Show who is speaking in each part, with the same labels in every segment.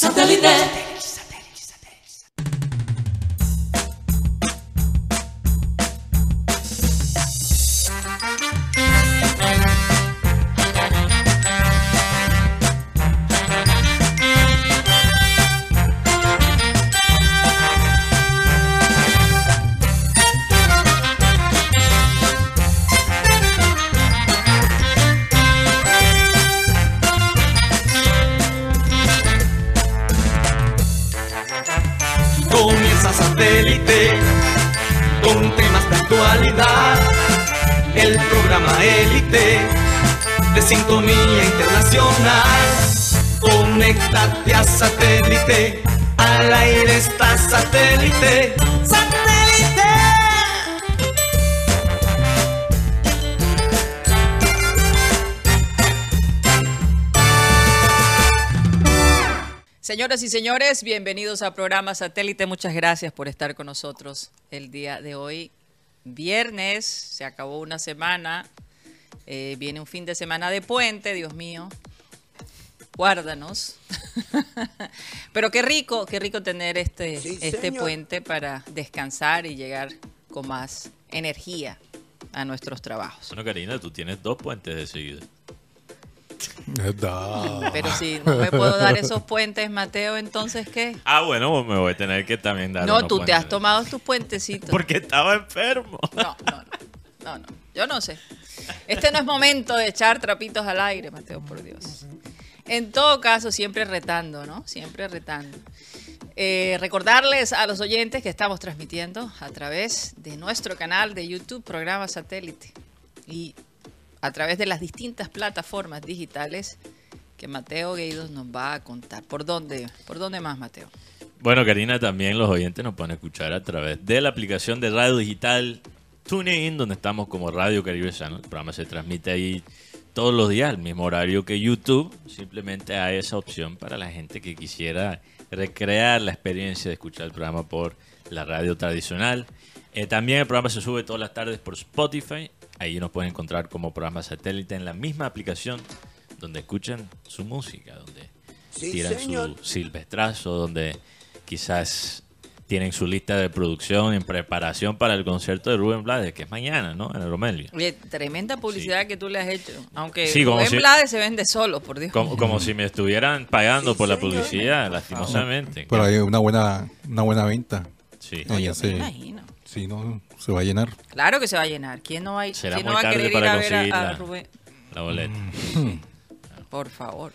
Speaker 1: Satellite.
Speaker 2: Señoras y señores, bienvenidos al programa Satélite. Muchas gracias por estar con nosotros el día de hoy. Viernes, se acabó una semana, eh, viene un fin de semana de puente, Dios mío. Guárdanos. Pero qué rico, qué rico tener este, este puente para descansar y llegar con más energía a nuestros trabajos.
Speaker 3: Bueno, Karina, tú tienes dos puentes de seguida.
Speaker 2: Pero si no me puedo dar esos puentes, Mateo, entonces ¿qué?
Speaker 3: Ah, bueno, pues me voy a tener que también dar
Speaker 2: No, tú te has tomado tus puentecitos.
Speaker 3: Porque estaba enfermo.
Speaker 2: No, no, no, no, no, yo no sé. Este no es momento de echar trapitos al aire, Mateo, por Dios. En todo caso, siempre retando, ¿no? Siempre retando. Eh, recordarles a los oyentes que estamos transmitiendo a través de nuestro canal de YouTube, programa satélite, y a través de las distintas plataformas digitales que Mateo Gueidos nos va a contar. ¿Por dónde? ¿Por dónde más, Mateo?
Speaker 3: Bueno, Karina, también los oyentes nos pueden escuchar a través de la aplicación de radio digital TuneIn, donde estamos como Radio Caribe Channel. El programa se transmite ahí todos los días, al mismo horario que YouTube. Simplemente hay esa opción para la gente que quisiera recrear la experiencia de escuchar el programa por la radio tradicional. Eh, también el programa se sube todas las tardes por Spotify. Ahí nos pueden encontrar como programa satélite en la misma aplicación donde escuchan su música, donde tiran su silvestrazo, donde quizás tienen su lista de producción en preparación para el concierto de Rubén Blades, que es mañana, ¿no? En el Romelio.
Speaker 2: Oye, tremenda publicidad que tú le has hecho. Aunque
Speaker 3: Sí, como
Speaker 2: Rubén
Speaker 3: si-
Speaker 2: Blades se vende solo, por Dios.
Speaker 3: Como, como si me estuvieran pagando por la publicidad, lastimosamente.
Speaker 4: Pero hay una buena, una buena venta.
Speaker 3: Sí.
Speaker 4: Ahí
Speaker 2: Yo
Speaker 4: se-
Speaker 2: me imagino.
Speaker 4: Sí, no, se va a llenar.
Speaker 2: Claro que se va a llenar. ¿Quién no va, a-
Speaker 3: Será
Speaker 2: quién no
Speaker 3: muy
Speaker 2: va a
Speaker 3: tarde
Speaker 2: querer ir
Speaker 3: para
Speaker 2: a ver a-
Speaker 3: conseguir
Speaker 2: a,
Speaker 3: la-
Speaker 2: Rubén?
Speaker 3: La boleta.
Speaker 2: Por favor.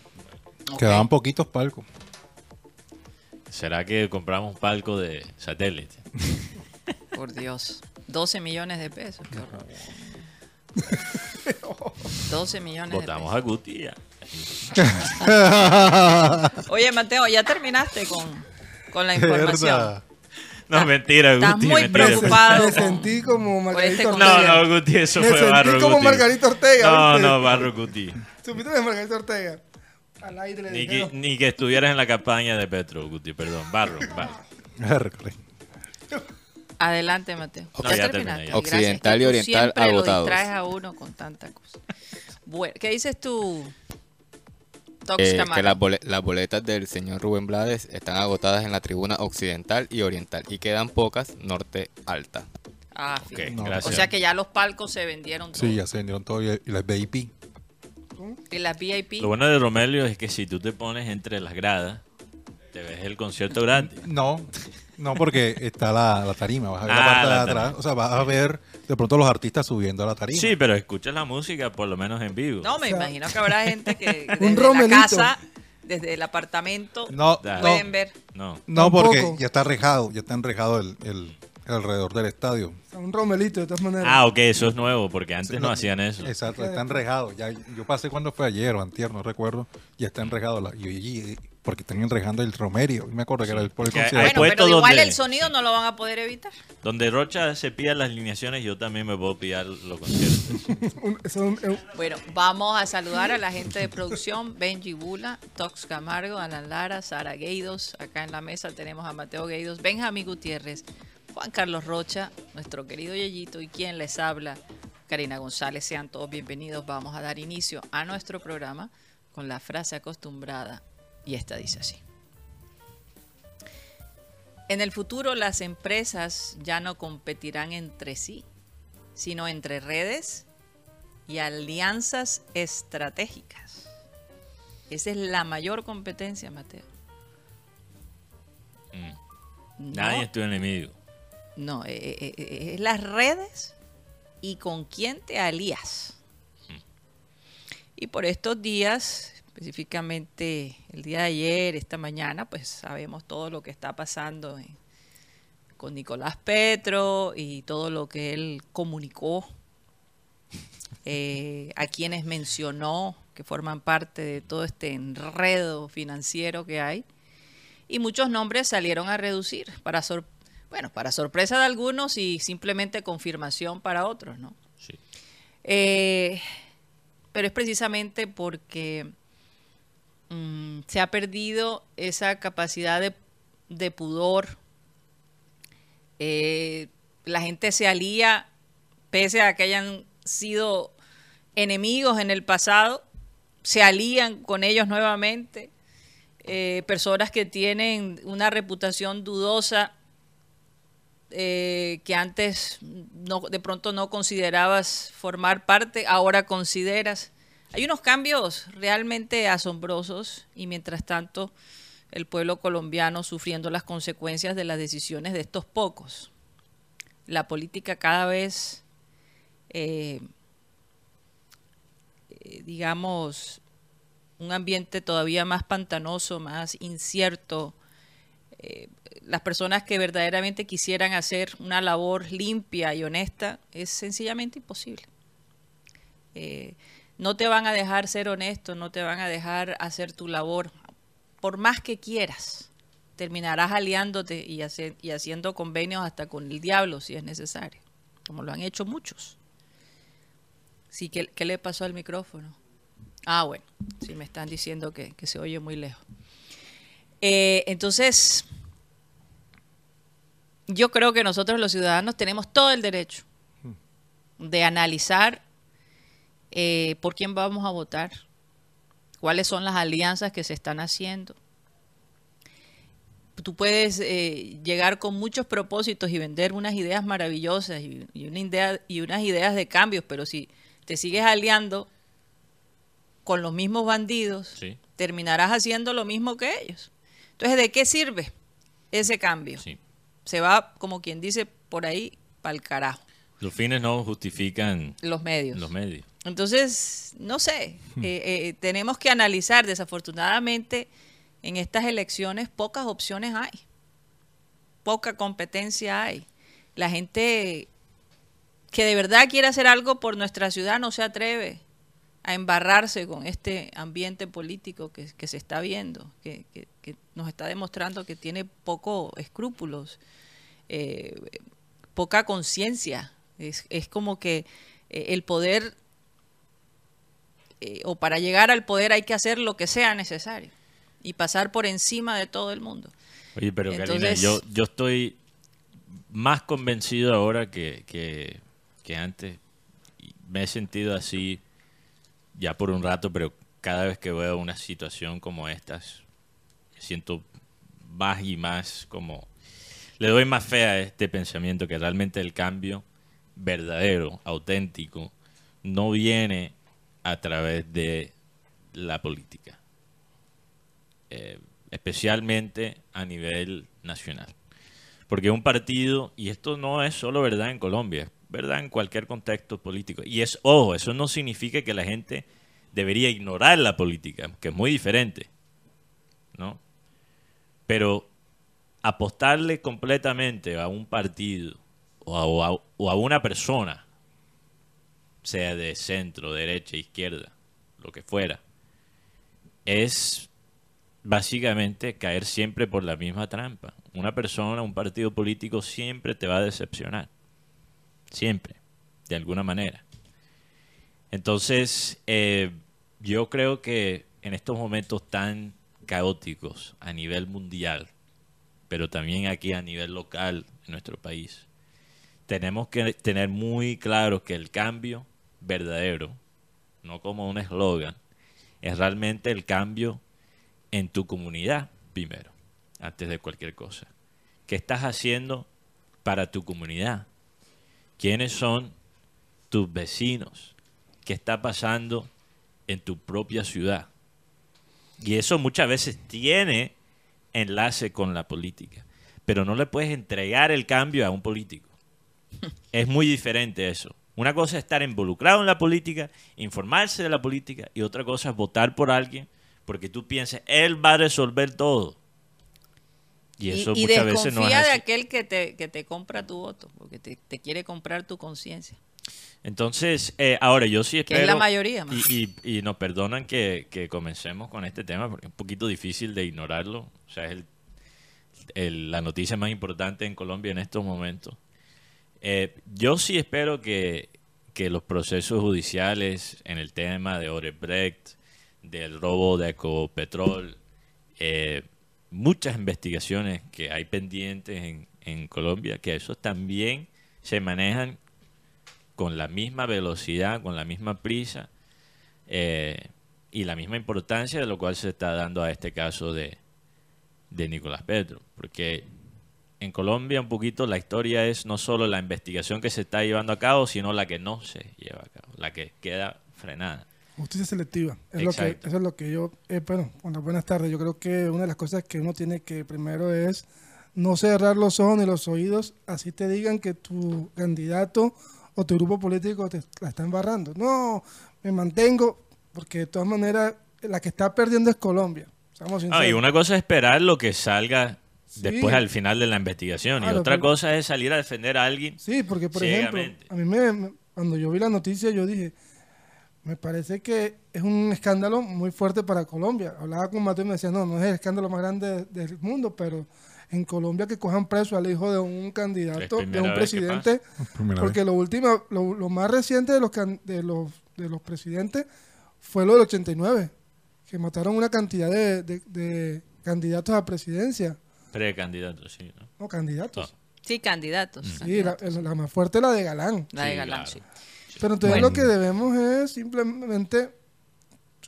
Speaker 4: Quedaban poquitos palcos.
Speaker 3: ¿Será que compramos un palco de satélite?
Speaker 2: Por Dios. 12 millones de pesos. Qué horror. 12 millones
Speaker 3: Votamos
Speaker 2: de
Speaker 3: a Guti ya.
Speaker 2: pesos. Oye, Mateo, ya terminaste con, con la información.
Speaker 3: No, mentira,
Speaker 2: Estás
Speaker 3: Guti.
Speaker 2: muy
Speaker 3: mentira.
Speaker 2: preocupado.
Speaker 5: Me sentí como Margarita
Speaker 2: este
Speaker 5: Ortega.
Speaker 3: No, no, Guti, eso
Speaker 5: Me
Speaker 3: fue
Speaker 5: sentí
Speaker 3: barro,
Speaker 5: como
Speaker 3: Guti.
Speaker 5: Margarita Ortega,
Speaker 3: No,
Speaker 5: ¿viste?
Speaker 3: no, barro, Guti.
Speaker 5: ¿Supiste de Margarita Ortega? Al aire le
Speaker 3: Ni que, ni que estuvieras en la campaña de Petro, Guti, perdón. Barro, barro.
Speaker 2: Adelante, Mateo.
Speaker 3: No, ya terminé, ya.
Speaker 6: Occidental y oriental
Speaker 2: siempre lo
Speaker 6: agotados.
Speaker 2: distraes a uno con tanta cosa. Bueno, ¿qué dices tú,
Speaker 6: Eh, que las, bole- las boletas del señor Rubén Blades están agotadas en la tribuna occidental y oriental y quedan pocas norte alta.
Speaker 2: Ah,
Speaker 3: Ok,
Speaker 2: fíjate.
Speaker 4: No.
Speaker 3: gracias.
Speaker 2: O sea que ya los palcos se vendieron todos.
Speaker 4: Sí, ya se vendieron todo y y las VIP.
Speaker 2: Y las VIP.
Speaker 3: Lo bueno de Romelio es que si tú te pones entre las gradas, te ves el concierto gratis.
Speaker 4: No, no, porque está la, la tarima. Vas a ver
Speaker 3: Ah,
Speaker 4: la parte
Speaker 3: la
Speaker 4: de atrás. O sea, vas a ver de pronto los artistas subiendo a la tarima.
Speaker 3: Sí, pero escuchas la música por lo menos en vivo.
Speaker 2: No, me
Speaker 5: O sea,
Speaker 2: imagino que habrá gente que
Speaker 5: un
Speaker 2: desde la casa, desde el apartamento,
Speaker 4: No,
Speaker 3: Da.
Speaker 4: no,
Speaker 2: pueden ver.
Speaker 3: No.
Speaker 4: no, porque
Speaker 5: Tampoco.
Speaker 4: ya está rejado, ya está enrejado el, el, el alrededor del estadio.
Speaker 5: Un romelito, de todas maneras.
Speaker 3: Ah, ok, eso es nuevo, porque antes
Speaker 4: Sí,
Speaker 3: no
Speaker 4: no,
Speaker 3: hacían eso.
Speaker 4: Exacto, está enrejado. Ya, yo pasé cuando fue ayer o antier, no recuerdo. Ya está enrejado. La, y, y- porque están enrejando el Romerio. Me acuerdo que era el por el concierto.
Speaker 2: Bueno, pero igual
Speaker 3: donde-
Speaker 2: el sonido no lo van a poder evitar.
Speaker 3: Donde Rocha se pilla las alineaciones, yo también me puedo pillar los conciertos.
Speaker 2: Bueno, vamos a saludar a la gente de producción, Benji Bula, Tox Camargo, Alan Lara, Sara Gueidos. Acá en la mesa tenemos a Mateo Gueidos, Benjamín Gutiérrez, Juan Carlos Rocha, nuestro querido Yeyito y quien les habla, Karina González. Sean todos bienvenidos. Vamos a dar inicio a nuestro programa con la frase acostumbrada y esta dice así. En el futuro las empresas ya no competirán entre sí, sino entre redes y alianzas estratégicas. Esa es la mayor competencia, Mateo.
Speaker 3: Mm.
Speaker 2: No,
Speaker 3: Nadie es tu enemigo.
Speaker 2: no, eh, eh, eh, es las redes y con quién te alías. Y por estos días, específicamente el día de ayer, esta mañana, pues sabemos todo lo que está pasando en- con Nicolás Petro y todo lo que él comunicó, eh, a quienes mencionó que forman parte de todo este enredo financiero que hay. Y muchos nombres salieron a reducir para sor- bueno, para sorpresa de algunos y simplemente confirmación para otros, ¿no?
Speaker 3: Sí.
Speaker 2: Eh, pero es precisamente porque mm, se ha perdido esa capacidad de, pudor. Eh, la gente se alía, pese a que hayan sido enemigos en el pasado, se alían con ellos nuevamente. Eh, personas que tienen una reputación dudosa eh, que antes de pronto no considerabas formar parte, ahora consideras. Hay unos cambios realmente asombrosos y mientras tanto el pueblo colombiano sufriendo las consecuencias de las decisiones de estos pocos. La política cada vez, eh, eh, digamos, un ambiente todavía más pantanoso, más incierto, eh, las personas que verdaderamente quisieran hacer una labor limpia y honesta, es sencillamente imposible. No te van a dejar ser honesto, no te van a dejar hacer tu labor, por más que quieras. Terminarás aliándote y, hace- y haciendo convenios hasta con el diablo si es necesario, como lo han hecho muchos. Sí, ¿qué, qué le pasó al micrófono? Ah, bueno, sí, me están diciendo que, que se oye muy lejos. Eh, entonces, yo creo que nosotros los ciudadanos tenemos todo el derecho de analizar eh, por quién vamos a votar, cuáles son las alianzas que se están haciendo. Tú puedes eh, llegar con muchos propósitos y vender unas ideas maravillosas y, y una idea, y unas ideas de cambios, pero si te sigues aliando con los mismos bandidos,
Speaker 3: Sí.
Speaker 2: terminarás haciendo lo mismo que ellos. Entonces, ¿de qué sirve ese cambio?
Speaker 3: Sí.
Speaker 2: Se va, como quien dice, por ahí para el carajo,
Speaker 3: Los fines no justifican
Speaker 2: los medios.
Speaker 3: los medios.
Speaker 2: Entonces, no sé, eh, eh, tenemos que analizar, desafortunadamente, en estas elecciones pocas opciones hay, poca competencia hay. La gente que de verdad quiere hacer algo por nuestra ciudad no se atreve a embarrarse con este ambiente político que, que se está viendo, que, que- que nos está demostrando que tiene poco escrúpulos, eh, poca conciencia. Es, es como que el poder, eh, o para llegar al poder hay que hacer lo que sea necesario y pasar por encima de todo el mundo.
Speaker 3: Oye, pero Karina,
Speaker 2: Entonces-
Speaker 3: yo, yo estoy más convencido ahora que, que, que antes. Me he sentido así ya por un rato, pero cada vez que veo una situación como estas, me siento más y más como... Le doy más fe a este pensamiento que realmente el cambio verdadero, auténtico, no viene a través de la política eh, especialmente a nivel nacional. Porque un partido, y esto no es solo verdad en Colombia, es verdad en cualquier contexto político. Y es, ojo, eso no significa que la gente debería ignorar la política, que es muy diferente, ¿no? Pero apostarle completamente a un partido o a, una persona, sea de centro, derecha, izquierda, lo que fuera, es básicamente caer siempre por la misma trampa. Una persona, un partido político siempre te va a decepcionar. Siempre, de alguna manera. Entonces, eh, yo creo que en estos momentos tan caóticos a nivel mundial, pero también aquí a nivel local en nuestro país, tenemos que tener muy claro que el cambio verdadero, no como un eslogan, es realmente el cambio en tu comunidad primero, antes de cualquier cosa. ¿Qué estás haciendo para tu comunidad? ¿Quiénes son tus vecinos? ¿Qué está pasando en tu propia ciudad? Y eso muchas veces tiene enlace con la política, pero no le puedes entregar el cambio a un político. Es muy diferente eso. Una cosa es estar involucrado en la política, informarse de la política, y otra cosa es votar por alguien porque tú piensas, él va a resolver todo. Y eso
Speaker 2: y, y
Speaker 3: muchas veces no es
Speaker 2: desconfía de
Speaker 3: así.
Speaker 2: aquel que te, que te compra tu voto, porque te, te quiere comprar tu conciencia.
Speaker 3: Entonces, eh, ahora yo sí
Speaker 2: Que
Speaker 3: espero...
Speaker 2: es la mayoría.
Speaker 3: Y, y, y nos perdonan que, que comencemos con este tema porque es un poquito difícil de ignorarlo. O sea, es el- el- la noticia más importante en Colombia en estos momentos. Eh, yo sí espero que, que los procesos judiciales en el tema de Odebrecht, del robo de Ecopetrol, eh, muchas investigaciones que hay pendientes en, Colombia, que esos también se manejan con la misma velocidad, con la misma prisa eh, y la misma importancia de lo cual se está dando a este caso de, de Nicolás Petro. Porque en Colombia un poquito la historia es no solo la investigación que se está llevando a cabo, sino la que no se lleva a cabo, la que queda frenada.
Speaker 5: Justicia selectiva. Es lo que, eso es lo que yo, eh, bueno, buenas tardes. Yo creo que una de las cosas que uno tiene que primero es no cerrar los ojos ni los oídos, así te digan que tu candidato o tu grupo político te la está embarrando. No, me mantengo, porque de todas maneras la que está perdiendo es Colombia.
Speaker 3: Ah, y una cosa es esperar lo que salga. Después al final de la investigación y otra
Speaker 5: pero-
Speaker 3: cosa es salir a defender a alguien.
Speaker 5: Sí, porque por ejemplo, a mí me, me- cuando yo vi la noticia yo dije, me parece que es un escándalo muy fuerte para Colombia. Hablaba con Mateo y me decía, no, no es el escándalo más grande de- del mundo, pero en Colombia que cojan preso al hijo de un candidato, de un presidente, porque
Speaker 4: vez.
Speaker 5: lo último, lo, lo más reciente de los, can- de los de los presidentes fue lo del 89, que mataron una cantidad de, de- de candidatos a presidencia,
Speaker 3: Precandidato, sí. ¿no?
Speaker 5: no candidatos.
Speaker 3: Ah.
Speaker 2: Sí, candidatos.
Speaker 5: Sí, la, la más fuerte es la de Galán.
Speaker 2: La de
Speaker 3: Sí,
Speaker 2: Galán,
Speaker 3: claro.
Speaker 2: sí.
Speaker 5: Pero entonces
Speaker 2: Bueno.
Speaker 5: lo que debemos es simplemente,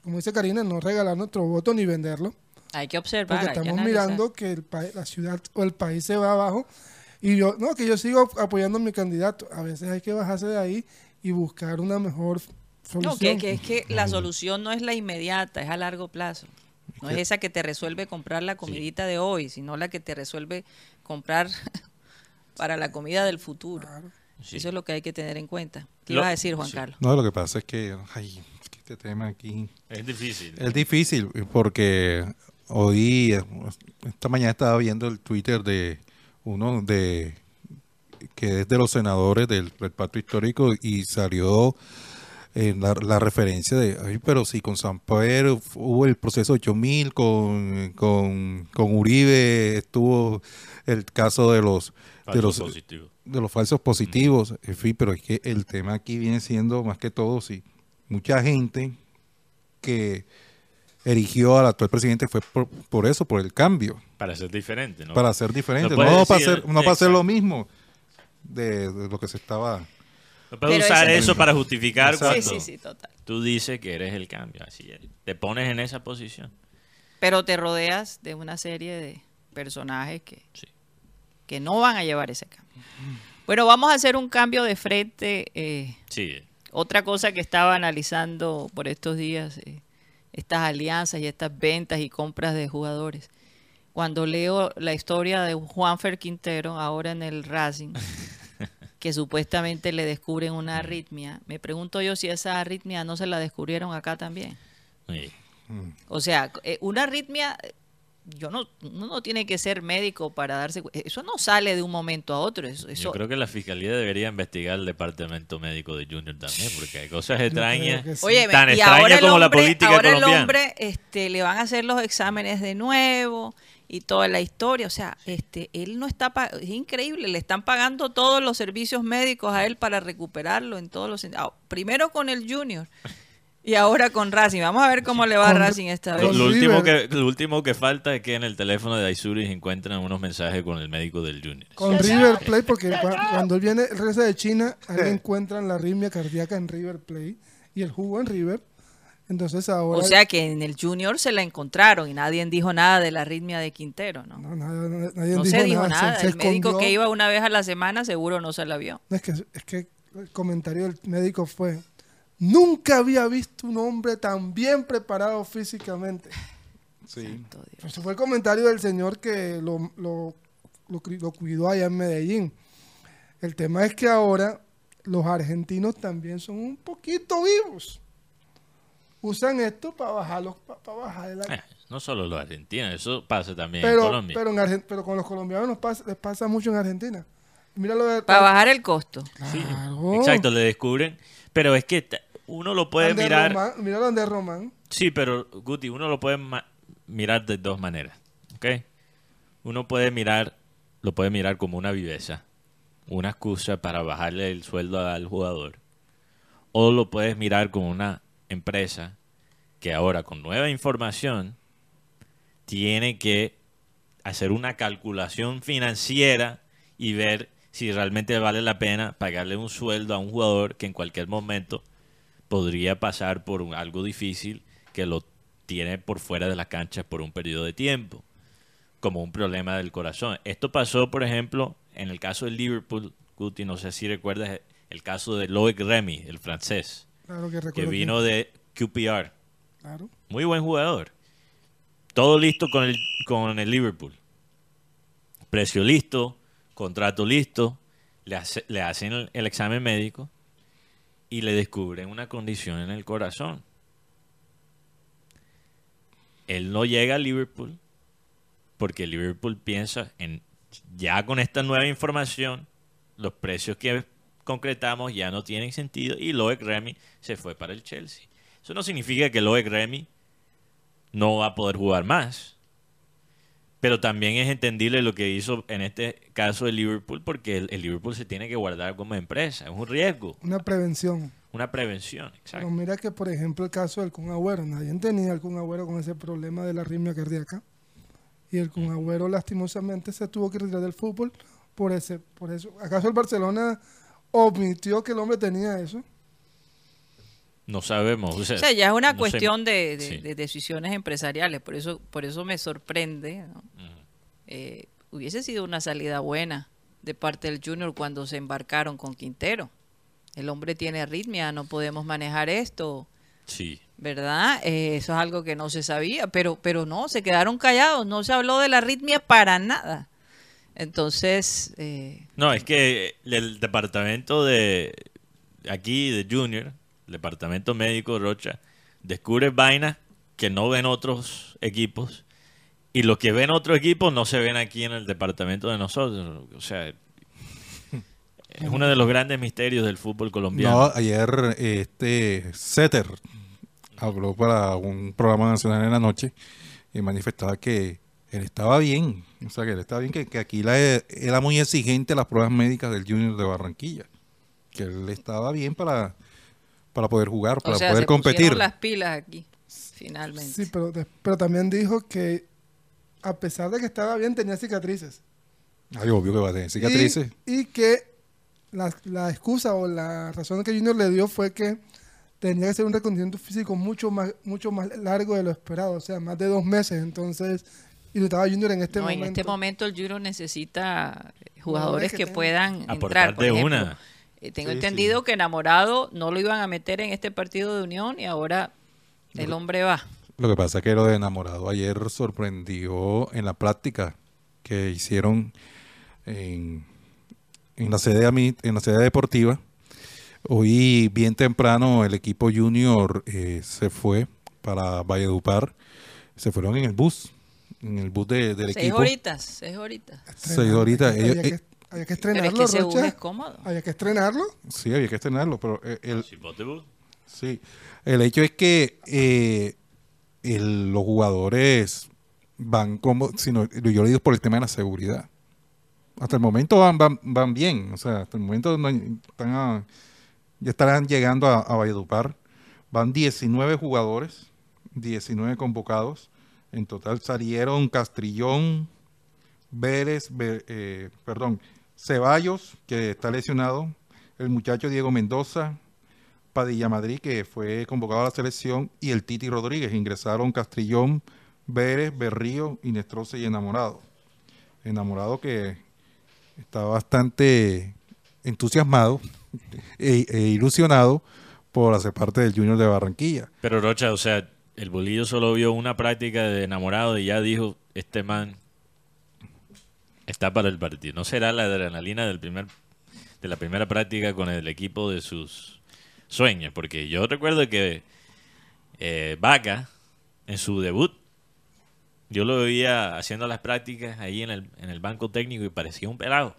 Speaker 5: como dice Karina, no regalar nuestro voto ni venderlo.
Speaker 2: Hay que observar.
Speaker 5: Porque
Speaker 2: que
Speaker 5: estamos mirando que el la ciudad o el país se va abajo. Y yo, no, que yo sigo apoyando a mi candidato. A veces hay que bajarse de ahí y buscar una mejor solución.
Speaker 2: No, que, que es que la solución no es la inmediata, es a largo plazo. No es esa que te resuelve comprar la comidita de hoy, sino la que te resuelve comprar para la comida del futuro.
Speaker 3: Sí.
Speaker 2: Eso es lo que hay que tener en cuenta. ¿Qué
Speaker 3: Lo-
Speaker 2: ibas a decir, Juan
Speaker 3: sí.
Speaker 2: Carlos?
Speaker 4: No, lo que pasa es que, ay, este tema aquí
Speaker 3: Es difícil.
Speaker 4: es difícil porque hoy, esta mañana estaba viendo el Twitter de uno de que es de los senadores del, del pacto histórico y salió en la, la referencia de, ay, pero si con San Pedro hubo el proceso 8000, con, con, con Uribe estuvo el caso de los de
Speaker 3: Falso
Speaker 4: los
Speaker 3: positivo.
Speaker 4: de los falsos positivos, en fin, pero es que el tema aquí viene siendo más que todo, sí, mucha gente que erigió al actual presidente fue por, por eso, por el cambio,
Speaker 3: Para ser diferente, ¿no?
Speaker 4: para ser diferente,
Speaker 3: No
Speaker 4: para hacer, no para hacer lo mismo de, de lo que se estaba...
Speaker 3: No puedes
Speaker 2: Pero
Speaker 3: usar eso para justificar
Speaker 4: Exacto.
Speaker 2: Sí,
Speaker 3: cuando
Speaker 2: sí, sí, total.
Speaker 3: tú dices que eres el cambio. Así es. Te pones en esa posición.
Speaker 2: Pero te rodeas de una serie de personajes que, que no van a llevar ese cambio. Bueno, vamos a hacer un cambio de frente. eh,
Speaker 3: Sí.
Speaker 2: Otra cosa que estaba analizando por estos días, eh, estas alianzas y estas ventas y compras de jugadores. Cuando leo la historia de Juanfer Quintero, ahora en el Racing, que supuestamente le descubren una arritmia, me pregunto yo si esa arritmia no se la descubrieron acá también.
Speaker 3: Sí.
Speaker 2: O sea, eh, una arritmia, yo no, uno no tiene que ser médico para darse Eso no sale de un momento a otro. Eso,
Speaker 3: Yo creo que la fiscalía debería investigar el departamento médico de Junior también, porque hay cosas extrañas.
Speaker 5: sí.
Speaker 2: Oye,
Speaker 3: tan
Speaker 2: y
Speaker 3: extraña
Speaker 2: ahora el
Speaker 3: como la política
Speaker 2: ahora el
Speaker 3: colombiana.
Speaker 2: hombre este, le van a hacer los exámenes de nuevo y toda la historia. O sea, este, él no está, es increíble, le están pagando todos los servicios médicos a él para recuperarlo en todos los sentidos. Primero con el Junior y ahora con Racing. Vamos a ver cómo le va a Racing esta
Speaker 3: Lo,
Speaker 2: vez.
Speaker 3: lo
Speaker 5: Con
Speaker 3: último que, lo último que falta es que en el teléfono de Aizuri encuentran unos mensajes con el médico del Junior.
Speaker 5: Con River Plate, porque cua- cuando él viene, regresa de China, ahí le encuentran la arritmia cardíaca en River Plate y el jugo en River. Entonces ahora...
Speaker 2: O sea que en el Junior se la encontraron y nadie dijo nada de la arritmia de Quintero, ¿no?
Speaker 5: no, nadie, nadie
Speaker 2: No
Speaker 5: dijo
Speaker 2: se dijo
Speaker 5: nada,
Speaker 2: nada.
Speaker 5: se- se
Speaker 2: el médico
Speaker 5: escondió.
Speaker 2: que iba una vez a la semana seguro no se la vio.
Speaker 5: No, es que, es que el comentario del médico fue, nunca había visto un hombre tan bien preparado físicamente.
Speaker 4: Sí.
Speaker 2: Santo Dios.
Speaker 5: Ese fue el comentario del señor que lo, lo, lo cuidó allá en Medellín. El tema es que ahora los argentinos también son un poquito vivos. Usan esto para bajarlos, para bajar el...
Speaker 3: Eh, no solo los argentinos, eso pasa también en
Speaker 5: Pero,
Speaker 3: Colombia.
Speaker 5: pero, en Argen- pero con los colombianos nos pasa- les pasa mucho en Argentina. Mira lo de...
Speaker 2: Para bajar el costo.
Speaker 5: Claro.
Speaker 3: Exacto, le descubren. Pero es que uno lo puede
Speaker 5: Ander
Speaker 3: mirar.
Speaker 5: Román, mira donde Román.
Speaker 3: Sí, pero Guti, uno lo puede mirar de dos maneras. ¿Ok? Uno puede mirar, lo puede mirar como una viveza, una excusa para bajarle el sueldo al jugador. O lo puedes mirar como una empresa que ahora con nueva información tiene que hacer una calculación financiera y ver si realmente vale la pena pagarle un sueldo a un jugador que en cualquier momento podría pasar por un- algo difícil que lo tiene por fuera de la cancha por un periodo de tiempo, como un problema del corazón. Esto pasó, por ejemplo, en el caso del Liverpool, Guti, no sé si recuerdas el caso de Loic Remy, el francés,
Speaker 5: Claro que
Speaker 3: vino de QPR.
Speaker 5: Claro.
Speaker 3: Muy buen jugador. Todo listo con el, con el Liverpool. Precio listo, contrato listo. Le, hace- le hacen el, el examen médico y le descubren una condición en el corazón. Él no llega a Liverpool porque Liverpool piensa en ya con esta nueva información los precios que concretamos ya no tienen sentido y Loic Remy se fue para el Chelsea. Eso no significa que Loic Remy no va a poder jugar más. Pero también es entendible lo que hizo en este caso el Liverpool porque el, el Liverpool se tiene que guardar como empresa. Es un riesgo,
Speaker 5: Una prevención.
Speaker 3: una prevención.
Speaker 5: Pero
Speaker 3: Exacto.
Speaker 5: mira que, por ejemplo, el caso del Kun Agüero. Nadie tenía al Kun Agüero con ese problema de la arritmia cardíaca. Y el Kun Agüero, lastimosamente, se tuvo que retirar del fútbol por ese por eso. ¿Acaso el Barcelona omitió que el hombre tenía eso?
Speaker 3: No sabemos. O sea,
Speaker 2: O sea, ya es una
Speaker 3: no
Speaker 2: cuestión de, de-
Speaker 3: Sí.
Speaker 2: de decisiones empresariales, por eso, por eso me sorprende. Eh, hubiese sido una salida buena de parte del Junior cuando se embarcaron con Quintero. El hombre tiene arritmia, no podemos manejar esto,
Speaker 3: Sí.
Speaker 2: ¿verdad? Eh, eso es algo que no se sabía, pero, pero no, se quedaron callados, no se habló de la arritmia para nada. Entonces, eh,
Speaker 3: No, es que el departamento de aquí, de Junior, el departamento médico de Rocha, descubre vainas que no ven otros equipos y los que ven otros equipos no se ven aquí en el departamento de nosotros. O sea, es uno de los grandes misterios del fútbol colombiano.
Speaker 4: No, ayer este Setter habló para un programa nacional en la noche y manifestaba que él estaba bien, o sea que él estaba bien, que, que aquí la, era muy exigente las pruebas médicas del Junior de Barranquilla, que él estaba bien para, para poder jugar, para
Speaker 2: o sea,
Speaker 4: poder
Speaker 2: se
Speaker 4: competir.
Speaker 2: las pilas aquí, finalmente.
Speaker 5: Sí, pero, pero también dijo que a pesar de que estaba bien, tenía cicatrices.
Speaker 4: Ay, obvio que va a tener cicatrices.
Speaker 5: Y, y que la, la excusa o la razón que Junior le dio fue que tenía que ser un reconocimiento físico mucho más, mucho más largo de lo esperado, o sea, más de dos meses. Entonces, y lo estaba Junior en este
Speaker 2: No,
Speaker 5: momento.
Speaker 2: en este momento el Junior necesita jugadores
Speaker 5: Jugadores que
Speaker 2: puedan
Speaker 3: Aportar
Speaker 2: entrar. Por
Speaker 3: de
Speaker 2: ejemplo,
Speaker 3: una.
Speaker 2: eh, tengo
Speaker 4: Sí,
Speaker 2: entendido
Speaker 4: sí.
Speaker 2: que enamorado no lo iban a meter en este partido de unión y ahora el hombre va.
Speaker 4: Lo que pasa es que lo de enamorado ayer sorprendió en la práctica que hicieron en, en la sede en la sede deportiva. Hoy bien temprano el equipo junior eh, se fue para Valledupar. Se fueron en el bus, en el bus de- del
Speaker 2: Seis
Speaker 4: equipo.
Speaker 2: horitas, seis horitas.
Speaker 4: Seis horitas.
Speaker 5: Que,
Speaker 4: eh,
Speaker 5: había que
Speaker 2: Pero es
Speaker 5: estrenarlo,
Speaker 2: que ese bus
Speaker 5: Rocha.
Speaker 2: es cómodo.
Speaker 5: Había que estrenarlo.
Speaker 4: sí, había que estrenarlo, pero eh, el. Sí, el hecho es que eh, el- los jugadores van como, sino, yo lo digo por el tema de la seguridad. Hasta el momento van, van, van bien, o sea, hasta el momento no están a- ya estarán llegando a, a Valledupar. Van 19 jugadores, 19 convocados. En total salieron Castrillón, Vélez, eh, perdón, Ceballos, que está lesionado, el muchacho Diego Mendoza, Padilla Madrid, que fue convocado a la selección, y el Titi Rodríguez. Ingresaron Castrillón, Vélez, Berrío, Inestrosa y Enamorado. Enamorado que está bastante entusiasmado e, e ilusionado por hacer parte del Junior de Barranquilla.
Speaker 3: Pero Rocha, o sea, el bolillo solo vio una práctica de enamorado y ya dijo, este man está para el partido. ¿No será la adrenalina del primer, de la primera práctica con el equipo de sus sueños? Porque yo recuerdo que eh, Vaca, en su debut, yo lo veía haciendo las prácticas ahí en el, en el banco técnico y parecía un pelado.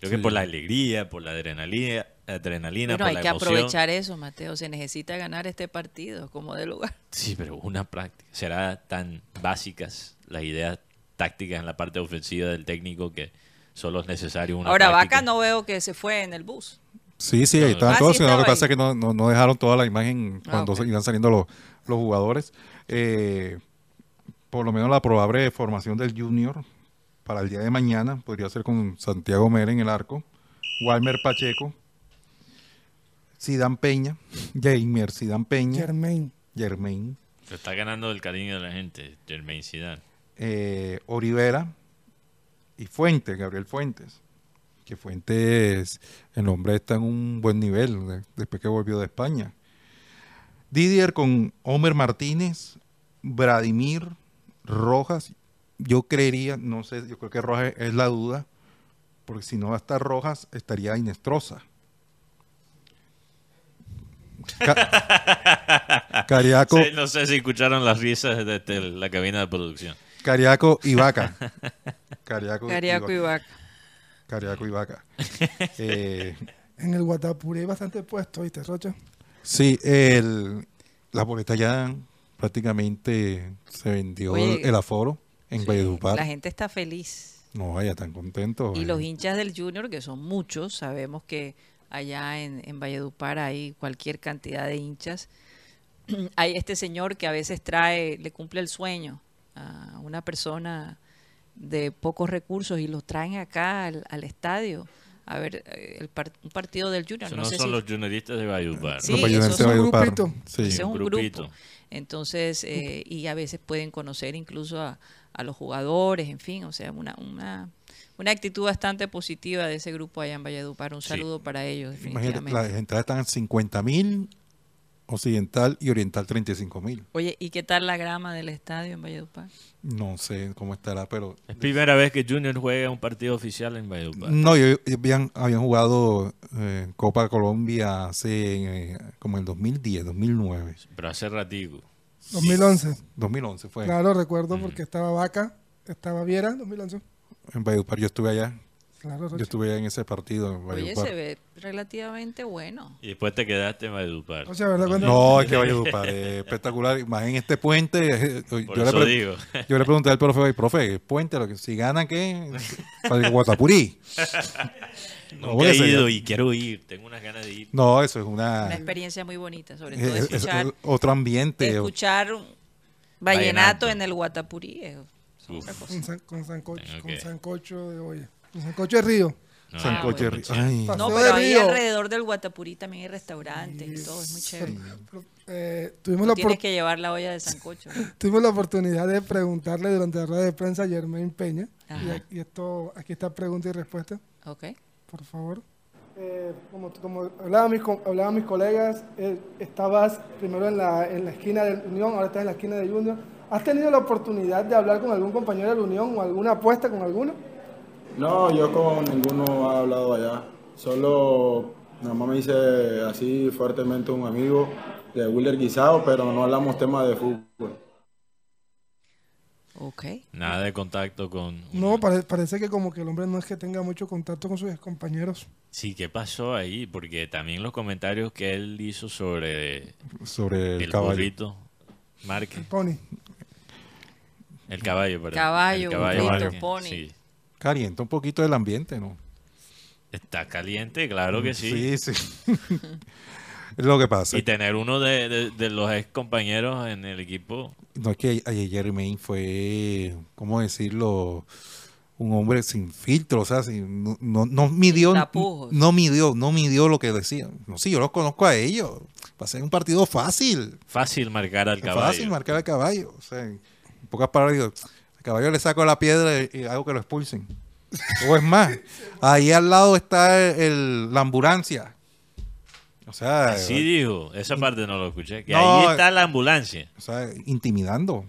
Speaker 3: Creo que por la alegría, por la adrenalina, adrenalina
Speaker 2: Bueno,
Speaker 3: por
Speaker 2: hay
Speaker 3: la
Speaker 2: que
Speaker 3: emoción.
Speaker 2: aprovechar eso, Mateo. Se necesita ganar este partido como de lugar.
Speaker 3: Sí, pero una práctica. Será tan básicas las ideas tácticas en la parte ofensiva del técnico que solo es necesario una
Speaker 2: Ahora,
Speaker 3: práctica.
Speaker 2: Vaca no veo que se fue en el bus.
Speaker 4: Sí, sí, ahí estaban
Speaker 2: Ah,
Speaker 4: todos,
Speaker 2: sí,
Speaker 4: sino lo que pasa es que no, no, no dejaron toda la imagen
Speaker 2: Ah,
Speaker 4: cuando iban saliendo los, los jugadores. Eh, por lo menos la probable formación del Junior para el día de mañana podría ser con Santiago Mera en el arco, Walmer Pacheco, Sidán Peña, Jamer Sidán Peña,
Speaker 5: Germain.
Speaker 4: Germain,
Speaker 3: Se está ganando el cariño de la gente, Jermaine Zidane.
Speaker 4: eh, Olivera y Fuentes, Gabriel Fuentes. Que Fuentes, el hombre está en un buen nivel de- después que volvió de España. Didier con Homer Martínez, Vladimir, Rojas. Yo creería, no sé, yo creo que Rojas es la duda, porque si no va a estar Rojas, estaría Inestrosa. Ca- Cariaco,
Speaker 3: Sí, no sé si escucharon las risas desde la cabina de producción.
Speaker 4: Cariaco y Vaca. Cariaco,
Speaker 2: Cariaco y Vaca.
Speaker 4: Cariaco y Vaca. Eh,
Speaker 5: En el Guatapuri hay bastante puesto, ¿viste, Rocha?
Speaker 4: sí, el, la boleta ya prácticamente se vendió
Speaker 2: Oye,
Speaker 4: el aforo en Valledupar.
Speaker 2: La gente está feliz.
Speaker 4: No, vaya, tan contentos.
Speaker 2: Y
Speaker 4: eh.
Speaker 2: los hinchas del Junior, que son muchos, sabemos que allá en, en Valledupar hay cualquier cantidad de hinchas. hay este señor que a veces trae, le cumple el sueño a una persona de pocos recursos y los traen acá al, al estadio a ver eh, el par- un partido del Junior.
Speaker 3: Esos
Speaker 2: no
Speaker 3: no
Speaker 2: sé
Speaker 3: son
Speaker 2: si-
Speaker 3: los junioristas de Valledupar.
Speaker 2: Sí,
Speaker 4: de
Speaker 5: son
Speaker 4: Valledupar.
Speaker 5: grupito.
Speaker 4: Sí.
Speaker 2: ese es un
Speaker 3: un grupito.
Speaker 2: grupo. Entonces, eh, y a veces pueden conocer incluso a, a los jugadores, en fin, o sea, una, una, una actitud bastante positiva de ese grupo allá en Valledupar. Un
Speaker 3: Sí.
Speaker 2: saludo para ellos,
Speaker 4: Imagínate,
Speaker 2: definitivamente.
Speaker 4: las entradas están en 50 mil, occidental y oriental 35 mil.
Speaker 2: Oye, ¿y qué tal la grama del estadio en Valledupar?
Speaker 4: No sé cómo estará, pero...
Speaker 3: Es primera vez que Junior juega un partido oficial en Valledupar.
Speaker 4: No, ellos habían, habían jugado eh, Copa Colombia hace eh, como en 2010, 2009.
Speaker 3: Pero hace ratico.
Speaker 5: 2011.
Speaker 4: 2011 fue.
Speaker 5: Claro, recuerdo porque estaba Vaca, estaba Viera, 2011.
Speaker 4: En Valledupar yo estuve allá.
Speaker 5: Claro,
Speaker 4: Yo estuve allá en ese partido en
Speaker 2: Oye, se ve relativamente bueno.
Speaker 3: Y después te quedaste en Valledupar.
Speaker 5: O sea, ¿verdad?
Speaker 4: No, es que Valledupar es espectacular. Más en este puente. eh,
Speaker 3: Por
Speaker 4: yo, le
Speaker 3: eso digo.
Speaker 4: yo le pregunté al profe, profe, ¿qué puente, lo que, si ganan, ¿qué? Para el Guatapurí. No,
Speaker 3: Nunca he ido y quiero ir. Tengo unas ganas de ir.
Speaker 4: No, eso es una.
Speaker 2: Una experiencia muy bonita, sobre
Speaker 4: es-
Speaker 2: todo
Speaker 4: es- es
Speaker 2: escuchar,
Speaker 4: otro ambiente.
Speaker 2: escuchar vallenato
Speaker 3: Vallenato.
Speaker 2: en el Guatapurí. es
Speaker 3: Uf.
Speaker 5: Con, san- con sancocho,
Speaker 3: Tengo
Speaker 5: con
Speaker 3: que-
Speaker 5: sancocho de olla. Con sancocho de río.
Speaker 3: No,
Speaker 4: Sancocho de
Speaker 3: no,
Speaker 4: ri-
Speaker 3: sí.
Speaker 4: Ay,
Speaker 5: Paseo
Speaker 2: No,
Speaker 5: de
Speaker 2: pero ahí
Speaker 5: río.
Speaker 2: alrededor del Guatapurí también hay restaurantes y todo, es muy chévere.
Speaker 5: Pero, eh, tuvimos, la
Speaker 2: Tienes que llevar la olla de sancocho. ¿no?
Speaker 5: tuvimos la oportunidad de preguntarle durante la rueda de prensa a Germain Peña. Y,
Speaker 2: Ajá.
Speaker 5: a- y esto, aquí está pregunta y respuesta,
Speaker 2: Ok.
Speaker 5: por favor. Eh, como como hablaban mis, co- hablaban mis colegas, eh, estabas primero en la, en la esquina del Unión, ahora estás en la esquina de Junior. ¿Has tenido la oportunidad de hablar con algún compañero de la Unión o alguna apuesta con alguno?
Speaker 1: No, yo con ninguno he hablado allá. Solo nada más me dice así fuertemente un amigo de Willer Guisado, pero no hablamos temas de fútbol.
Speaker 2: Ok.
Speaker 3: Nada de contacto con...
Speaker 5: No, pare- parece que como que el hombre no es que tenga mucho contacto con sus compañeros.
Speaker 3: Sí, ¿qué pasó ahí? Porque también los comentarios que él hizo sobre
Speaker 4: sobre el,
Speaker 3: el,
Speaker 4: caballo.
Speaker 3: burrito Márquez.
Speaker 5: Pony.
Speaker 3: El caballo, perdón.
Speaker 2: Caballo,
Speaker 3: el caballo Márquez,
Speaker 2: pony.
Speaker 3: Sí.
Speaker 4: Calienta un poquito el ambiente, ¿no?
Speaker 3: Está caliente, claro que sí.
Speaker 4: Sí, sí. es lo que pasa.
Speaker 3: Y tener uno de, de- de los ex compañeros en el equipo,
Speaker 4: No es que ayer Jermaine fue, ¿cómo decirlo? Un hombre sin filtro, o sea, sin- no, no, no midió, no midió, no midió lo que decían. No, sí, yo los conozco a ellos. Va a ser un partido fácil.
Speaker 3: Fácil marcar al caballo.
Speaker 4: fácil marcar al caballo. O sea, en pocas palabras, digo, al caballo le saco la piedra y, y hago que lo expulsen. O es más, ahí al lado está el- la ambulancia. O sea,
Speaker 3: Así dijo, esa parte no lo escuché. Que
Speaker 4: No,
Speaker 3: ahí está la ambulancia.
Speaker 4: o sea, intimidando.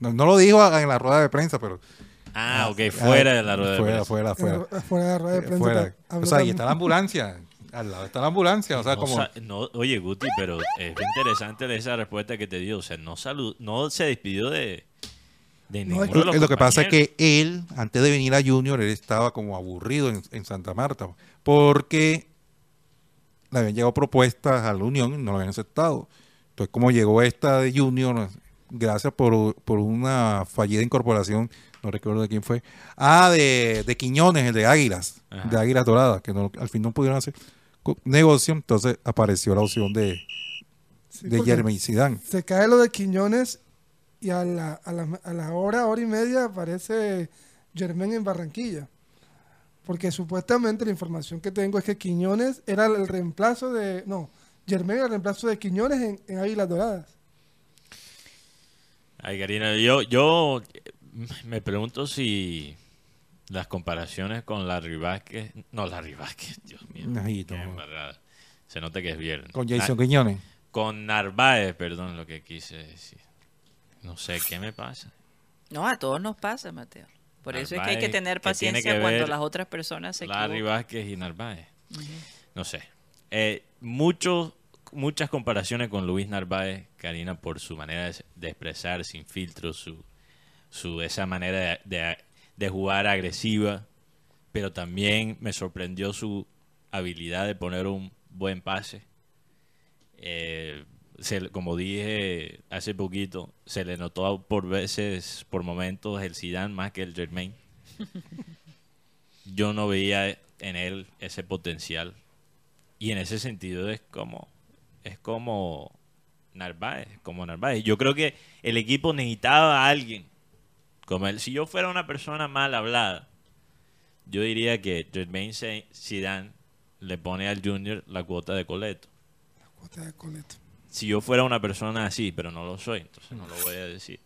Speaker 4: No, no lo dijo en la rueda de prensa, pero
Speaker 3: Ah, ok, fuera de la rueda de
Speaker 4: fuera,
Speaker 3: prensa.
Speaker 4: fuera, fuera,
Speaker 5: Eh, Fuera de la rueda de prensa.
Speaker 4: fuera. O sea, ahí está la ambulancia. Al lado está la ambulancia. O sea,
Speaker 3: No
Speaker 4: como.
Speaker 3: no, oye, Guti, pero es interesante esa respuesta que te dio. O sea, no, salud, no se despidió de, de
Speaker 5: No,
Speaker 3: ninguno de
Speaker 4: Lo,
Speaker 3: los
Speaker 4: lo que pasa es que él, antes de venir a Junior, él estaba como aburrido en, en Santa Marta. Porque le habían llegado propuestas a la Unión y no lo habían aceptado. Entonces, como llegó esta de Junior, gracias por, por una fallida incorporación, no recuerdo de quién fue. Ah, de, de Quiñones, el de Águilas,
Speaker 3: Ajá.
Speaker 4: de Águilas Doradas, que no, al fin no pudieron hacer negocio. Entonces apareció la opción de,
Speaker 5: Sí,
Speaker 4: de Jeremy Zidane.
Speaker 5: Se cae lo de Quiñones y a la, a la, a la hora, hora y media aparece Germán en Barranquilla. Porque supuestamente la información que tengo es que Quiñones era el reemplazo de. No, Germán era el reemplazo de Quiñones en, en Águilas Doradas.
Speaker 3: Ay, Karina, yo, yo me pregunto si las comparaciones con Larry Vázquez... No, Larry Vázquez, Dios mío.
Speaker 4: Ay,
Speaker 3: qué
Speaker 4: no.
Speaker 3: embarrada. Se nota que es viernes.
Speaker 4: Con Jason
Speaker 3: Ah,
Speaker 4: Quiñones.
Speaker 3: con Narváez, perdón, lo que quise decir. No sé, ¿qué me pasa?
Speaker 2: No, a todos nos pasa, Mateo. Por eso es que hay que
Speaker 3: Narváez,
Speaker 2: tener paciencia
Speaker 3: que
Speaker 2: cuando las otras personas se
Speaker 3: Larry
Speaker 2: equivocan.
Speaker 3: Vázquez y Narváez. No sé. Eh, muchos, muchas comparaciones con Luis Narváez, Karina, por su manera de expresar sin filtro, su, su esa manera de, de- jugar agresiva, pero también me sorprendió su habilidad de poner un buen pase. Eh, se- como dije hace poquito, se le notó por veces, por momentos, el Zidane más que el Germain. Yo no veía en él ese potencial. Y en ese sentido es como es como Narváez, como Narváez. Yo creo que el equipo necesitaba a alguien como él. Si yo fuera una persona mal hablada, yo diría que Jermaine Zidane le pone al Junior la cuota de coleto.
Speaker 5: Cuota de coleto.
Speaker 3: Si yo fuera una persona así, pero no lo soy, entonces no lo voy a decir.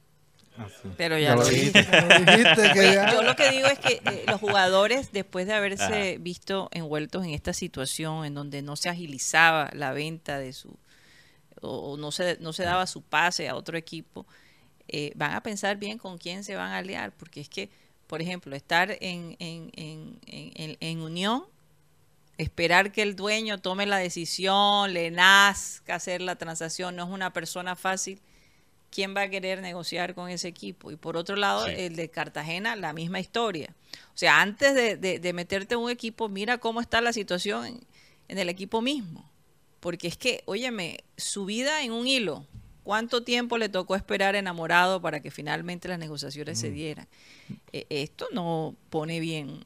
Speaker 2: Pero ya, lo dije.
Speaker 5: Ya lo dijiste que ya-
Speaker 2: Yo lo que digo es que eh, los jugadores, después de haberse
Speaker 3: Ajá.
Speaker 2: visto envueltos en esta situación en donde no se agilizaba la venta de su, o, o no, se, no se daba su pase a otro equipo, eh, van a pensar bien con quién se van a aliar, porque es que, por ejemplo, estar en, en, en, en, unión, esperar que el dueño tome la decisión, le nazca hacer la transacción, no es una persona fácil. ¿quién va a querer negociar con ese equipo? Y por otro lado,
Speaker 3: Sí.
Speaker 2: el de Cartagena, la misma historia. O sea, antes de, de- de meterte en un equipo, mira cómo está la situación en, en el equipo mismo. Porque es que, óyeme, su vida en un hilo. ¿Cuánto tiempo le tocó esperar enamorado para que finalmente las negociaciones se dieran? Eh, esto no pone bien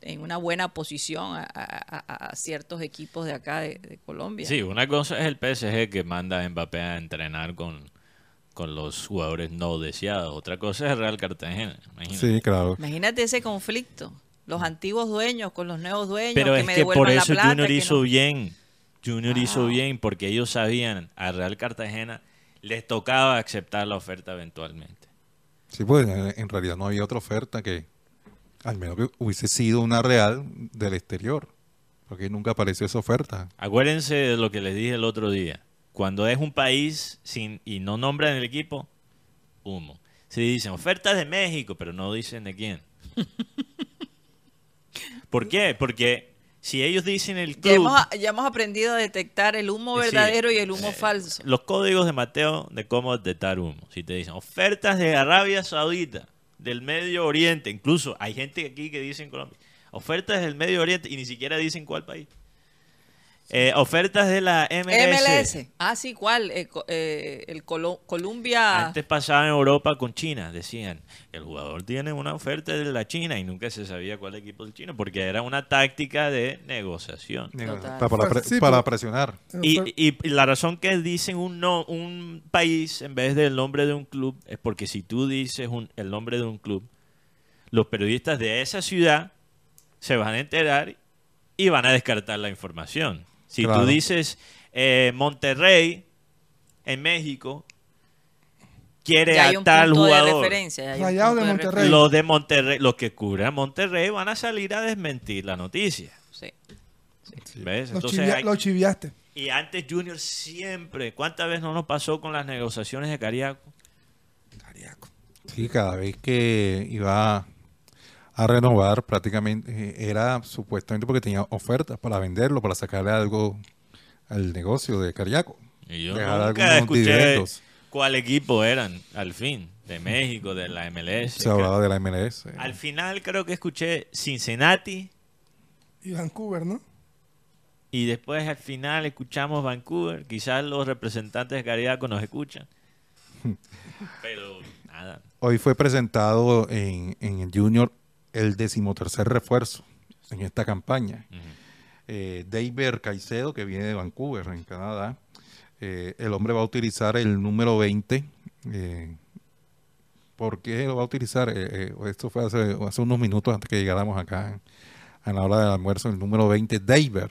Speaker 2: en una buena posición a, a- a- a ciertos equipos de acá de, de Colombia.
Speaker 3: Sí, una cosa es el PSG que manda a Mbappé a entrenar con, con los jugadores no deseados. Otra cosa es el Real Cartagena. imagínate.
Speaker 4: Sí, claro.
Speaker 2: Imagínate ese conflicto. Los antiguos dueños con los nuevos dueños
Speaker 3: Pero
Speaker 2: que
Speaker 3: es
Speaker 2: me
Speaker 3: que
Speaker 2: devuelvan
Speaker 3: por
Speaker 2: la
Speaker 3: eso
Speaker 2: plata.
Speaker 3: Junior hizo
Speaker 2: no-
Speaker 3: bien. Junior hizo
Speaker 2: Ah.
Speaker 3: bien porque ellos sabían al Real Cartagena les tocaba aceptar la oferta eventualmente.
Speaker 4: Sí, pues en realidad no había otra oferta que, al menos que hubiese sido una real del exterior. Porque nunca apareció esa oferta.
Speaker 3: Acuérdense de lo que les dije el otro día. Cuando es un país sin y no nombran el equipo, humo. Se dicen ofertas de México, pero no dicen de quién. ¿Por qué? Porque si ellos dicen el
Speaker 2: Ya
Speaker 3: club,
Speaker 2: hemos, ya hemos aprendido a detectar el humo
Speaker 3: Sí.
Speaker 2: verdadero y el humo
Speaker 3: Eh,
Speaker 2: falso.
Speaker 3: los códigos de Mateo de cómo detectar humo. Si te dicen ofertas de Arabia Saudita, del Medio Oriente, incluso hay gente aquí que dice en Colombia, ofertas del Medio Oriente y ni siquiera dicen cuál país. Eh, ofertas de la MLS.
Speaker 2: MLS. Ah, sí, ¿cuál? Eh, eh, el Colo- Columbia.
Speaker 3: Antes pasaba en Europa con China, decían, el jugador tiene una oferta de la China y nunca se sabía cuál equipo del chino, porque era una táctica de negociación.
Speaker 2: Total.
Speaker 4: Para, pre-
Speaker 5: Sí,
Speaker 4: para presionar.
Speaker 3: Y la razón que dicen un no, un país en vez del nombre de un club es porque si tú dices un- el nombre de un club, los periodistas de esa ciudad se van a enterar y van a descartar la información. Si
Speaker 4: Claro.
Speaker 3: tú dices eh, Monterrey en México quiere
Speaker 2: Ya
Speaker 3: a
Speaker 2: hay un
Speaker 3: tal
Speaker 2: punto de
Speaker 3: jugador,
Speaker 2: ya hay un punto
Speaker 5: de Monterrey.
Speaker 2: referencia.
Speaker 3: los de Monterrey, los que cubren Monterrey van a salir a desmentir la noticia.
Speaker 2: Sí.
Speaker 3: ¿Ves? Entonces
Speaker 5: chivia-
Speaker 3: hay-
Speaker 5: lo chiviaste.
Speaker 3: y antes Junior siempre, ¿cuántas veces no nos pasó con las negociaciones de Cariaco?
Speaker 5: Cariaco.
Speaker 4: Sí, cada vez que iba a renovar, prácticamente eh, era supuestamente porque tenía ofertas para venderlo, para sacarle algo al negocio de Cariaco.
Speaker 3: Y yo nunca escuché cuál equipo eran, al fin, de México, de la MLS.
Speaker 4: Se hablaba de la MLS. eh.
Speaker 3: Al final creo que escuché Cincinnati
Speaker 5: Y Vancouver, ¿no?
Speaker 3: y después al final escuchamos Vancouver. Quizás los representantes de Cariaco nos escuchan. Pero nada.
Speaker 4: Hoy fue presentado en, en el Junior el decimotercer refuerzo en esta campaña. Eh, David Caicedo, que viene de Vancouver, en Canadá. Eh, el hombre va a utilizar el número 20. eh, ¿Por qué lo va a utilizar? Eh, esto fue hace, hace unos minutos antes que llegáramos acá a la hora del almuerzo. El número 20, David.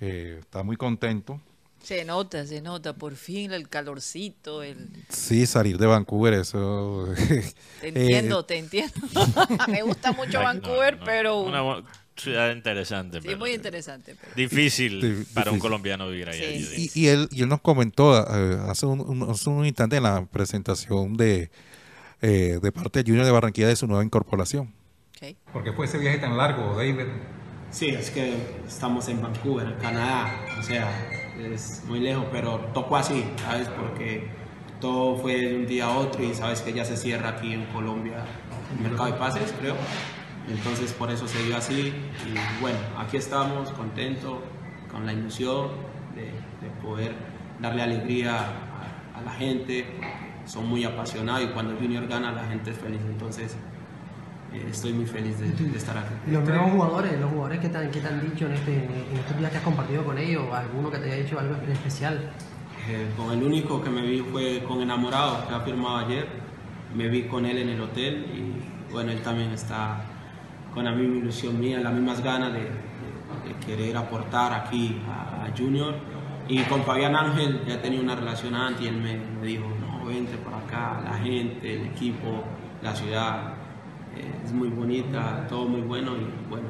Speaker 4: Está muy contento.
Speaker 2: Se nota, se nota. Por fin el calorcito, el...
Speaker 4: Sí, salir de Vancouver, eso.
Speaker 2: Te
Speaker 4: eh,
Speaker 2: entiendo, te entiendo. Me gusta mucho Vancouver,
Speaker 3: no, no.
Speaker 2: pero...
Speaker 3: Una ciudad interesante.
Speaker 2: Sí,
Speaker 3: pero
Speaker 2: muy interesante. pero-
Speaker 3: Difícil
Speaker 4: Dif-
Speaker 3: para un
Speaker 4: difícil.
Speaker 3: colombiano vivir allá.
Speaker 2: Sí.
Speaker 4: Y, y él, y él nos comentó eh, hace, un, un- hace un instante en la presentación de, eh, de parte de Junior de Barranquilla de su nueva incorporación.
Speaker 2: Ok.
Speaker 4: ¿Por qué fue ese viaje tan largo, David?
Speaker 7: Sí, es que estamos en Vancouver, Canadá, o sea, es muy lejos, pero tocó así, ¿sabes? Porque todo fue de un día a otro y sabes que ya se cierra aquí en Colombia el mercado de pases, creo. Entonces por eso se dio así y bueno, aquí estamos contentos, con la ilusión de, de poder darle alegría a, a la gente, son muy apasionados y cuando el Junior gana la gente es feliz, entonces estoy muy feliz de, de estar aquí.
Speaker 8: Los nuevos jugadores, los jugadores que te, han- que te han dicho en, este, en estos días que has compartido con ellos, alguno que te haya dicho algo en especial.
Speaker 7: Eh, con el único que me vi fue con Enamorado, que ha firmado ayer. Me vi con él en el hotel y bueno, él también está con la misma ilusión mía, las mismas ganas de, de- querer aportar aquí a, a Junior. Y con Fabián Ángel ya tenía una relación antes y él me, me dijo, no, vente por acá, la gente, el equipo, la ciudad, eh, es muy bonita, todo muy bueno y bueno,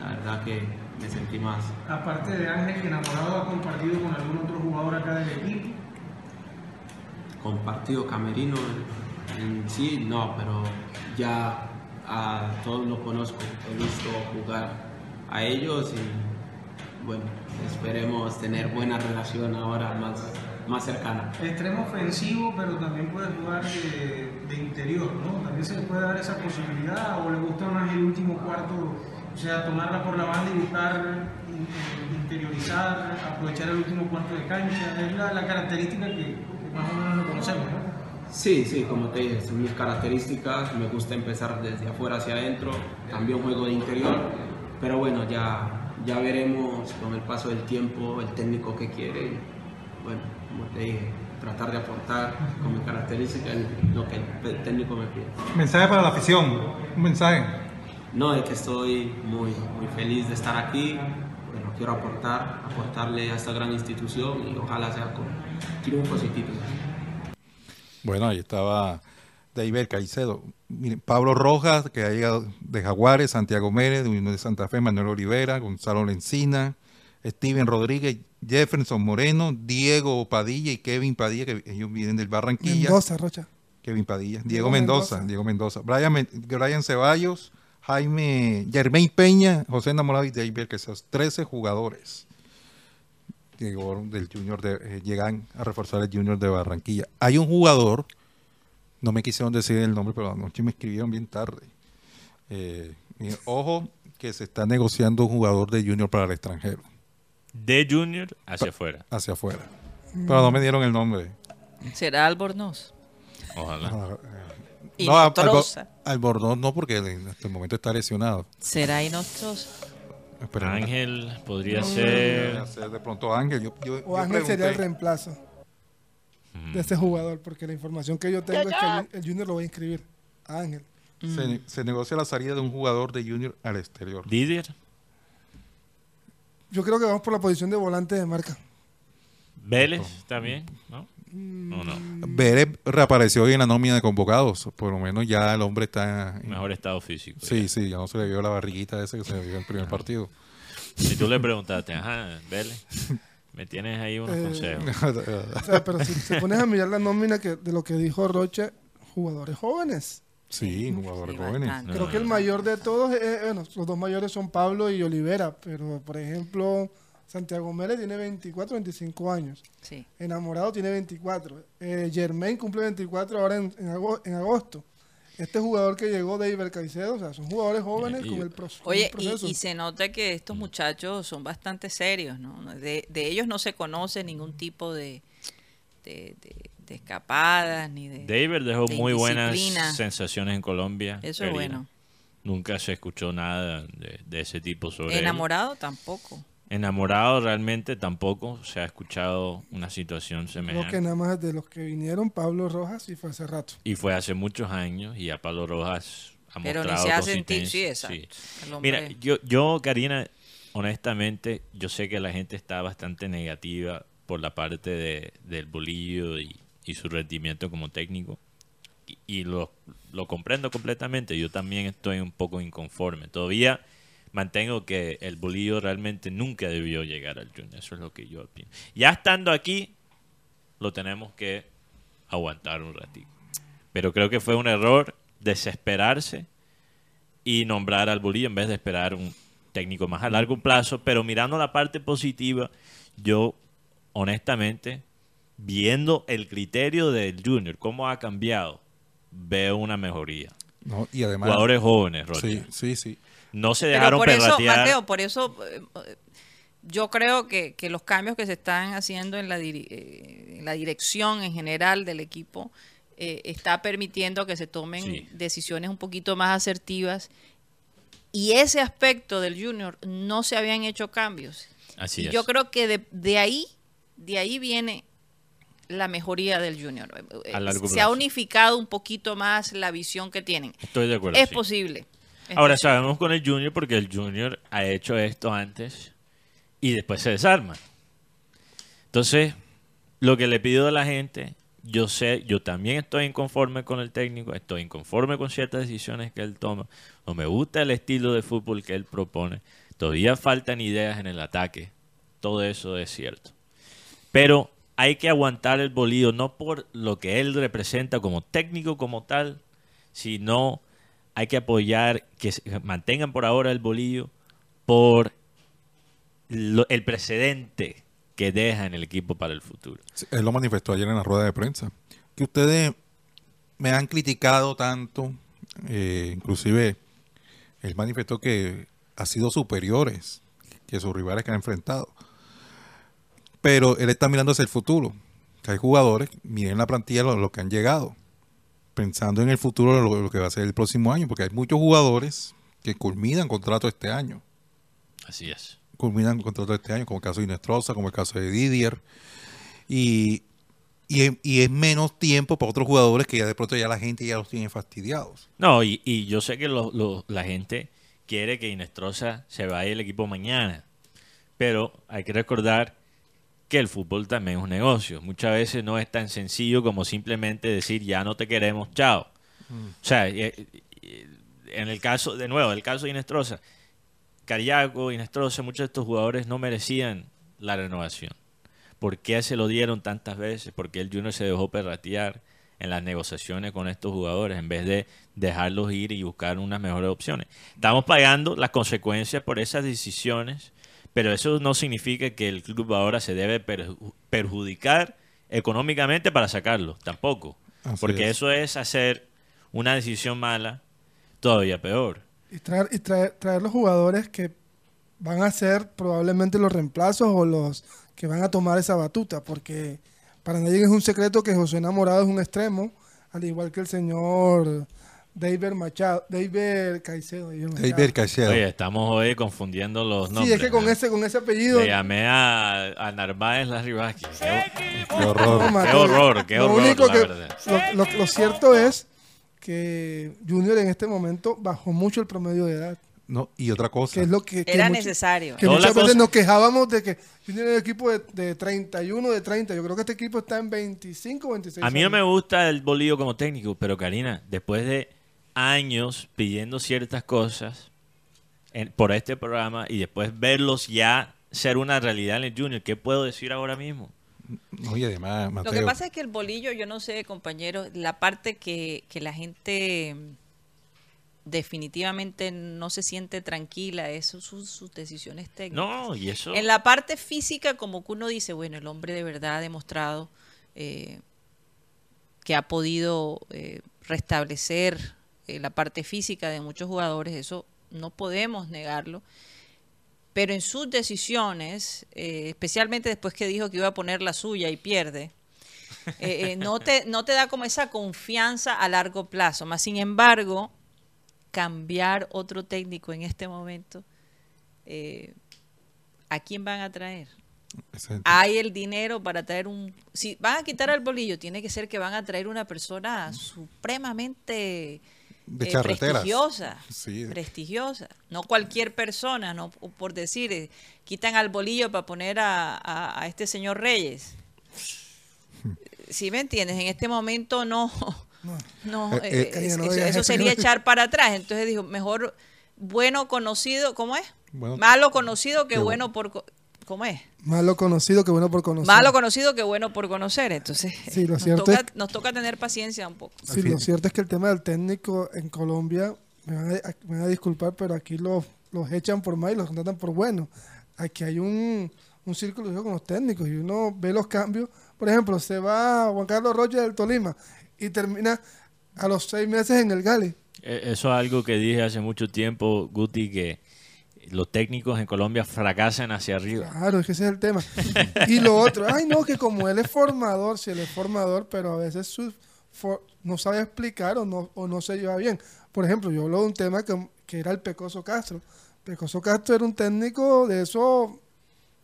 Speaker 7: la verdad que me sentí más,
Speaker 9: Aparte de Ángel, enamorado ha compartido con algún otro jugador acá del equipo.
Speaker 7: compartido camerino en, en sí, no, pero ya a todos los conozco, he visto jugar a ellos y bueno, esperemos tener buena relación ahora más, más cercana.
Speaker 9: Extremo ofensivo, pero también puede jugar de, de interior, ¿no? También se le puede dar esa posibilidad o le gusta más el último cuarto, o sea, tomarla por la banda y buscar in- interiorizar, aprovechar el último cuarto de cancha. Es la, la característica que, que más o menos lo conocemos, ¿no?
Speaker 7: Sí, sí, como te dije, son mis características, me gusta empezar desde afuera hacia adentro, también juego de interior, pero bueno, ya, ya veremos con el paso del tiempo el técnico que quiere bueno, como te dije, tratar de aportar con mis características lo que el técnico me pide.
Speaker 9: Mensaje para la afición, un mensaje.
Speaker 7: No, es que estoy muy, muy feliz de estar aquí. Bueno, quiero aportar, aportarle a esta gran institución y ojalá sea con triunfos y títulos.
Speaker 4: Bueno, ahí estaba David Caicedo. Miren, Pablo Rojas, que ha llegado de Jaguares, Santiago Mérez, de Unión de Santa Fe, Manuel Olivera, Gonzalo Lencina, Steven Rodríguez, Jefferson Moreno, Diego Padilla y Kevin Padilla, que ellos vienen del Barranquilla.
Speaker 5: Mendoza, Rocha.
Speaker 4: Kevin Padilla, Diego,
Speaker 5: Diego
Speaker 4: Mendoza,
Speaker 5: Mendoza.
Speaker 4: Diego Mendoza, Brian, Ceballos, Jaime, Germain Peña, José Enamorado y David, que esos 13 jugadores llegaron del Junior de, eh, llegan a reforzar el Junior de Barranquilla. Hay un jugador, no me quisieron decir el nombre, pero anoche me escribieron bien tarde. Eh, eh, ojo, que se está negociando un jugador de Junior para el extranjero,
Speaker 3: De Junior hacia afuera.
Speaker 4: hacia afuera. Pero no me dieron el nombre.
Speaker 2: ¿Será Albornoz?
Speaker 3: Ojalá.
Speaker 2: Y
Speaker 4: no. Albornoz no, porque en este momento está lesionado.
Speaker 2: ¿Será Inostroza?
Speaker 4: Espera,
Speaker 3: Ángel podría
Speaker 4: Podría
Speaker 3: ser.
Speaker 4: ser de pronto Ángel. Yo, yo-
Speaker 5: O
Speaker 4: yo
Speaker 5: Ángel sería el reemplazo de este jugador, porque la información que yo tengo es que el, el Junior lo va a inscribir. a Ángel.
Speaker 4: Se, se negocia la salida de un jugador de Junior al exterior.
Speaker 3: Didier,
Speaker 5: Yo creo que vamos por la posición de volante de marca.
Speaker 3: Vélez también, ¿no? No, no.
Speaker 4: Vélez reapareció hoy en la nómina de convocados. Por lo menos ya el hombre está. en-
Speaker 3: Mejor estado físico.
Speaker 4: Sí, sí, ya no se le vio la barriguita esa que se le vio en el primer partido.
Speaker 3: Si tú le preguntaste, ajá, Vélez, me tienes ahí unos
Speaker 5: Eh,
Speaker 3: consejos.
Speaker 5: O sea, pero si te pones a mirar la nómina que, de lo que dijo Roche, jugadores jóvenes.
Speaker 4: Sí, jugadores
Speaker 2: Sí,
Speaker 4: jóvenes.
Speaker 2: bastante.
Speaker 5: Creo que el mayor de todos, es- bueno, los dos mayores son Pablo y Olivera, pero por ejemplo, Santiago Mérez tiene 24, 25 años.
Speaker 2: Sí.
Speaker 5: Enamorado tiene 24. Eh, Germain cumple 24 ahora en, en ago- en agosto. Este jugador que llegó, David Caicedo, o sea, son jugadores jóvenes
Speaker 3: Y-
Speaker 5: con el,
Speaker 2: Oye,
Speaker 5: el proceso.
Speaker 2: y, y se nota que estos muchachos son bastante serios, ¿no? De, de ellos no se conoce ningún tipo de, de, de- de escapadas ni de...
Speaker 3: David dejó
Speaker 2: de
Speaker 3: muy buenas sensaciones en Colombia.
Speaker 2: Eso es bueno.
Speaker 3: Nunca se escuchó nada de, de ese tipo sobre él.
Speaker 2: Enamorado tampoco.
Speaker 3: Enamorado realmente tampoco se ha escuchado una situación
Speaker 5: Creo
Speaker 3: semejante.
Speaker 5: que nada más de los que vinieron, Pablo Rojas y fue hace rato.
Speaker 3: Y fue hace muchos años y a Pablo Rojas ha
Speaker 2: Pero ni
Speaker 3: mostrado
Speaker 2: se ha sentido...
Speaker 3: consistencia.
Speaker 2: Sí,
Speaker 3: Sí. Mira, yo, yo, Karina, honestamente, yo sé que la gente está bastante negativa por la parte de, del bolillo y, su rendimiento como técnico. Y, y lo, lo comprendo completamente. Yo también estoy un poco inconforme. Todavía mantengo que el bolillo realmente nunca debió llegar al Junior. Eso es lo que yo opino. Ya estando aquí, lo tenemos que aguantar un ratito. Pero creo que fue un error desesperarse y nombrar al Bolillo en vez de esperar un técnico más a largo plazo. Pero mirando la parte positiva, yo honestamente, viendo el criterio del Junior, cómo ha cambiado, veo una mejoría.
Speaker 4: No, y además.
Speaker 3: Jugadores jóvenes, Rocha.
Speaker 4: Sí, sí, sí.
Speaker 3: No se
Speaker 2: Pero
Speaker 3: dejaron
Speaker 2: por eso. Mateo, por eso eh, yo creo que, que los cambios que se están haciendo en la, diri- eh, en la dirección en general del equipo eh, está permitiendo que se tomen
Speaker 3: Sí.
Speaker 2: decisiones un poquito más asertivas. Y ese aspecto del junior no se habían hecho cambios.
Speaker 3: Así
Speaker 2: y
Speaker 3: es.
Speaker 2: yo creo que de, de ahí, de ahí viene la mejoría del junior. Eh,
Speaker 3: largo
Speaker 2: se ha unificado un poquito más la visión que tienen.
Speaker 3: Estoy de acuerdo.
Speaker 2: es
Speaker 3: sí.
Speaker 2: posible. Es
Speaker 3: Ahora
Speaker 2: posible.
Speaker 3: sabemos con el Junior porque el Junior ha hecho esto antes y después se desarma. Entonces, lo que le pido a la gente, yo sé, yo también estoy inconforme con el técnico, estoy inconforme con ciertas decisiones que él toma, no me gusta el estilo de fútbol que él propone, todavía faltan ideas en el ataque, todo eso es cierto. Pero hay que aguantar el bolillo, no por lo que él representa como técnico como tal, sino hay que apoyar que mantengan por ahora el bolillo por el precedente que deja en el equipo para el futuro.
Speaker 4: Él lo manifestó ayer en la rueda de prensa. Que ustedes me han criticado tanto, eh, inclusive él manifestó que ha sido superiores que sus rivales que han enfrentado. Pero él está mirando hacia el futuro. Que hay jugadores, miren la plantilla lo, lo que han llegado, pensando en el futuro lo, lo que va a ser el próximo año, porque hay muchos jugadores que culminan contrato este año
Speaker 3: Así es.
Speaker 4: culminan contrato este año, como el caso de Inestrosa, como el caso de Didier. Y, y, es- y es menos tiempo para otros jugadores que ya de pronto ya la gente ya los tiene fastidiados.
Speaker 3: No, y, y yo sé que lo- lo- la gente quiere que Inestrosa se vaya del equipo mañana, pero hay que recordar que el fútbol también es un negocio. Muchas veces no es tan sencillo como simplemente decir ya no te queremos, chao. O sea, en el caso, de nuevo, el caso de Inestrosa, Cariaco, Inestrosa, muchos de estos jugadores no merecían la renovación. ¿Por qué se lo dieron tantas veces? ¿Por qué el Junior se dejó perratear en las negociaciones con estos jugadores en vez de dejarlos ir y buscar unas mejores opciones? Estamos pagando las consecuencias por esas decisiones, pero eso no significa que el club ahora se debe perju- perjudicar económicamente para sacarlo, tampoco.
Speaker 4: Así
Speaker 3: Porque
Speaker 4: es.
Speaker 3: eso es hacer una decisión mala todavía peor.
Speaker 5: Y traer, y traer, traer los jugadores que van a ser probablemente los reemplazos o los que van a tomar esa batuta, porque para nadie es un secreto que José Enamorado es un extremo, al igual que el señor David Machado, David Caicedo. David
Speaker 4: Caicedo.
Speaker 3: Oye, estamos hoy confundiendo los nombres.
Speaker 5: Sí, es que con
Speaker 3: ¿no?
Speaker 5: ese, con ese apellido.
Speaker 3: Le llamé a, a Narváez Larry Vázquez. Qué,
Speaker 4: Qué horror.
Speaker 5: No,
Speaker 3: qué horror, qué
Speaker 5: lo
Speaker 3: horror,
Speaker 5: único
Speaker 3: la
Speaker 5: que-. Lo, lo- lo cierto es que Junior en este momento bajó mucho el promedio de edad.
Speaker 4: No, y otra cosa.
Speaker 5: Que es lo que, que
Speaker 2: Era
Speaker 5: mucho-
Speaker 2: necesario.
Speaker 5: Que
Speaker 3: No,
Speaker 5: muchas veces
Speaker 3: cosa-
Speaker 5: nos quejábamos de que Junior era un equipo de, de 31, de 30. Yo creo que este equipo está en 25, 26
Speaker 3: A mí no me gusta el bolillo como técnico, pero Karina, después de años pidiendo ciertas cosas en- por este programa y después verlos ya ser una realidad en el Junior, ¿qué puedo decir ahora mismo?
Speaker 4: Y además,
Speaker 2: Lo que pasa es que el bolillo, yo no sé, compañero, la parte que, que la gente definitivamente no se siente tranquila, eso sus, sus decisiones técnicas.
Speaker 3: No, y eso...
Speaker 2: En la parte física, como que uno dice, bueno, el hombre de verdad ha demostrado eh, que ha podido eh, restablecer eh, la parte física de muchos jugadores, eso no podemos negarlo. Pero en sus decisiones, eh, especialmente después que dijo que iba a poner la suya y pierde, eh, no, te, no te da como esa confianza a largo plazo. Más sin embargo, cambiar otro técnico en este momento, ¿a quién van a traer? Hay el dinero para traer un... Si van a quitar al bolillo, tiene que ser que van a traer una persona supremamente
Speaker 4: De
Speaker 2: eh,
Speaker 4: charreteras.
Speaker 2: prestigiosa.
Speaker 4: Sí.
Speaker 2: Prestigiosa. No cualquier persona, no por decir, eh, quitan al bolillo para poner a, a- a este señor Reyes. Si me entiendes, en este momento no, no,
Speaker 4: Eh,
Speaker 2: eh,
Speaker 4: eh,
Speaker 5: no
Speaker 2: eso, sería echar para atrás. Entonces dijo, mejor bueno conocido, ¿cómo es?
Speaker 4: Bueno,
Speaker 2: Malo conocido que bueno por, ¿cómo es?
Speaker 5: Malo conocido que bueno por conocer.
Speaker 2: Malo conocido que bueno por conocer. Entonces,
Speaker 5: Sí, lo
Speaker 2: nos,
Speaker 5: cierto
Speaker 2: toca,
Speaker 5: es-
Speaker 2: nos toca tener paciencia un poco.
Speaker 5: Sí, lo cierto es que el tema del técnico en Colombia, me van a, me van a disculpar, pero aquí los, los echan por mal y los contratan por bueno. Aquí hay un, un círculo con los técnicos y uno ve los cambios. Por ejemplo, se va Juan Carlos Rocha del Tolima y termina a los seis meses en el Gali.
Speaker 3: Eh, Eso es algo que dije hace mucho tiempo, Guti, que los técnicos en Colombia fracasan hacia arriba.
Speaker 5: Claro, es que ese es el tema. Y lo otro, ay no, que como él es formador, si él es formador, pero a veces su for- no sabe explicar o no, o no se lleva bien. Por ejemplo, yo hablo de un tema que, que era el Pecoso Castro. Pecoso Castro era un técnico de eso,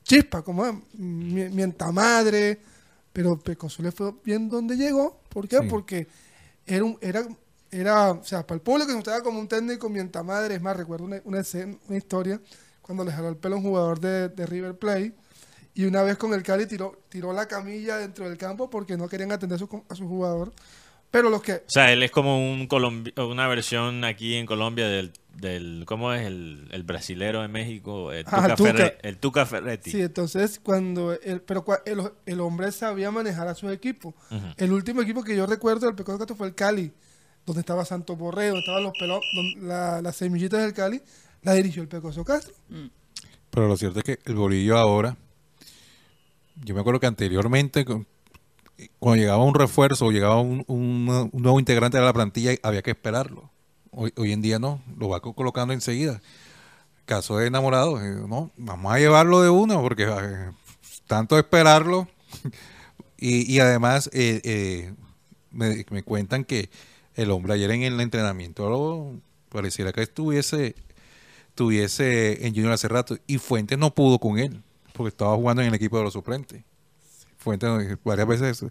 Speaker 5: chispa, como mi- mienta madre, pero Pecoso le fue bien donde llegó. ¿Por qué?
Speaker 4: Sí.
Speaker 5: Porque era, un, era, era, o sea, para el público se mostraba como un técnico mienta madre. Es más, recuerdo una, una, escena- una historia cuando le jaló el pelo a un jugador de, de River Plate y una vez con el Cali tiró, tiró la camilla dentro del campo porque no querían atender a su, a su jugador. Pero los que...
Speaker 3: O sea, él es como un colombi- una versión aquí en Colombia del, del ¿cómo es? El, el brasilero de México, el
Speaker 5: Ah,
Speaker 3: Tuca,
Speaker 5: el Tuca.
Speaker 3: Ferre- el Tuca Ferretti.
Speaker 5: Sí, entonces cuando... El, pero el, el hombre sabía manejar a su equipo. El último equipo que yo recuerdo del Pecoso Castro fue el Cali, donde estaba Santo Borreo, donde estaban los pelos, la, las semillitas del Cali, la dirigió el Pecoso Castro.
Speaker 4: Pero lo cierto es que el bolillo ahora, yo me acuerdo que anteriormente, cuando llegaba un refuerzo o llegaba un, un- un nuevo integrante de la plantilla, había que esperarlo. Hoy, hoy en día no, lo va co- colocando enseguida. Caso de enamorado, eh, no, vamos a llevarlo de una, porque eh, tanto esperarlo. y, y además, eh, eh, me, me cuentan que el hombre ayer en el entrenamiento pareciera que estuviese estuviese en Junior hace rato y Fuentes no pudo con él porque estaba jugando en el equipo de los suplentes. Fuentes eh, varias veces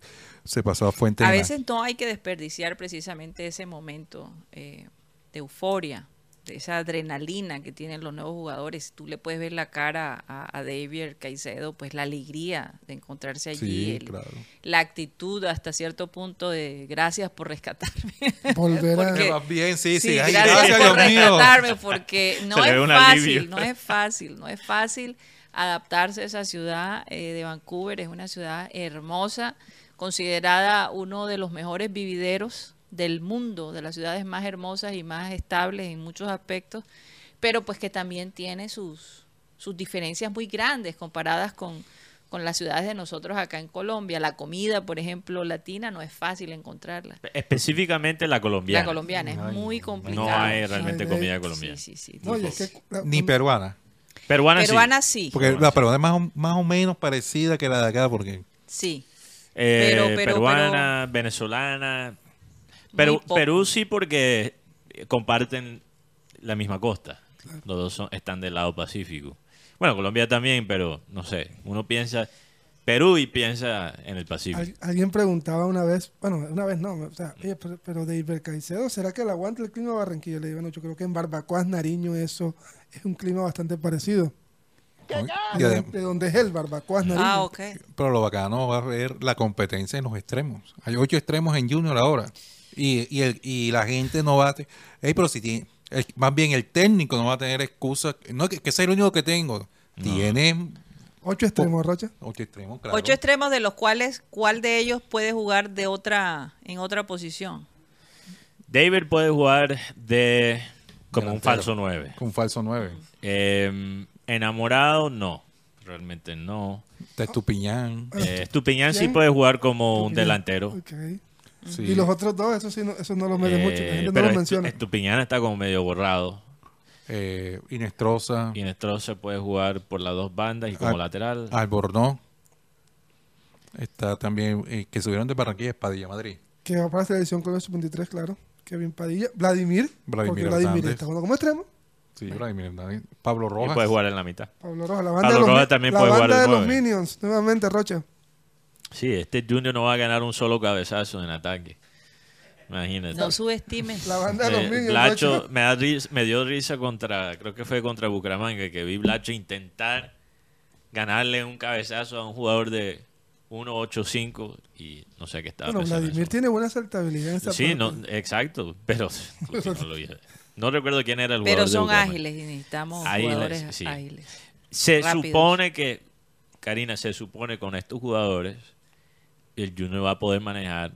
Speaker 4: se- pasó a Fuentes.
Speaker 2: A
Speaker 4: la-
Speaker 2: veces no hay que desperdiciar precisamente ese momento eh, de euforia, esa adrenalina que tienen los nuevos jugadores. Tú le puedes ver la cara a, a David Caicedo, pues la alegría de encontrarse allí,
Speaker 4: Sí,
Speaker 2: el-
Speaker 4: claro.
Speaker 2: la actitud hasta cierto punto de gracias por rescatarme.
Speaker 5: Volver a...
Speaker 2: Porque-
Speaker 4: bien, sí, sí.
Speaker 2: Sí,
Speaker 4: Ay,
Speaker 2: gracias,
Speaker 4: gracias,
Speaker 2: por
Speaker 4: Dios mío.
Speaker 2: rescatarme, porque no es fácil,
Speaker 3: alivio.
Speaker 2: no es fácil, no es fácil adaptarse a esa ciudad eh, de Vancouver. Es una ciudad hermosa, considerada uno de los mejores vivideros del mundo, de las ciudades más hermosas y más estables en muchos aspectos, pero pues que también tiene sus, sus diferencias muy grandes comparadas con, con las ciudades de nosotros acá en Colombia. La comida, por ejemplo, latina, no es fácil encontrarla.
Speaker 3: Específicamente la colombiana.
Speaker 2: La colombiana es muy complicada.
Speaker 3: No hay realmente
Speaker 5: Ay,
Speaker 3: comida
Speaker 5: de-
Speaker 3: colombiana.
Speaker 2: Sí, sí, sí.
Speaker 5: No, y es que la-
Speaker 4: Ni peruana.
Speaker 3: Peruana,
Speaker 2: Peruana
Speaker 3: sí.
Speaker 2: sí.
Speaker 4: Porque la peruana es más o, más o menos parecida que la de acá, porque
Speaker 2: Sí.
Speaker 3: Eh,
Speaker 2: Pero- pero-
Speaker 3: peruana, venezolana. Perú. Perú sí porque comparten la misma costa. Los dos son- están del lado pacífico. Bueno, Colombia también, pero no sé. Uno piensa... Perú y piensa en el Pacífico.
Speaker 5: Al- alguien preguntaba una vez, bueno, una vez no, o sea, oye, pero, pero de Iber Caicedo, ¿será que le aguanta el clima de Barranquilla? Le digo, bueno, yo creo que en Barbacoas, Nariño, eso es un clima bastante parecido.
Speaker 4: Y
Speaker 5: De, de donde es el Barbacoas, Nariño.
Speaker 2: Ah, ok.
Speaker 4: Pero lo bacano va a ver la competencia en los extremos. Hay ocho extremos en Junior ahora. Y, y, el- y la gente no va a... te- Ey, pero si tiene... el- más bien el técnico no va a tener excusa. No, que, que es el único que tengo. Tiene
Speaker 5: Ocho extremos, Rocha.
Speaker 4: ocho extremos, claro.
Speaker 2: Ocho extremos de los cuales, ¿cuál de ellos puede jugar de otra, en otra posición?
Speaker 3: David puede jugar de como un falso 9.
Speaker 4: Con falso 9.
Speaker 3: enamorado, no. Realmente no.
Speaker 4: Estupiñán.
Speaker 3: Eh, Estupiñán sí puede jugar como un delantero.
Speaker 5: Ok.
Speaker 4: Sí.
Speaker 5: Y los otros dos, eso sí, no, eso no los mete
Speaker 3: Eh,
Speaker 5: mucho, la gente no
Speaker 3: pero
Speaker 5: los
Speaker 3: Estu-
Speaker 5: menciona.
Speaker 3: Estupiñán está como medio borrado.
Speaker 4: Eh, Inestrosa.
Speaker 3: Inestrosa puede jugar por las dos bandas y como
Speaker 4: Al-
Speaker 3: lateral.
Speaker 4: Albornoz. Está también... eh, que subieron de Barranquilla, Espadilla, Madrid.
Speaker 5: Que va para la selección con el sub-23, claro. Kevin Padilla. Vladimir.
Speaker 4: Vladimir
Speaker 5: porque Vladimir
Speaker 4: Hernández.
Speaker 5: está jugando como extremo.
Speaker 4: Sí, Vladimir Hernández. Pablo
Speaker 3: y
Speaker 4: Rojas.
Speaker 3: puede jugar en la mitad.
Speaker 5: Pablo Rojas, la banda
Speaker 3: Pablo
Speaker 5: de los,
Speaker 3: Rojas también
Speaker 5: la
Speaker 3: puede jugar
Speaker 5: banda
Speaker 3: de
Speaker 5: de los. Minions, nuevamente, Rocha.
Speaker 3: Sí, este Junior no va a ganar un solo cabezazo en ataque. Imagínate.
Speaker 2: No subestimes.
Speaker 5: La banda de los
Speaker 3: Eh,
Speaker 5: Minions.
Speaker 3: Blacho me, da ris- me dio risa contra, creo que fue contra Bucaramanga, que vi Blacho intentar ganarle un cabezazo a un jugador de 1.85 y no sé qué estaba
Speaker 5: Bueno,
Speaker 3: pensando
Speaker 5: Vladimir
Speaker 3: eso.
Speaker 5: tiene buena saltabilidad en esa
Speaker 3: Sí, no, exacto, pero no, lo vi. No recuerdo quién era el jugador
Speaker 2: Pero son ágiles y necesitamos
Speaker 3: Ágiles,
Speaker 2: jugadores
Speaker 3: sí.
Speaker 2: ágiles.
Speaker 3: Se
Speaker 2: Rápidos.
Speaker 3: supone que, Karina, se supone con estos jugadores, el Junior va a poder manejar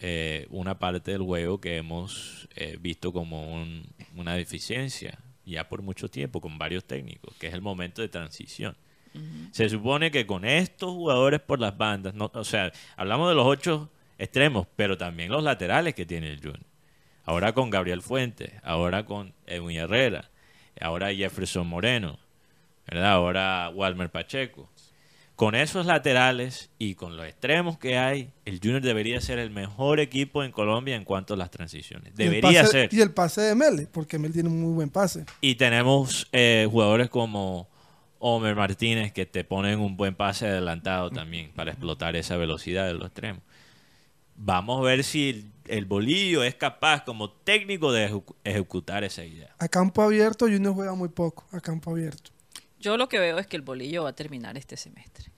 Speaker 3: eh, una parte del juego que hemos eh, visto como un- una deficiencia ya por mucho tiempo con varios técnicos, que es el momento de transición. Se supone que con estos jugadores por las bandas, no, o sea, hablamos de los ocho extremos, pero también los laterales que tiene el Junior. Ahora con Gabriel Fuentes, ahora con Edwin Herrera, ahora Jefferson Moreno, ¿verdad? Ahora Walmer Pacheco. Con esos laterales y con los extremos que hay, el Junior debería ser el mejor equipo en Colombia en cuanto a las transiciones. Debería
Speaker 5: pase-
Speaker 3: ser.
Speaker 5: Y el pase de Mel, porque Mel tiene un muy buen pase.
Speaker 3: Y tenemos eh, jugadores como Homer Martínez que te ponen un buen pase adelantado también para explotar esa velocidad de los extremos. Vamos a ver si el, el bolillo es capaz como técnico de ejecu- ejecutar esa idea.
Speaker 5: A campo abierto, Junior juega muy poco. A campo abierto.
Speaker 2: Yo lo que veo es que el bolillo va a terminar este semestre.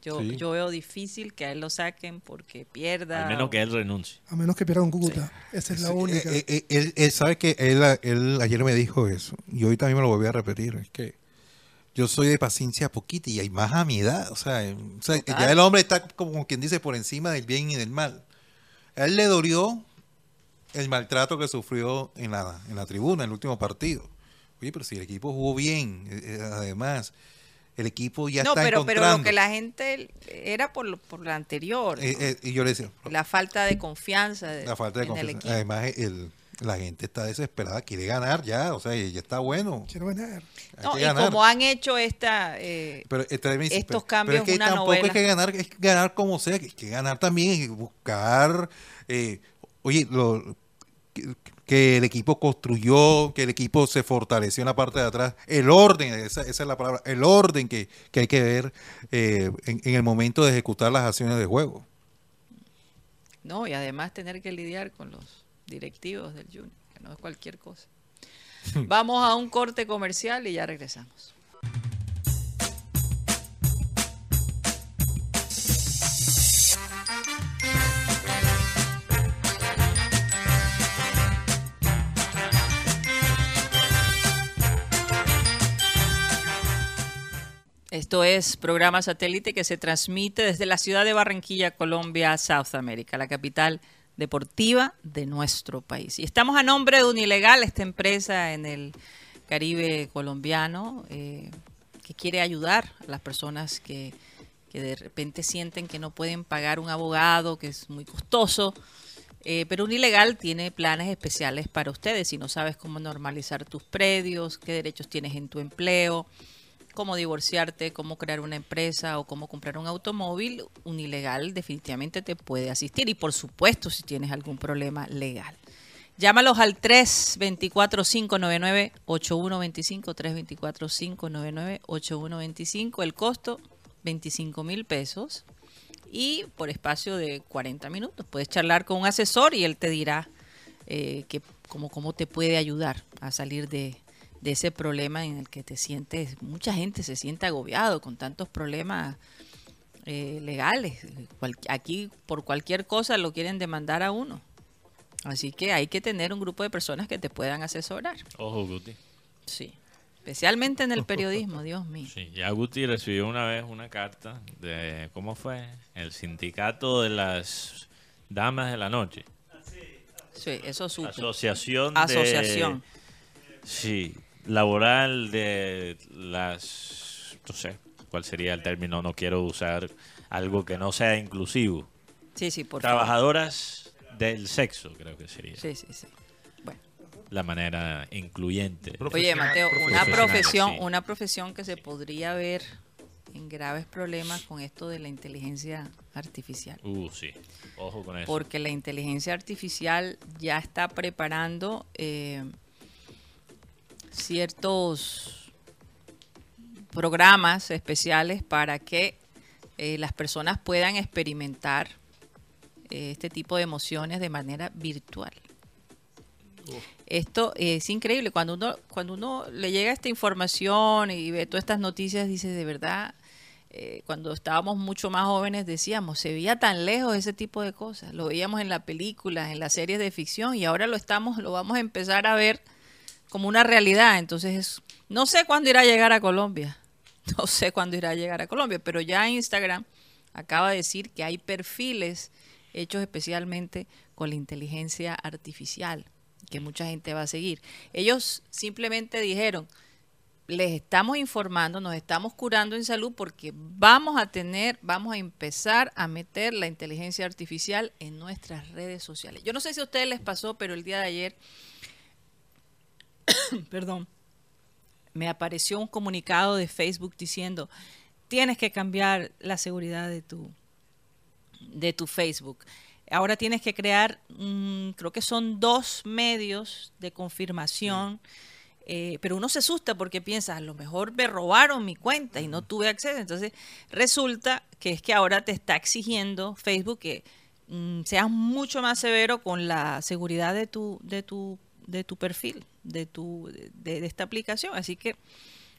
Speaker 2: Yo,
Speaker 4: Sí.
Speaker 2: yo veo difícil que a él lo saquen porque pierda.
Speaker 3: Al menos
Speaker 2: o-
Speaker 3: que él renuncie.
Speaker 5: A menos que pierda con Cúcuta. Esa es la
Speaker 4: Sí,
Speaker 5: única.
Speaker 4: eh, eh, él, él sabe que él, él ayer me dijo eso y hoy también me lo volví a repetir. Es que yo soy de paciencia poquita y hay más a mi edad. O sea, eh, o sea, ya el hombre está como quien dice por encima del bien y del mal. A él le dolió el maltrato que sufrió en la, en la tribuna en el último partido. Oye, pero si el equipo jugó bien, eh, eh, además, el equipo ya
Speaker 2: no,
Speaker 4: está
Speaker 2: pero, pero
Speaker 4: encontrando.
Speaker 2: lo que la gente era por lo, por lo anterior.
Speaker 4: Eh,
Speaker 2: ¿no?
Speaker 4: eh, y yo le decía,
Speaker 2: la falta de confianza. de-
Speaker 4: La falta de
Speaker 2: el
Speaker 4: confianza. Además, el, la gente está desesperada, quiere ganar ya, o sea, ya está bueno.
Speaker 5: Quiero ganar.
Speaker 2: No, y
Speaker 4: ganar.
Speaker 2: como han hecho esta. eh,
Speaker 4: Pero esta
Speaker 2: estos
Speaker 4: pero-
Speaker 2: cambios
Speaker 4: pero es que
Speaker 2: una
Speaker 4: tampoco
Speaker 2: novela.
Speaker 4: es que ganar, es que ganar como sea, que, que ganar también, es buscar, eh, oye, lo, que, que el equipo construyó, que el equipo se fortaleció en la parte de atrás, el orden, esa, esa es la palabra, el orden que, que hay que ver eh, en, en el momento de ejecutar las acciones de juego.
Speaker 2: no, y además tener que lidiar con los directivos del Junior, que no es cualquier cosa. Vamos a un corte comercial y ya regresamos. Esto es programa satélite que se transmite desde la ciudad de Barranquilla, Colombia, South America, la capital deportiva de nuestro país. Y estamos a nombre de Unilegal, esta empresa en el Caribe colombiano eh, que quiere ayudar a las personas que, que de repente sienten que no pueden pagar un abogado, que es muy costoso. Eh, pero Unilegal tiene planes especiales para ustedes. Si no sabes cómo normalizar tus predios, qué derechos tienes en tu empleo, cómo divorciarte, cómo crear una empresa o cómo comprar un automóvil, Unilegal definitivamente te puede asistir. Y por supuesto, si tienes algún problema legal. Llámalos al 324-599-8125, 324-599-8125. El costo 25 mil pesos y por espacio de 40 minutos. Puedes charlar con un asesor y él te dirá eh, que, cómo, cómo te puede ayudar a salir de, de ese problema en el que te sientes, mucha gente se siente agobiado con tantos problemas eh, legales. Aquí por cualquier cosa lo quieren demandar a uno. Así que hay que tener un grupo de personas que te puedan asesorar.
Speaker 3: Ojo, Guti.
Speaker 2: Sí. Especialmente en el periodismo, Dios mío.
Speaker 3: Sí, ya Guti recibió una vez una carta de, ¿cómo fue? El sindicato de las damas de la noche.
Speaker 2: Sí, eso supe.
Speaker 3: Asociación de...
Speaker 2: Asociación.
Speaker 3: Sí, laboral de las... No sé cuál sería el término, no quiero usar algo que no sea inclusivo.
Speaker 2: Sí, sí, por favor.
Speaker 3: Trabajadoras del sexo, creo que sería.
Speaker 2: Sí, sí, sí.
Speaker 3: La manera incluyente.
Speaker 2: Oye, Mateo, una profesión,
Speaker 3: sí.
Speaker 2: una profesión que se podría ver en graves problemas con esto de la inteligencia artificial.
Speaker 3: Uh, sí. Ojo con eso.
Speaker 2: Porque la inteligencia artificial ya está preparando eh, ciertos programas especiales para que eh, las personas puedan experimentar eh, este tipo de emociones de manera virtual. Esto es increíble. Cuando uno, cuando uno le llega esta información y ve todas estas noticias, dice de verdad, eh, cuando estábamos mucho más jóvenes decíamos, se veía tan lejos ese tipo de cosas. Lo veíamos en las películas, en las series de ficción y ahora lo estamos, lo vamos a empezar a ver como una realidad. Entonces, es- no sé cuándo irá a llegar a Colombia. No sé cuándo irá a llegar a Colombia, pero ya Instagram acaba de decir que hay perfiles hechos especialmente con la inteligencia artificial que mucha gente va a seguir. Ellos simplemente dijeron, les estamos informando, nos estamos curando en salud porque vamos a tener, vamos a empezar a meter la inteligencia artificial en nuestras redes sociales. Yo no sé si a ustedes les pasó, pero el día de ayer, perdón, me apareció un comunicado de Facebook diciendo, tienes que cambiar la seguridad de tu, de tu Facebook. Ahora tienes que crear, mm, creo que son dos medios de confirmación, eh, pero uno se asusta porque piensa, a lo mejor me robaron mi cuenta y no tuve acceso. Entonces resulta que es que ahora te está exigiendo Facebook que mm, seas mucho más severo con la seguridad de tu, de tu, de tu perfil, de, tu, de, de esta aplicación. Así que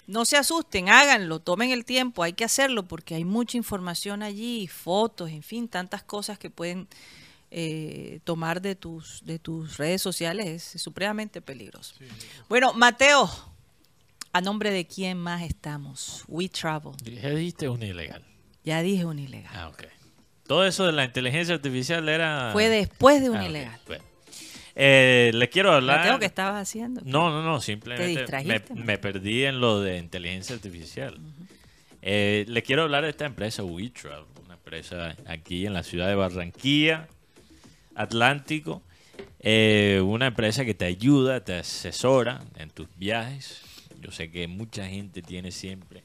Speaker 2: no se asusten, háganlo, tomen el tiempo, hay que hacerlo porque hay mucha información allí, fotos, en fin, tantas cosas que pueden eh, tomar de tus, de tus redes sociales, es supremamente peligroso. Bueno, Mateo, ¿a nombre de quién más estamos? We Travel.
Speaker 3: Dije, dijiste un ilegal.
Speaker 2: Ya dije un ilegal.
Speaker 3: Ah, ok. Todo eso de la inteligencia artificial era...
Speaker 2: Fue después de un
Speaker 3: Ah,
Speaker 2: ilegal.
Speaker 3: bueno. Eh, les quiero hablar...
Speaker 2: Mateo, ¿qué estabas haciendo?
Speaker 3: No, no, no, simplemente me,
Speaker 2: distrajiste,
Speaker 3: me perdí en lo de inteligencia artificial. Eh, les quiero hablar de esta empresa WeTravel, una empresa aquí en la ciudad de Barranquilla, Atlántico, eh, una empresa que te ayuda, te asesora en tus viajes. Yo sé que mucha gente tiene siempre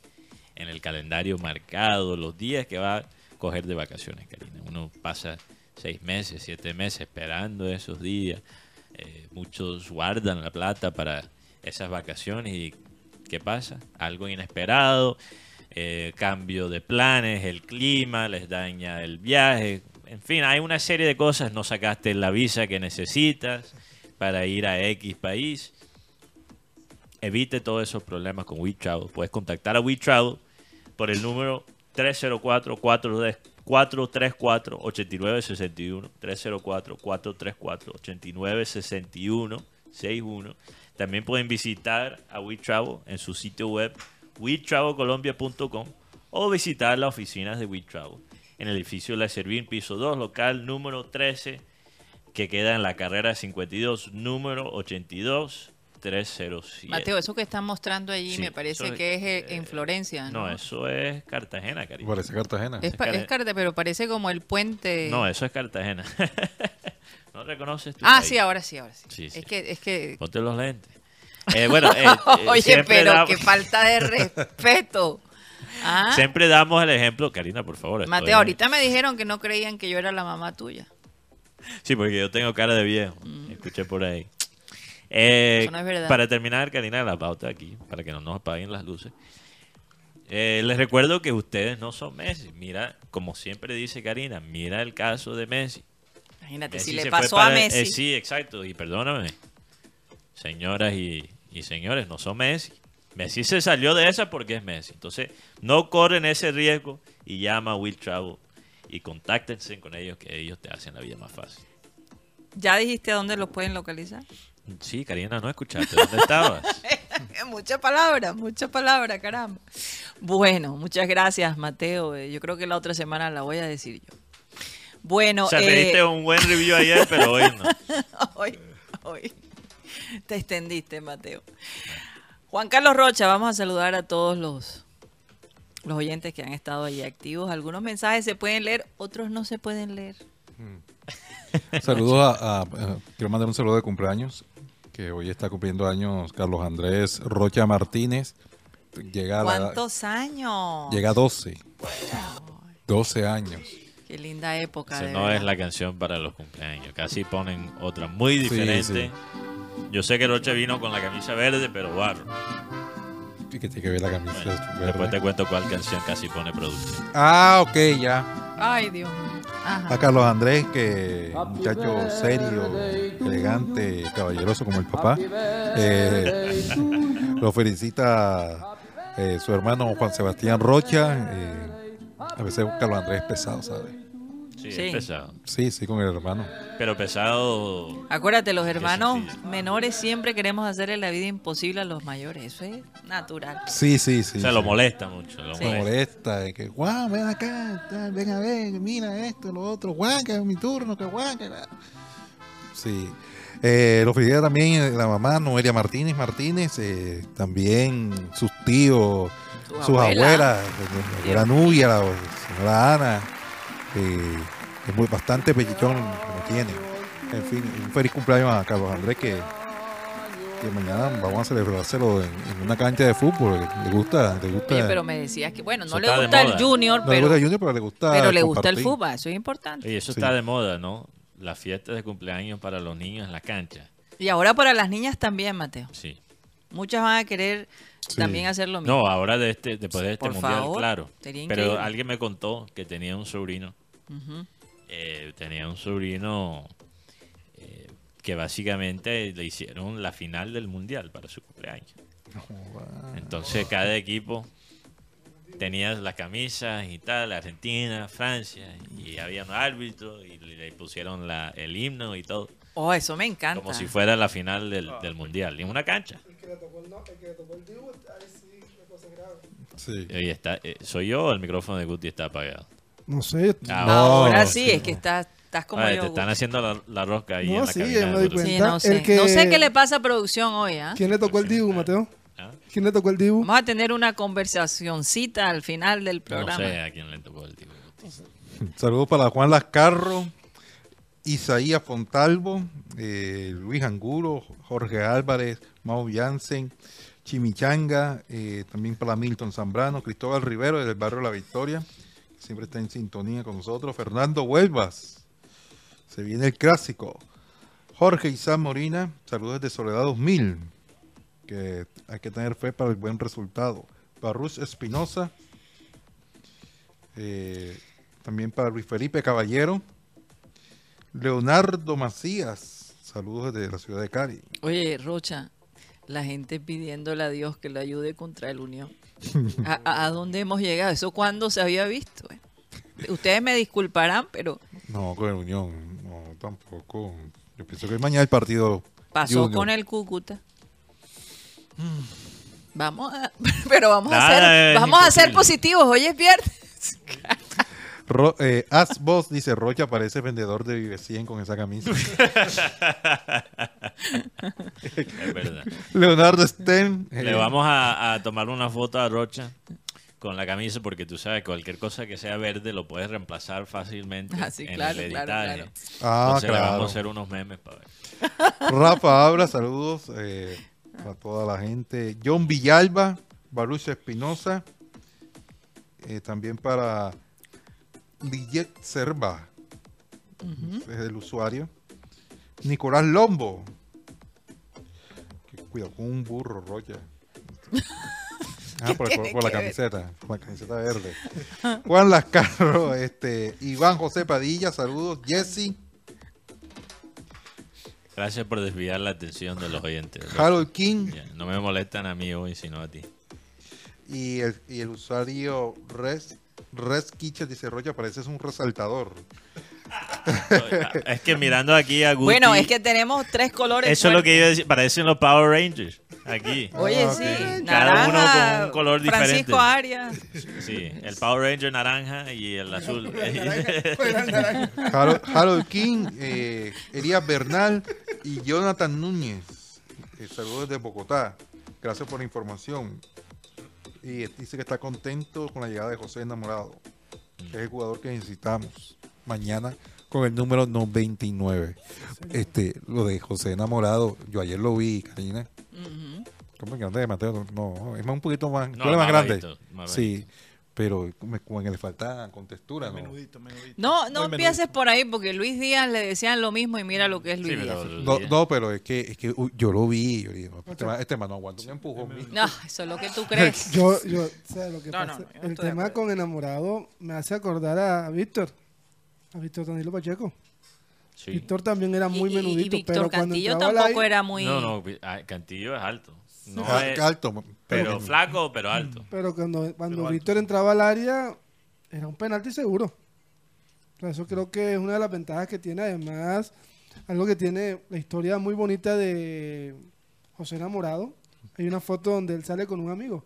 Speaker 3: en el calendario marcado los días que va a coger de vacaciones, Karina. Uno pasa seis meses, siete meses esperando esos días. Eh, muchos guardan la plata para esas vacaciones y ¿qué pasa? Algo inesperado, eh, cambio de planes, el clima les daña el viaje, en fin, hay una serie de cosas, no sacaste la visa que necesitas para ir a X país. Evite todos esos problemas con WeTravel. Puedes contactar a WeTravel por el número 304-434-8961. 304-434-8961. 61. También pueden visitar a WeTravel en su sitio web WeTravelColombia.com o visitar las oficinas de WeTravel en el edificio La Servín, piso 2, local número 13, que queda en la carrera 52, número 82. 307.
Speaker 2: Mateo, eso que están mostrando allí
Speaker 3: Sí,
Speaker 2: me parece
Speaker 3: es,
Speaker 2: que es eh, en Florencia.
Speaker 3: No,
Speaker 2: No,
Speaker 3: eso es Cartagena, cariño.
Speaker 4: Parece Cartagena.
Speaker 2: Es, es Carta, pero parece como el puente.
Speaker 3: No, eso es Cartagena. ¿No reconoces tu
Speaker 2: ah,
Speaker 3: país?
Speaker 2: sí, ahora sí, ahora sí.
Speaker 3: Sí, sí.
Speaker 2: Es que, es que.
Speaker 3: Ponte los lentes. Eh, bueno, eh, eh,
Speaker 2: Oye, pero
Speaker 3: damos-
Speaker 2: qué falta de respeto. Ah,
Speaker 3: Siempre damos el ejemplo. Karina, por favor. estoy-
Speaker 2: Mateo, ahorita me dijeron que no creían que yo era la mamá tuya.
Speaker 3: Sí, porque yo tengo cara de viejo. Escuché por ahí. Eh.
Speaker 2: Eso no es verdad.
Speaker 3: Para terminar, Karina, la pauta aquí, para que no nos apaguen las luces. Eh, les recuerdo que ustedes no son Messi. Mira, como siempre dice Karina, mira el caso de Messi.
Speaker 2: Imagínate,
Speaker 3: Messi
Speaker 2: si le pasó a
Speaker 3: para-
Speaker 2: Messi.
Speaker 3: eh, sí, exacto. Y perdóname, señoras y, y señores, no son Messi. Messi se salió de esa porque es Messi. Entonces, no corren ese riesgo y llama a Will Travel y contáctense con ellos que ellos te hacen la vida más fácil.
Speaker 2: ¿Ya dijiste a dónde los pueden localizar?
Speaker 3: Sí, Karina, no escuchaste. ¿Dónde estabas?
Speaker 2: mucha palabra, mucha palabra, caramba. Bueno, muchas gracias, Mateo. Eh, Yo creo que la otra semana la voy a decir yo. Bueno,
Speaker 3: o sea, te
Speaker 2: eh,
Speaker 3: diste un buen review ayer, pero hoy no.
Speaker 2: hoy, hoy te extendiste, Mateo. Juan Carlos Rocha, vamos a saludar a todos los, los oyentes que han estado ahí activos. Algunos mensajes se pueden leer, otros no se pueden leer.
Speaker 4: Saludos a, a- a- quiero mandar un saludo de cumpleaños, que hoy está cumpliendo años Carlos Andrés Rocha Martínez. Llega a, la-
Speaker 2: ¿Cuántos años?
Speaker 4: llega a 12. 12 años.
Speaker 2: Qué linda época.
Speaker 3: Esa no
Speaker 2: verdad.
Speaker 3: es la canción para los cumpleaños. Casi ponen otra muy diferente.
Speaker 4: sí.
Speaker 3: Yo sé que Rocha vino con la camisa verde, pero barro.
Speaker 4: Y que tiene que ver la camisa
Speaker 3: Después
Speaker 4: verde.
Speaker 3: te cuento cuál canción casi pone producción.
Speaker 4: Ah, ok, ya.
Speaker 2: Ay, Dios mío. Ajá.
Speaker 4: A Carlos Andrés, que un muchacho serio, elegante, caballeroso como el papá. Eh, lo felicita eh, su hermano Juan Sebastián Rocha. eh, a veces Carlos Andrés es pesado, ¿sabes?
Speaker 3: Sí,
Speaker 2: Sí.
Speaker 3: es pesado.
Speaker 4: Sí, sí, con el hermano.
Speaker 3: Pero pesado.
Speaker 2: Acuérdate, los hermanos menores siempre queremos hacerle la vida imposible a los mayores. Eso es natural.
Speaker 4: Sí, sí, sí.
Speaker 3: o sea,
Speaker 4: sí.
Speaker 3: lo molesta mucho. Lo
Speaker 2: Sí.
Speaker 3: Molesta.
Speaker 4: molesta, de que, Juan, ven acá, tal, ven a ver, mira esto, lo otro, Juan, que es mi turno, que Juan, que... Sí. Eh, lo felicita también eh, la mamá Noelia Martínez Martínez, eh, también sus tíos,
Speaker 2: Su
Speaker 4: sus
Speaker 2: abuela.
Speaker 4: abuelas, la abuela Nubia, la señora Ana, eh, es muy, bastante que lo tiene. En fin, un feliz cumpleaños a Carlos Andrés que, que mañana vamos a celebrárselo en, en una cancha de fútbol. Le gusta, le gusta.
Speaker 2: Oye, pero me decías que, bueno, no le gusta el junior,
Speaker 4: no le
Speaker 2: pero,
Speaker 4: gusta el Junior, pero le gusta.
Speaker 2: pero le gusta el fútbol. Eso es importante.
Speaker 3: Oye, eso
Speaker 4: Sí.
Speaker 3: está de moda, ¿no? Las fiestas de cumpleaños para los niños en la cancha.
Speaker 2: Y ahora para las niñas también, Mateo.
Speaker 3: Sí.
Speaker 2: Muchas van a querer
Speaker 4: Sí.
Speaker 2: también hacer lo mismo.
Speaker 3: No, ahora de este, después de este
Speaker 2: Por
Speaker 3: mundial,
Speaker 2: favor,
Speaker 3: claro. Pero alguien me contó que tenía un sobrino. Eh, tenía un sobrino eh, que básicamente le hicieron la final del mundial para su cumpleaños. Entonces cada equipo tenía las camisas y tal, Argentina, Francia, y había un árbitro y le le pusieron la, el himno y todo,
Speaker 2: Oh, eso me encanta.
Speaker 3: como si fuera la final del, del mundial, en una cancha.
Speaker 4: Sí.
Speaker 3: Y está, eh, soy yo, el micrófono de Guti está apagado.
Speaker 5: No sé.
Speaker 3: Ah,
Speaker 4: No,
Speaker 2: Ahora sí,
Speaker 4: sí,
Speaker 2: es que estás, estás como yo.
Speaker 3: te están haciendo la, la rosca ahí
Speaker 5: No,
Speaker 3: en la
Speaker 5: sí,
Speaker 3: cabina
Speaker 5: ya
Speaker 3: de
Speaker 5: me doy
Speaker 3: Guti.
Speaker 2: Sí,
Speaker 5: cuenta.
Speaker 2: no sé.
Speaker 5: Que-
Speaker 2: No sé qué le pasa a producción hoy, ¿ah?
Speaker 5: ¿Quién le tocó el Dibu, Mateo?
Speaker 3: ¿Ah?
Speaker 5: ¿Quién le tocó el Dibu?
Speaker 2: Vamos a tener una conversacioncita al final del
Speaker 3: No
Speaker 2: programa.
Speaker 3: sé a quién le tocó el tipo.
Speaker 4: Saludos para Juan Lascarro, Isaías Fontalvo, eh, Luis Angulo, Jorge Álvarez, Mau Jansen, Chimichanga, eh, también para Milton Zambrano, Cristóbal Rivero del barrio La Victoria, siempre está en sintonía con nosotros, Fernando Huelvas, se viene el clásico, Jorge Isam Morina, saludos de Soledad 2000, que hay que tener fe para el buen resultado, Barrus Espinosa, eh, también para Luis Felipe Caballero. Leonardo Macías. Saludos desde la ciudad de Cali.
Speaker 2: Oye, Rocha, la gente pidiéndole a Dios que lo ayude contra el Unión. ¿A, dónde hemos llegado? ¿Eso cuándo se había visto? Ustedes me disculparán, pero
Speaker 4: No, con el Unión. No, tampoco. Yo pienso que mañana el partido.
Speaker 2: pasó
Speaker 4: Junior.
Speaker 2: con el Cúcuta. Vamos a, pero vamos a ser, vamos a ser positivos. Hoy es viernes.
Speaker 4: Ro- eh, Asbos dice: Rocha parece vendedor de Vive 100 con esa camisa.
Speaker 3: Es verdad.
Speaker 4: Leonardo Sten.
Speaker 3: Le
Speaker 4: eh,
Speaker 3: vamos a, a tomar una foto a Rocha con la camisa porque tú sabes cualquier cosa que sea verde lo puedes reemplazar fácilmente
Speaker 2: Ah, sí,
Speaker 3: en
Speaker 2: claro,
Speaker 3: el
Speaker 2: claro,
Speaker 3: editaje.
Speaker 2: claro.
Speaker 4: Ah,
Speaker 3: Entonces le vamos a hacer unos memes para ver.
Speaker 4: Rafa Abra, saludos eh, a toda la gente. John Villalba, Baruch Espinosa, eh, también para Lillet Serva, es el usuario. Nicolás Lombo, que cuidado con un burro, Rocha. Ah, por, por- por la
Speaker 2: ver?
Speaker 4: camiseta, por la camiseta verde. Juan Lascarro, este, Iván José Padilla, saludos. Jesse,
Speaker 3: Gracias por desviar la atención de los oyentes.
Speaker 4: Harold King
Speaker 3: no me molestan a mí hoy, sino a ti.
Speaker 4: y el, y el usuario Res, Res Kitchen dice, Rocha, pareces un resaltador.
Speaker 3: Es que mirando aquí a Guti,
Speaker 2: Bueno, es que tenemos tres colores.
Speaker 3: eso es lo que
Speaker 2: fuertes.
Speaker 3: iba a decir. Parecen los Power Rangers. Aquí.
Speaker 2: Oye,
Speaker 4: Ah,
Speaker 2: sí.
Speaker 3: Cada uno con un color diferente.
Speaker 2: Francisco Arias.
Speaker 3: Sí, el Power Ranger naranja y el azul.
Speaker 4: Harold, Harold King, eh, Elías Bernal y Jonathan Núñez. Eh, saludos desde Bogotá. Gracias por la información. Y dice que está contento con la llegada de José Enamorado, que es el jugador que necesitamos mañana con el número 99. Este, lo de José Enamorado, yo ayer lo vi, Karina.
Speaker 2: Ujú.
Speaker 4: ¿Cómo que grande de Mateo? No, es más un poquito más,
Speaker 3: No,
Speaker 4: más
Speaker 3: más
Speaker 4: grande.
Speaker 3: más
Speaker 4: sí, pero como, como que le falta con textura, ¿no?
Speaker 10: Menudito, menudito.
Speaker 2: No, no
Speaker 10: Muy
Speaker 2: empieces
Speaker 10: menudito.
Speaker 2: por ahí porque Luis Díaz le decían lo mismo y mira lo que es Luis
Speaker 3: Sí,
Speaker 2: Díaz.
Speaker 3: pero-
Speaker 4: No, no, pero es que, es que uy, yo lo vi. Yo dije, este, man, este man no aguanta un empujón.
Speaker 2: No, eso es lo que tú crees.
Speaker 5: Yo, yo, ¿sabes lo que
Speaker 2: No,
Speaker 5: pasa?
Speaker 2: no, yo no
Speaker 5: el tema con enamorado me hace acordar a Víctor, a Víctor Danilo Pacheco.
Speaker 3: Sí.
Speaker 5: Víctor también era muy
Speaker 2: Y-
Speaker 5: menudito,
Speaker 2: y Víctor
Speaker 5: pero cuando
Speaker 2: Cantillo
Speaker 5: al
Speaker 2: tampoco
Speaker 5: aire-
Speaker 2: era muy.
Speaker 3: No, no, ah, Cantillo es alto. No es-
Speaker 4: alto,
Speaker 3: pero flaco, pero alto.
Speaker 5: Pero cuando, cuando
Speaker 10: Pero
Speaker 5: Víctor entraba al área, era un penalti seguro. Eso creo que es una de las ventajas que tiene. Además, algo que tiene la historia muy bonita de José Enamorado. Hay una foto donde él sale con un amigo.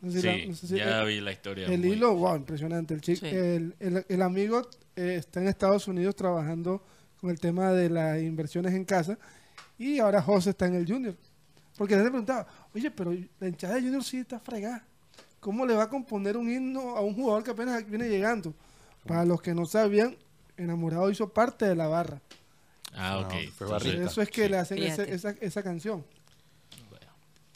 Speaker 5: No sé si la-
Speaker 3: Sí,
Speaker 5: no sé si-
Speaker 3: ya
Speaker 5: el,
Speaker 3: vi la historia.
Speaker 5: el
Speaker 3: muy-
Speaker 5: hilo, wow, impresionante. El, chico,
Speaker 2: Sí.
Speaker 5: el, el- el amigo eh, está en Estados Unidos trabajando con el tema de las inversiones en casa. Y ahora José está en el Junior. Porque él le preguntaba, oye, pero la hinchada de Junior sí está fregada. ¿Cómo le va a componer un himno a un jugador que apenas viene llegando? Para los que no sabían, Enamorado hizo parte de la barra.
Speaker 3: Ah, ok.
Speaker 4: No,
Speaker 3: Entonces,
Speaker 5: eso es que le hacen ese- esa, esa canción.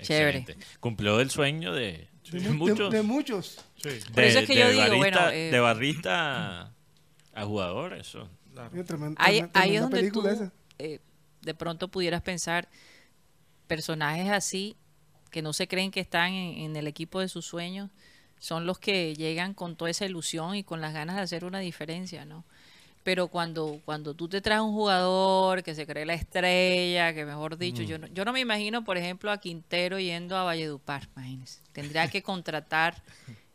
Speaker 2: Chévere.
Speaker 3: excelente. Cumplió el sueño de,
Speaker 5: De,
Speaker 3: de
Speaker 5: mu- de-
Speaker 3: muchos.
Speaker 5: de muchos.
Speaker 10: Sí,
Speaker 2: Por eso es que yo digo,
Speaker 3: barrista,
Speaker 2: bueno, eh,
Speaker 3: de barrista a jugador, eso.
Speaker 10: claro.
Speaker 2: Ahí, ahí es donde tú
Speaker 5: esa.
Speaker 2: eh, de pronto pudieras pensar personajes así que no se creen que están en, en el equipo de sus sueños son los que llegan con toda esa ilusión y con las ganas de hacer una diferencia, ¿no? Pero cuando, cuando tú te traes un jugador que se cree la estrella, que mejor dicho, yo, no, yo no me imagino, por ejemplo, a Quintero yendo a Valledupar, imagínense. Tendría que contratar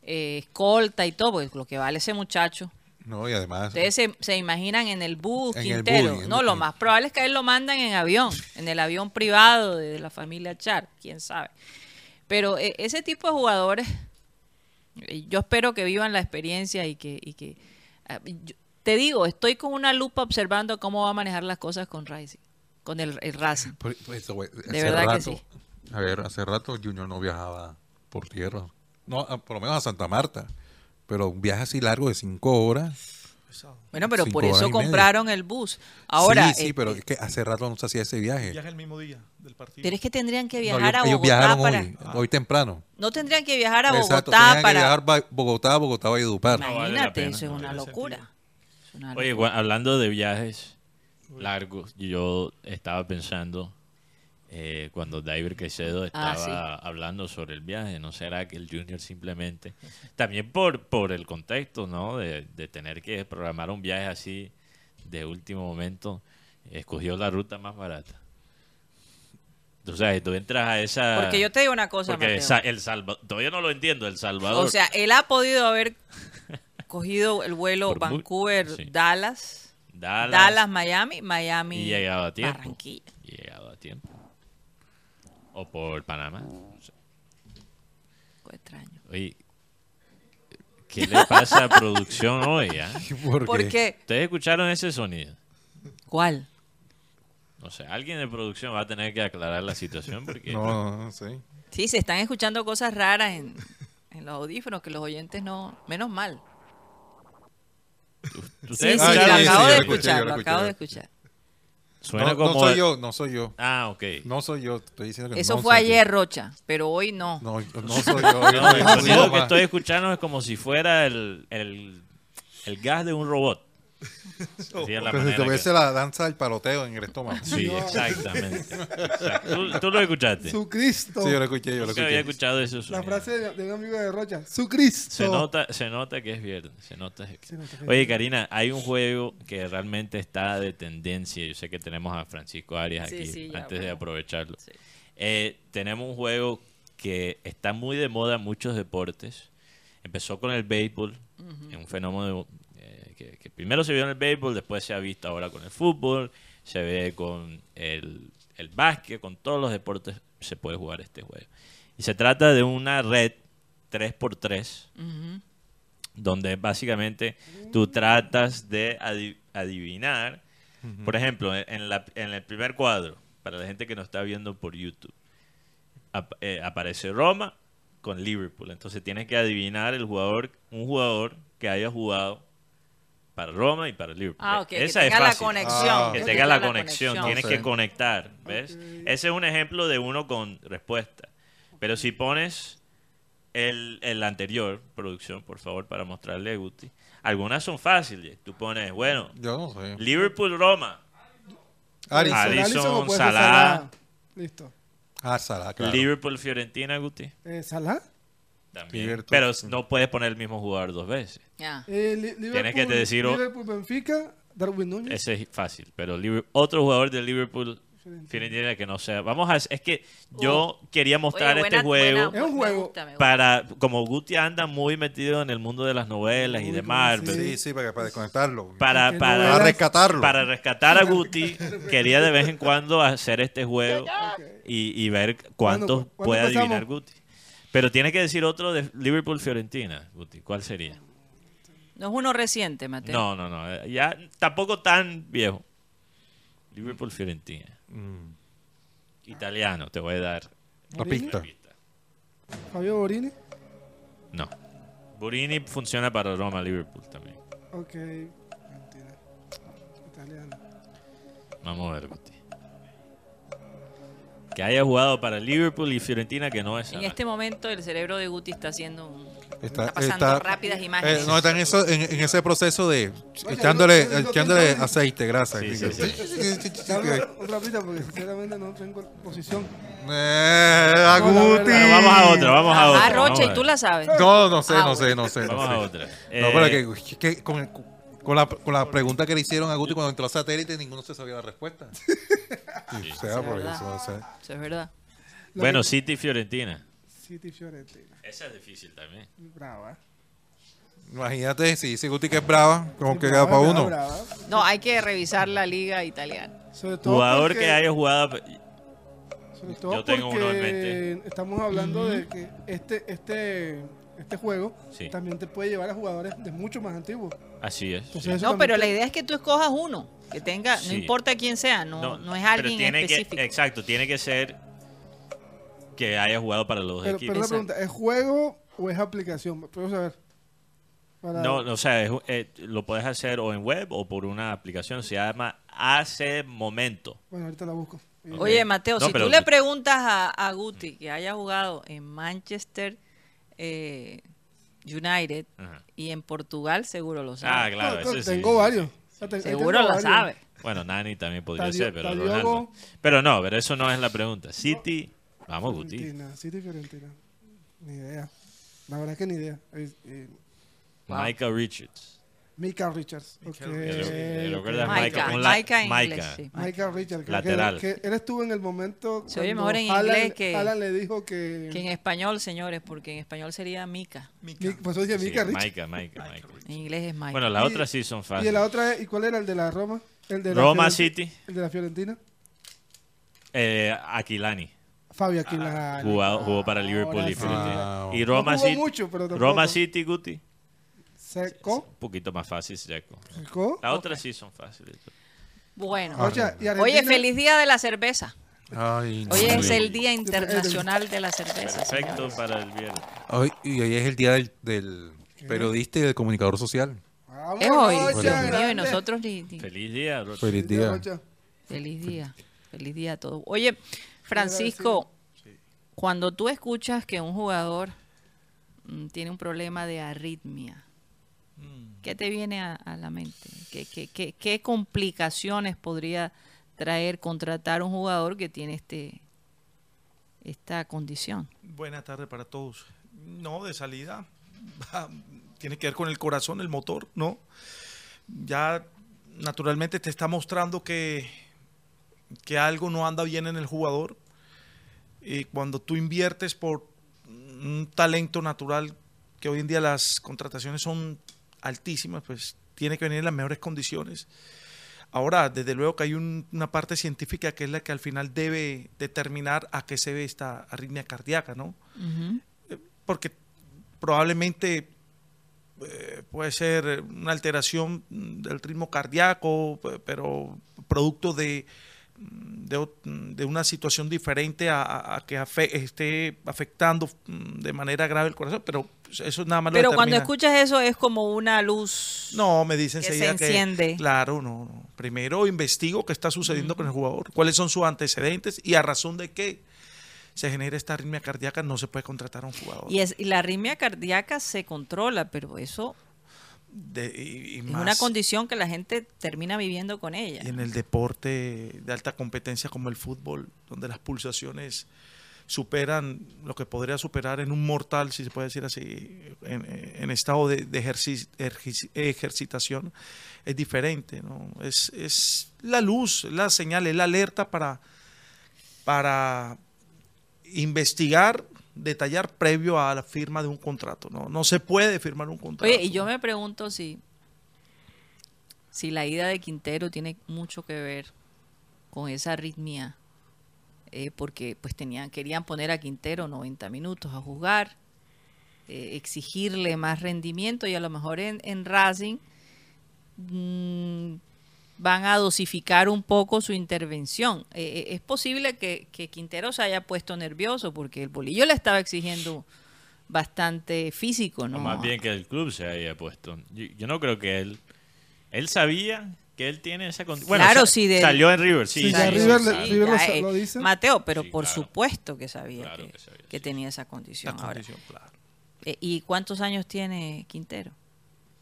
Speaker 2: eh, escolta y todo, porque lo que vale ese muchacho.
Speaker 4: No, y además.
Speaker 2: Ustedes se, se imaginan en el bus,
Speaker 4: En el
Speaker 2: Quintero.
Speaker 4: bus, en
Speaker 2: no,
Speaker 4: el-
Speaker 2: lo más probable es que a él lo mandan en avión, en el avión privado de, la familia Char, quién sabe. Pero eh, ese tipo de jugadores, eh, yo espero que vivan la experiencia y que... Y que ah, yo- te digo, estoy con una lupa observando cómo va a manejar las cosas con Racing, con el, el Racing.
Speaker 4: Por- por eso, güey, hace
Speaker 2: verdad que sí.
Speaker 4: A ver, hace rato Junior no viajaba por tierra. No, a- por lo menos a Santa Marta. Pero un viaje así largo de cinco horas.
Speaker 2: Bueno, pero por eso
Speaker 4: media.
Speaker 2: compraron el bus. Ahora,
Speaker 4: sí, sí,
Speaker 2: eh,
Speaker 4: pero es que hace rato no se hacía ese viaje.
Speaker 10: Viaja el mismo día del partido.
Speaker 2: pero es que tendrían que
Speaker 4: No,
Speaker 2: viajar
Speaker 4: ellos,
Speaker 2: a
Speaker 4: ellos
Speaker 2: Bogotá
Speaker 4: viajaron
Speaker 2: para...
Speaker 4: hoy, hoy temprano.
Speaker 2: No tendrían que viajar a Bogotá
Speaker 4: Exacto, tenían que
Speaker 2: para...
Speaker 4: viajar ba- Bogotá, Bogotá, Valledupar.
Speaker 3: No, vale
Speaker 2: Imagínate,
Speaker 3: pena,
Speaker 2: eso es una locura.
Speaker 10: sentido.
Speaker 2: Es una
Speaker 3: Oye,
Speaker 2: locura.
Speaker 3: hablando de viajes largos, yo estaba pensando eh, cuando David Caicedo
Speaker 2: Ah,
Speaker 3: estaba hablando sobre el viaje, ¿no será que el Junior simplemente, también por, por el contexto, ¿no? De, de tener que programar un viaje así de último momento, escogió la ruta más barata. O sea, tú entras a esa...
Speaker 2: Porque yo te digo una cosa,
Speaker 3: Porque
Speaker 2: Mateo.
Speaker 3: El Salva- todavía no lo entiendo, El Salvador.
Speaker 2: O sea, él ha podido haber cogido el vuelo
Speaker 3: Por mu-
Speaker 2: Vancouver,
Speaker 3: sí.
Speaker 2: Dallas,
Speaker 3: Dallas,
Speaker 2: Miami, Miami,
Speaker 3: y llegado a tiempo.
Speaker 2: Barranquilla.
Speaker 3: Y llegado a tiempo. O por Panamá. no sé.
Speaker 2: Qué extraño.
Speaker 3: Oye, ¿qué le pasa a producción hoy? ah?
Speaker 4: ¿Por
Speaker 2: ¿Por
Speaker 4: qué?
Speaker 2: qué?
Speaker 3: ¿Ustedes escucharon ese sonido?
Speaker 2: ¿Cuál?
Speaker 3: No sé, alguien de producción va a tener que aclarar la situación porque
Speaker 4: No, no, no sé.
Speaker 2: Sí, se están escuchando cosas raras en, en los audífonos que los oyentes no... Menos mal. Sí, sí,
Speaker 4: Ah,
Speaker 2: lo acabo
Speaker 4: sí,
Speaker 2: de escuchar,
Speaker 4: lo
Speaker 2: lo
Speaker 4: escuché,
Speaker 2: acabo de escuchar.
Speaker 3: Suena
Speaker 4: no,
Speaker 3: como...
Speaker 4: no soy yo, no soy yo.
Speaker 3: Ah, ok.
Speaker 4: No soy yo, estoy diciendo que
Speaker 2: Eso
Speaker 4: no
Speaker 2: fue
Speaker 4: soy yo.
Speaker 2: ayer, Rocha, pero hoy no.
Speaker 4: No, no soy yo. yo
Speaker 3: No,
Speaker 4: no
Speaker 3: el sonido
Speaker 4: yo
Speaker 3: que estoy escuchando es como si fuera el, el, el gas de un robot. La
Speaker 4: Pero si
Speaker 3: que-
Speaker 4: tuviese la danza del paloteo en el estómago.
Speaker 3: Sí, exactamente. ¿Tú, tú lo escuchaste?
Speaker 5: Su Cristo.
Speaker 4: Sí, yo lo escuché, yo lo
Speaker 3: había escuchado eso.
Speaker 5: La frase de, de un amigo de Rocha. Su Cristo.
Speaker 3: Se nota, se nota que es viernes. Se nota que-
Speaker 5: Se nota que es
Speaker 3: Oye. Karina, hay un juego que realmente está de tendencia. Yo sé que tenemos a Francisco Arias
Speaker 2: Sí,
Speaker 3: aquí
Speaker 2: sí, ya,
Speaker 3: antes de aprovecharlo.
Speaker 2: Sí.
Speaker 3: Eh, tenemos un juego que está muy de moda en muchos deportes. Empezó con el béisbol, es un fenómeno primero se vio en el béisbol, después se ha visto ahora con el fútbol, se ve con el, el básquet, con todos los deportes se puede jugar este juego. Y se trata de una red 3x3
Speaker 2: Ujú.
Speaker 3: donde básicamente tú tratas de adi- adivinar, por ejemplo, en, en la- en el primer cuadro, para la gente que nos está viendo por YouTube, ap- eh, aparece Roma con Liverpool. Entonces tienes que adivinar el jugador, un jugador que haya jugado para Roma y para Liverpool.
Speaker 2: Ah, ok, que
Speaker 3: Esa es
Speaker 2: tenga la
Speaker 3: fácil.
Speaker 2: conexión.
Speaker 4: Ah,
Speaker 3: Que tenga la conexión, tienes que conectar, ¿ves? Ese es un ejemplo de uno con respuesta. Pero si pones el, el anterior, producción, por favor, para mostrarle a Guti, algunas son fáciles. Tú pones, bueno,
Speaker 4: Yo no sé.
Speaker 3: Liverpool-Roma,
Speaker 5: puede ser
Speaker 3: Salah.
Speaker 5: Listo.
Speaker 4: Ah, Salah, claro.
Speaker 3: Liverpool-Fiorentina, Guti.
Speaker 5: Eh, Salah.
Speaker 3: También.
Speaker 4: Liverpool.
Speaker 3: Pero no puedes poner el mismo jugador dos veces.
Speaker 5: Eh,
Speaker 3: Tienes que
Speaker 5: Liverpool-
Speaker 3: decir
Speaker 5: Liverpool, Benfica, Darwin Núñez.
Speaker 3: Ese es fácil. Pero otro jugador de Liverpool, Fiorentina, que no sea. Vamos a. Es que yo quería mostrar
Speaker 2: Oye,
Speaker 3: este juego.
Speaker 2: buena-
Speaker 5: Es un
Speaker 2: me
Speaker 5: juego.
Speaker 2: gusta, me gusta.
Speaker 3: para como Guti anda muy metido en el mundo de las novelas y de Marvel
Speaker 4: Sí, sí, para, para desconectarlo.
Speaker 3: para
Speaker 5: ¿Qué
Speaker 3: para
Speaker 4: rescatarlo.
Speaker 3: para rescatar a Guti quería de vez en cuando hacer este juego y, y ver cuántos
Speaker 5: ¿Cuándo- cuándo
Speaker 3: puede adivinar Guti pero tiene que decir otro de Liverpool Fiorentina Guti ¿cuál sería?
Speaker 2: No es uno reciente, Mateo.
Speaker 3: no no no eh, ya tampoco tan viejo Liverpool Fiorentina
Speaker 4: Mm.
Speaker 3: italiano te voy a dar
Speaker 4: La pista.
Speaker 5: Fabio Borini.
Speaker 3: no Burini funciona para Roma Liverpool también
Speaker 5: Ok. Mentira. Italiano.
Speaker 3: Vamos a ver, Guti. Que haya jugado para Liverpool y Fiorentina que no es
Speaker 2: En este momento el cerebro de Guti está haciendo un...
Speaker 4: Está,
Speaker 2: Está pasando
Speaker 4: está-
Speaker 2: rápidas imágenes.
Speaker 4: eh, no, está en, eso, en, en ese proceso de echándole, echándole aceite, grasa.
Speaker 3: Sí, sí, sí.
Speaker 5: Dame otra pista porque sinceramente no tengo posición.
Speaker 4: Eh, a
Speaker 5: No,
Speaker 4: Guti.
Speaker 3: vamos a otra, vamos a otra.
Speaker 2: Ah,
Speaker 3: vamos
Speaker 2: Rocha,
Speaker 3: a
Speaker 2: y tú la sabes.
Speaker 4: No, no sé,
Speaker 2: Ah,
Speaker 4: no sé, no sé. no sé.
Speaker 3: a otra.
Speaker 4: No,
Speaker 3: Eh,
Speaker 4: pero que, que con, el- con la, con la pregunta que le hicieron a Guti cuando entró a satélite, ninguno se sabía la respuesta. Sí, o sea,
Speaker 2: es
Speaker 4: por
Speaker 2: verdad.
Speaker 4: eso, o sea,
Speaker 2: Eso es verdad.
Speaker 3: bueno, City Fiorentina.
Speaker 5: City Fiorentina.
Speaker 3: Esa es difícil también.
Speaker 5: Brava.
Speaker 4: imagínate si dice Guti que es brava, como que queda
Speaker 5: Brava,
Speaker 4: para
Speaker 5: brava,
Speaker 4: uno.
Speaker 5: brava.
Speaker 2: No, hay que revisar la liga italiana.
Speaker 5: Sobre todo
Speaker 3: Jugador
Speaker 5: porque-
Speaker 3: que haya jugado.
Speaker 5: Sobre todo
Speaker 3: Yo tengo uno en
Speaker 5: porque estamos hablando de que este, este, este juego
Speaker 3: Sí.
Speaker 5: también te puede llevar a jugadores de mucho más antiguos.
Speaker 3: Así es.
Speaker 5: Entonces,
Speaker 3: sí.
Speaker 5: eso
Speaker 2: No, pero la idea es que tú escojas uno. Que tenga, no importa quién sea, no, no, es
Speaker 3: pero
Speaker 2: alguien
Speaker 3: tiene que-
Speaker 2: específico.
Speaker 3: exacto, tiene que ser que haya jugado para los
Speaker 5: Pero,
Speaker 3: equipos.
Speaker 5: pero la pregunta, ¿es juego o es aplicación? Puedo saber. Para-
Speaker 3: No, no, o sea, es- eh, lo puedes hacer o en web o por una aplicación. Se llama Hace Momento.
Speaker 5: Bueno, ahorita la busco.
Speaker 2: Oye, Mateo,
Speaker 3: No,
Speaker 2: si
Speaker 3: pero-
Speaker 2: tú le preguntas a, a Guti que haya jugado en Manchester eh, United
Speaker 3: Ajá.
Speaker 2: y en Portugal, seguro lo
Speaker 3: Ah,
Speaker 2: sabe.
Speaker 3: claro.
Speaker 5: No,
Speaker 3: ese sí,
Speaker 5: tengo
Speaker 3: sí,
Speaker 5: varios.
Speaker 2: seguro
Speaker 5: tengo
Speaker 2: lo
Speaker 5: varios.
Speaker 2: sabe.
Speaker 3: Bueno, Nani también podría
Speaker 5: Tadio-
Speaker 3: ser, pero
Speaker 5: Tadiogo.
Speaker 3: Ronaldo. Pero no, pero eso no es la pregunta. City, vamos, Guti.
Speaker 5: Fiorentina, City Fiorentina. Ni idea. La verdad que ni idea. Eh, eh,
Speaker 3: Michael Richards.
Speaker 5: Mika Richards. ok, ok.
Speaker 3: ¿recuerdas
Speaker 2: Maika,
Speaker 3: Maika? Un la-
Speaker 2: Maika en
Speaker 3: Maika.
Speaker 2: inglés, sí.
Speaker 5: Micah Richards.
Speaker 3: Lateral.
Speaker 5: Que, que él estuvo en el momento.
Speaker 2: Se oye mejor en inglés que-
Speaker 5: Haaland le dijo que.
Speaker 2: Que en español, señores, porque en español sería Mica.
Speaker 5: Mi- Por eso dije
Speaker 3: Sí,
Speaker 5: Mika Richards.
Speaker 3: Maika, Maika, Maika.
Speaker 2: En inglés es Mike.
Speaker 3: Bueno, la
Speaker 5: Y-
Speaker 3: otra sí son
Speaker 5: Y
Speaker 3: fáciles.
Speaker 5: la otra, es- ¿y cuál era el de la Roma? El de la
Speaker 3: Roma City,
Speaker 5: El de la Fiorentina.
Speaker 3: eh, Aquilani.
Speaker 5: Fabio Aquilani.
Speaker 3: Jugado, jugó para Liverpool y. Fiorentina.
Speaker 4: Ah,
Speaker 3: Y Roma
Speaker 5: No jugó
Speaker 3: City.
Speaker 5: mucho, pero tampoco.
Speaker 3: Roma City, Guti.
Speaker 5: Seco.
Speaker 3: Un poquito más fácil, Seco.
Speaker 5: Seco.
Speaker 3: La otra sí son fáciles.
Speaker 2: Bueno.
Speaker 5: Oye, y Argentina-
Speaker 2: Oye, feliz día de la cerveza.
Speaker 4: Ay, no.
Speaker 2: Hoy es el Día Internacional de la Cerveza.
Speaker 3: Perfecto
Speaker 2: señores.
Speaker 3: para el viernes.
Speaker 4: Hoy, y hoy es el día del, del periodista y del comunicador social.
Speaker 5: Vamos,
Speaker 2: Es hoy.
Speaker 5: Rocha,
Speaker 2: Dios mío, y
Speaker 5: grande.
Speaker 2: nosotros ni, ni-
Speaker 3: Feliz día, Rocha.
Speaker 4: Feliz día.
Speaker 5: Rocha.
Speaker 2: Feliz día. Feliz día a todos. Oye, Francisco, cuando tú escuchas que un jugador mm, tiene un problema de arritmia. ¿Qué te viene a, la mente? ¿Qué, complicaciones podría traer contratar un jugador que tiene este esta condición?
Speaker 10: Buenas tardes para todos. No, de salida, tiene que ver con el corazón, el motor, ¿no? Ya naturalmente te está mostrando que, que algo no anda bien en el jugador. Y cuando tú inviertes por un talento natural, que hoy en día las contrataciones son altísimas, pues tiene que venir en las mejores condiciones. Ahora, desde luego que hay un- una parte científica que es la que al final debe determinar a qué se ve esta arritmia cardíaca, ¿no? Porque probablemente eh, puede ser una alteración del ritmo cardíaco, pe- pero producto de, de, de una situación diferente a, que afe- esté afectando mm, de manera grave el corazón, pero eso nada más lo
Speaker 2: Pero cuando escuchas eso es como una luz.
Speaker 10: No, me dicen
Speaker 2: que se
Speaker 10: que,
Speaker 2: enciende.
Speaker 10: claro, no, no. Primero investigo qué está sucediendo con el jugador, cuáles son sus antecedentes y a razón de qué se genera esta arritmia cardíaca no se puede contratar a un jugador.
Speaker 2: Y, es, y la arritmia cardíaca se controla, pero eso
Speaker 10: De- y- y
Speaker 2: es una condición que la gente termina viviendo con ella.
Speaker 10: Y en el deporte de alta competencia como el fútbol, donde las pulsaciones superan lo que podría superar en un mortal, si se puede decir así, en, en estado de, de ejerci- ejerci- ejercitación, es diferente. ¿no? Es, es la luz, la señal, es la alerta para, para investigar, detallar previo a la firma de un contrato. No, no se puede firmar un contrato.
Speaker 2: Oye, y yo me pregunto si, si la ida de Quintero tiene mucho que ver con esa arritmia, eh, porque pues tenían, querían poner a Quintero 90 minutos a jugar, eh, exigirle más rendimiento y a lo mejor en, en Racing mm, van a dosificar un poco su intervención. Eh, eh, es posible que, que Quintero se haya puesto nervioso porque el bolillo le estaba exigiendo bastante físico, ¿no?
Speaker 3: O más bien que el club se haya puesto. Yo, yo no creo que él. Él sabía que él tiene esa condición. Bueno,
Speaker 2: claro,
Speaker 3: sa-
Speaker 2: sí, de-
Speaker 3: salió en River, sí.
Speaker 5: Sí,
Speaker 3: sí,
Speaker 5: ya
Speaker 3: sí,
Speaker 5: River
Speaker 3: sí,
Speaker 5: le-
Speaker 3: sí.
Speaker 5: River lo
Speaker 2: ya,
Speaker 5: sa- lo dice.
Speaker 2: Mateo, pero
Speaker 3: Sí,
Speaker 2: por
Speaker 3: claro.
Speaker 2: supuesto que sabía
Speaker 3: Claro
Speaker 2: que,
Speaker 3: que sabía,
Speaker 2: que
Speaker 3: sí.
Speaker 2: tenía esa condición.
Speaker 10: La
Speaker 2: Ahora,
Speaker 10: condición, claro.
Speaker 2: eh, ¿Y cuántos años tiene Quintero?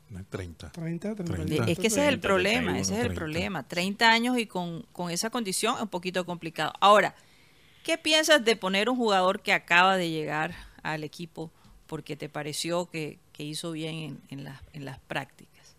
Speaker 4: No es 30.
Speaker 5: 30, 30.
Speaker 4: Treinta.
Speaker 2: Es que ese es el
Speaker 3: 30,
Speaker 2: problema,
Speaker 3: 31,
Speaker 2: ese es el
Speaker 4: 30.
Speaker 2: problema. 30 años y con, con esa condición es un poquito complicado. Ahora, ¿qué piensas de poner un jugador que acaba de llegar al equipo porque te pareció que, que hizo bien en, en las, en las prácticas?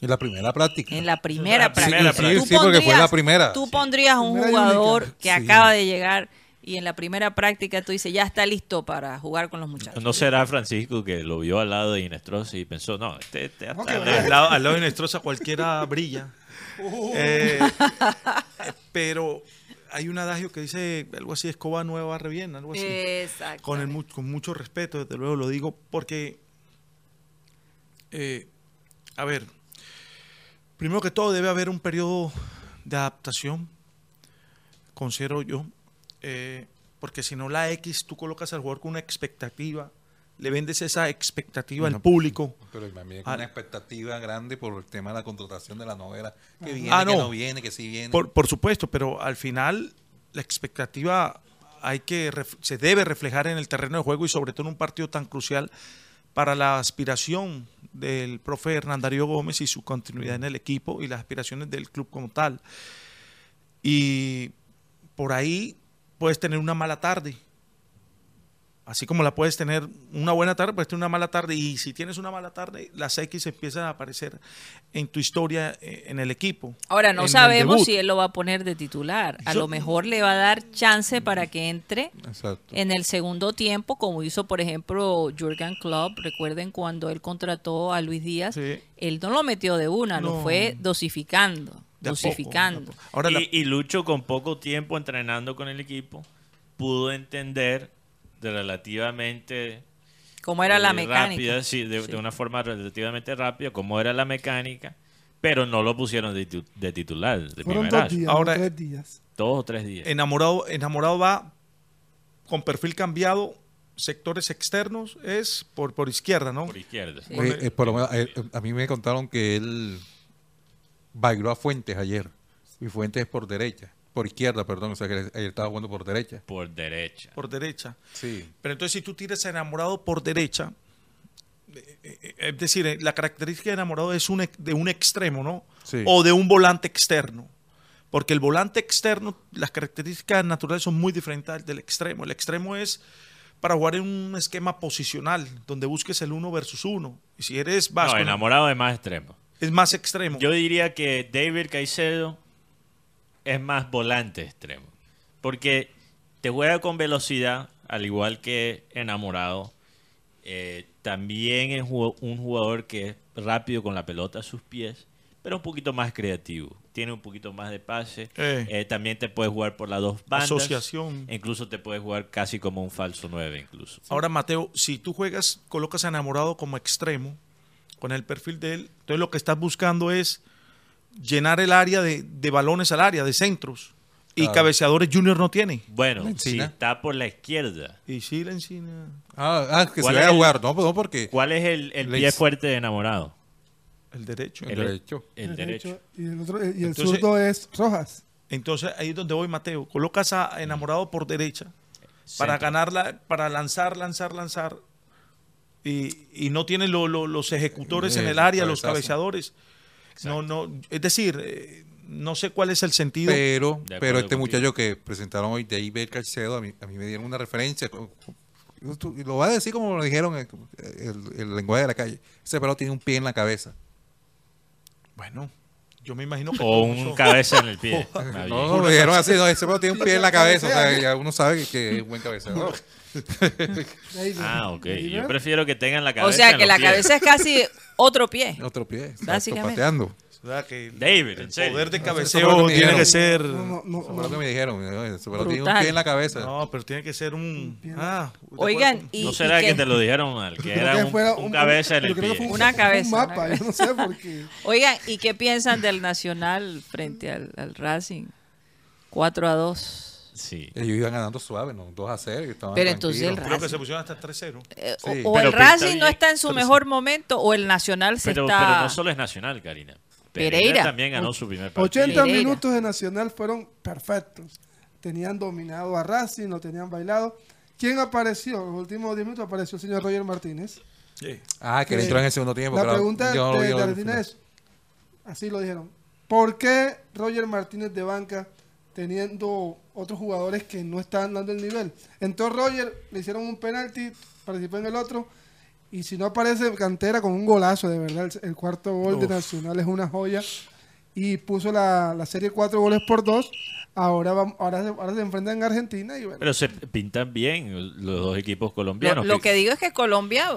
Speaker 4: En la primera práctica.
Speaker 2: En la primera práctica.
Speaker 4: Sí, sí, porque fue la
Speaker 2: pondrías-
Speaker 4: primera.
Speaker 2: Tú
Speaker 4: Sí.
Speaker 2: pondrías un jugador que
Speaker 4: Sí.
Speaker 2: acaba de llegar y en la primera práctica tú dices, ya está listo para jugar con los muchachos.
Speaker 3: No será Francisco que lo vio al lado de Inestrosa y pensó, no, este, este
Speaker 10: al lado, al lado de Nestrosa cualquiera brilla. Eh, eh, pero hay un adagio que dice algo así, escoba nueva barre bien, algo así.
Speaker 2: Exacto.
Speaker 10: con, el, con mucho respeto, desde luego lo digo, porque, eh, a ver, primero que todo debe haber un periodo de adaptación, considero yo, eh, porque si no la X, tú colocas al jugador con una expectativa, le vendes esa expectativa al
Speaker 4: Bueno,
Speaker 10: público.
Speaker 4: Pero también
Speaker 10: Ah.
Speaker 4: con una expectativa grande por el tema de la contratación de la novela. Que viene,
Speaker 10: Ah,
Speaker 4: que
Speaker 10: no.
Speaker 4: no viene, que sí viene.
Speaker 10: Por, por supuesto, pero al final la expectativa hay que se debe reflejar en el terreno de juego y sobre todo en un partido tan crucial para la aspiración del profe Hernán Darío Gómez y su continuidad en el equipo y las aspiraciones del club como tal. Y por ahí puedes tener una mala tarde. Así como la puedes tener una buena tarde, puedes tener una mala tarde. Y si tienes una mala tarde, las X empiezan a aparecer en tu historia, eh, en el equipo.
Speaker 2: Ahora, no sabemos si él lo va a poner de titular. A
Speaker 10: Yo-
Speaker 2: lo mejor le va a dar chance para que entre
Speaker 4: Exacto.
Speaker 2: en el segundo tiempo, como hizo, por ejemplo, Jurgen Klopp. Recuerden cuando él contrató a Luis Díaz,
Speaker 10: Sí.
Speaker 2: él no lo metió de una, lo
Speaker 10: No.
Speaker 2: fue dosificando,
Speaker 10: De a poco,
Speaker 2: dosificando.
Speaker 10: de a poco. Ahora, la-
Speaker 3: y, Lucho con poco tiempo entrenando con el equipo pudo entender de relativamente
Speaker 2: Como era la
Speaker 3: eh,
Speaker 2: mecánica.
Speaker 3: rápida, sí, de,
Speaker 2: Sí.
Speaker 3: de una forma relativamente rápida, cómo era la mecánica, pero no lo pusieron de, titu- de titular, de
Speaker 5: Fueron dos días,
Speaker 10: Ahora-
Speaker 5: tres días.
Speaker 3: dos o tres días.
Speaker 10: enamorado, enamorado va con perfil cambiado, sectores externos, es por, por izquierda, ¿no?
Speaker 3: por izquierda.
Speaker 2: Sí.
Speaker 4: Eh, eh, por lo menos, eh, a mí me contaron que él bailó a Fuentes ayer. Y Fuentes es por derecha. Por izquierda, perdón. O sea que él, él estaba jugando por derecha.
Speaker 3: Por derecha.
Speaker 10: Por derecha.
Speaker 4: Sí.
Speaker 10: Pero entonces si tú tiras a enamorado por derecha, eh, es decir, eh, la característica de enamorado es un, de un extremo, ¿no?
Speaker 4: Sí.
Speaker 10: O de un volante externo. Porque el volante externo, las características naturales son muy diferentes al del extremo. El extremo es para jugar en un esquema posicional, donde busques el uno versus uno. Y si eres
Speaker 3: No,
Speaker 10: vasco,
Speaker 3: enamorado de más extremo.
Speaker 10: Es más extremo.
Speaker 3: Yo diría que David Caicedo es más volante extremo. Porque te juega con velocidad, al igual que enamorado. Eh, también es un jugador que es rápido con la pelota a sus pies, pero un poquito más creativo. Tiene un poquito más de pase.
Speaker 10: Eh.
Speaker 3: Eh, también te puede jugar por las dos bandas.
Speaker 10: Asociación.
Speaker 3: Incluso te puede jugar casi como un falso 9 incluso.
Speaker 10: Ahora, Mateo, si tú juegas, colocas a enamorado como extremo, con el perfil de él, entonces lo que estás buscando es llenar el área de, de balones al área, de centros. Y
Speaker 4: Claro.
Speaker 10: cabeceadores Junior no tiene.
Speaker 3: Bueno, si está por la izquierda.
Speaker 10: Y sí, la encina.
Speaker 4: Ah, ah, que se
Speaker 3: ¿Cuál
Speaker 4: vaya
Speaker 3: es
Speaker 4: a
Speaker 3: el-
Speaker 4: jugar. No, pues no, porque
Speaker 3: ¿Cuál es el, el pie fuerte de enamorado?
Speaker 10: El derecho.
Speaker 4: el
Speaker 3: el-
Speaker 4: derecho.
Speaker 3: El derecho.
Speaker 5: Y el, otro, y el
Speaker 10: Entonces-
Speaker 5: zurdo es Rojas.
Speaker 10: Entonces ahí es donde voy, Mateo. Colocas a enamorado por derecha para ganarla, para lanzar, lanzar, lanzar. Y, y no tiene lo- lo- los ejecutores en
Speaker 4: Eh,
Speaker 10: el área, los cabeceadores. No, no, es decir, eh, no sé cuál es el sentido.
Speaker 4: Pero, pero este
Speaker 3: contigo.
Speaker 4: muchacho que presentaron hoy, David Calcedo, a mí, a mí me dieron una referencia. Lo va a decir como lo dijeron el, el- el lenguaje de la calle. Ese pelado tiene un pie en la cabeza.
Speaker 10: Bueno, yo me imagino que
Speaker 3: O un cabeza en el pie.
Speaker 4: No, no, lo dijeron así, no, ese pelado tiene un pie en la cabeza. O sea, ya uno sabe que, que es buen cabeceador.
Speaker 3: Ah, ok.
Speaker 5: David.
Speaker 3: Yo prefiero que tengan la cabeza
Speaker 2: O sea
Speaker 3: en
Speaker 2: que
Speaker 3: los
Speaker 2: la
Speaker 3: pies.
Speaker 2: cabeza es casi otro pie.
Speaker 4: Otro pie. exacto,
Speaker 2: Básicamente.
Speaker 4: Pateando.
Speaker 10: Que
Speaker 3: David,
Speaker 10: el
Speaker 3: en serio.
Speaker 10: poder de cabeceo
Speaker 4: que
Speaker 10: tiene
Speaker 4: dijeron.
Speaker 10: que ser.
Speaker 5: No, no, no,
Speaker 4: lo que me dijeron. pelado tiene un pie en la cabeza.
Speaker 10: No, pero tiene que ser un. Ah,
Speaker 2: Oigan, y,
Speaker 3: ¿No
Speaker 2: y
Speaker 3: será que
Speaker 2: qué?
Speaker 3: te lo dijeron mal? Que era
Speaker 5: que
Speaker 3: un,
Speaker 5: fuera
Speaker 3: un cabeza en el
Speaker 5: que
Speaker 3: pie.
Speaker 5: fue un-
Speaker 2: Una cabeza,
Speaker 5: Un
Speaker 2: una
Speaker 5: mapa, yo no sé por qué.
Speaker 2: Oigan, ¿y qué piensan del Nacional frente al, al Racing? 4 a 2.
Speaker 3: Sí.
Speaker 4: Ellos iban ganando suave, ¿no? 2 a 0. y estaban
Speaker 2: Pero entonces el.
Speaker 10: Creo que se pusieron hasta 3-0.
Speaker 2: Eh,
Speaker 4: Sí.
Speaker 2: o el Racing no está en su mejor momento o el Nacional se
Speaker 3: Pero,
Speaker 2: está...
Speaker 3: pero no solo es nacional, Karina. Pereira,
Speaker 2: Pereira.
Speaker 3: también ganó su primer partido.
Speaker 5: 80
Speaker 2: Pereira.
Speaker 5: minutos de Nacional fueron perfectos. Tenían dominado a Racing, lo tenían bailado. ¿Quién apareció? En los últimos 10 minutos apareció el señor Roger Martínez.
Speaker 10: Sí.
Speaker 4: Ah, que él
Speaker 5: Eh,
Speaker 4: entró en el segundo tiempo.
Speaker 5: La
Speaker 4: claro.
Speaker 5: pregunta
Speaker 4: Yo no
Speaker 5: de, de Argentina
Speaker 4: final.
Speaker 5: es, así lo dijeron, ¿por qué Roger Martínez de banca teniendo otros jugadores que no están dando el nivel? Entró Roger, le hicieron un penalti, participó en el otro, y si no aparece Cantera con un golazo, de verdad, el, el cuarto gol de Nacional es una joya, y puso la, la serie cuatro goles por dos, ahora, vam- ahora, se, ahora se enfrentan en Argentina y bueno,
Speaker 3: Pero se pintan bien los dos equipos
Speaker 2: Lo,
Speaker 3: colombianos.
Speaker 2: lo que digo es que Colombia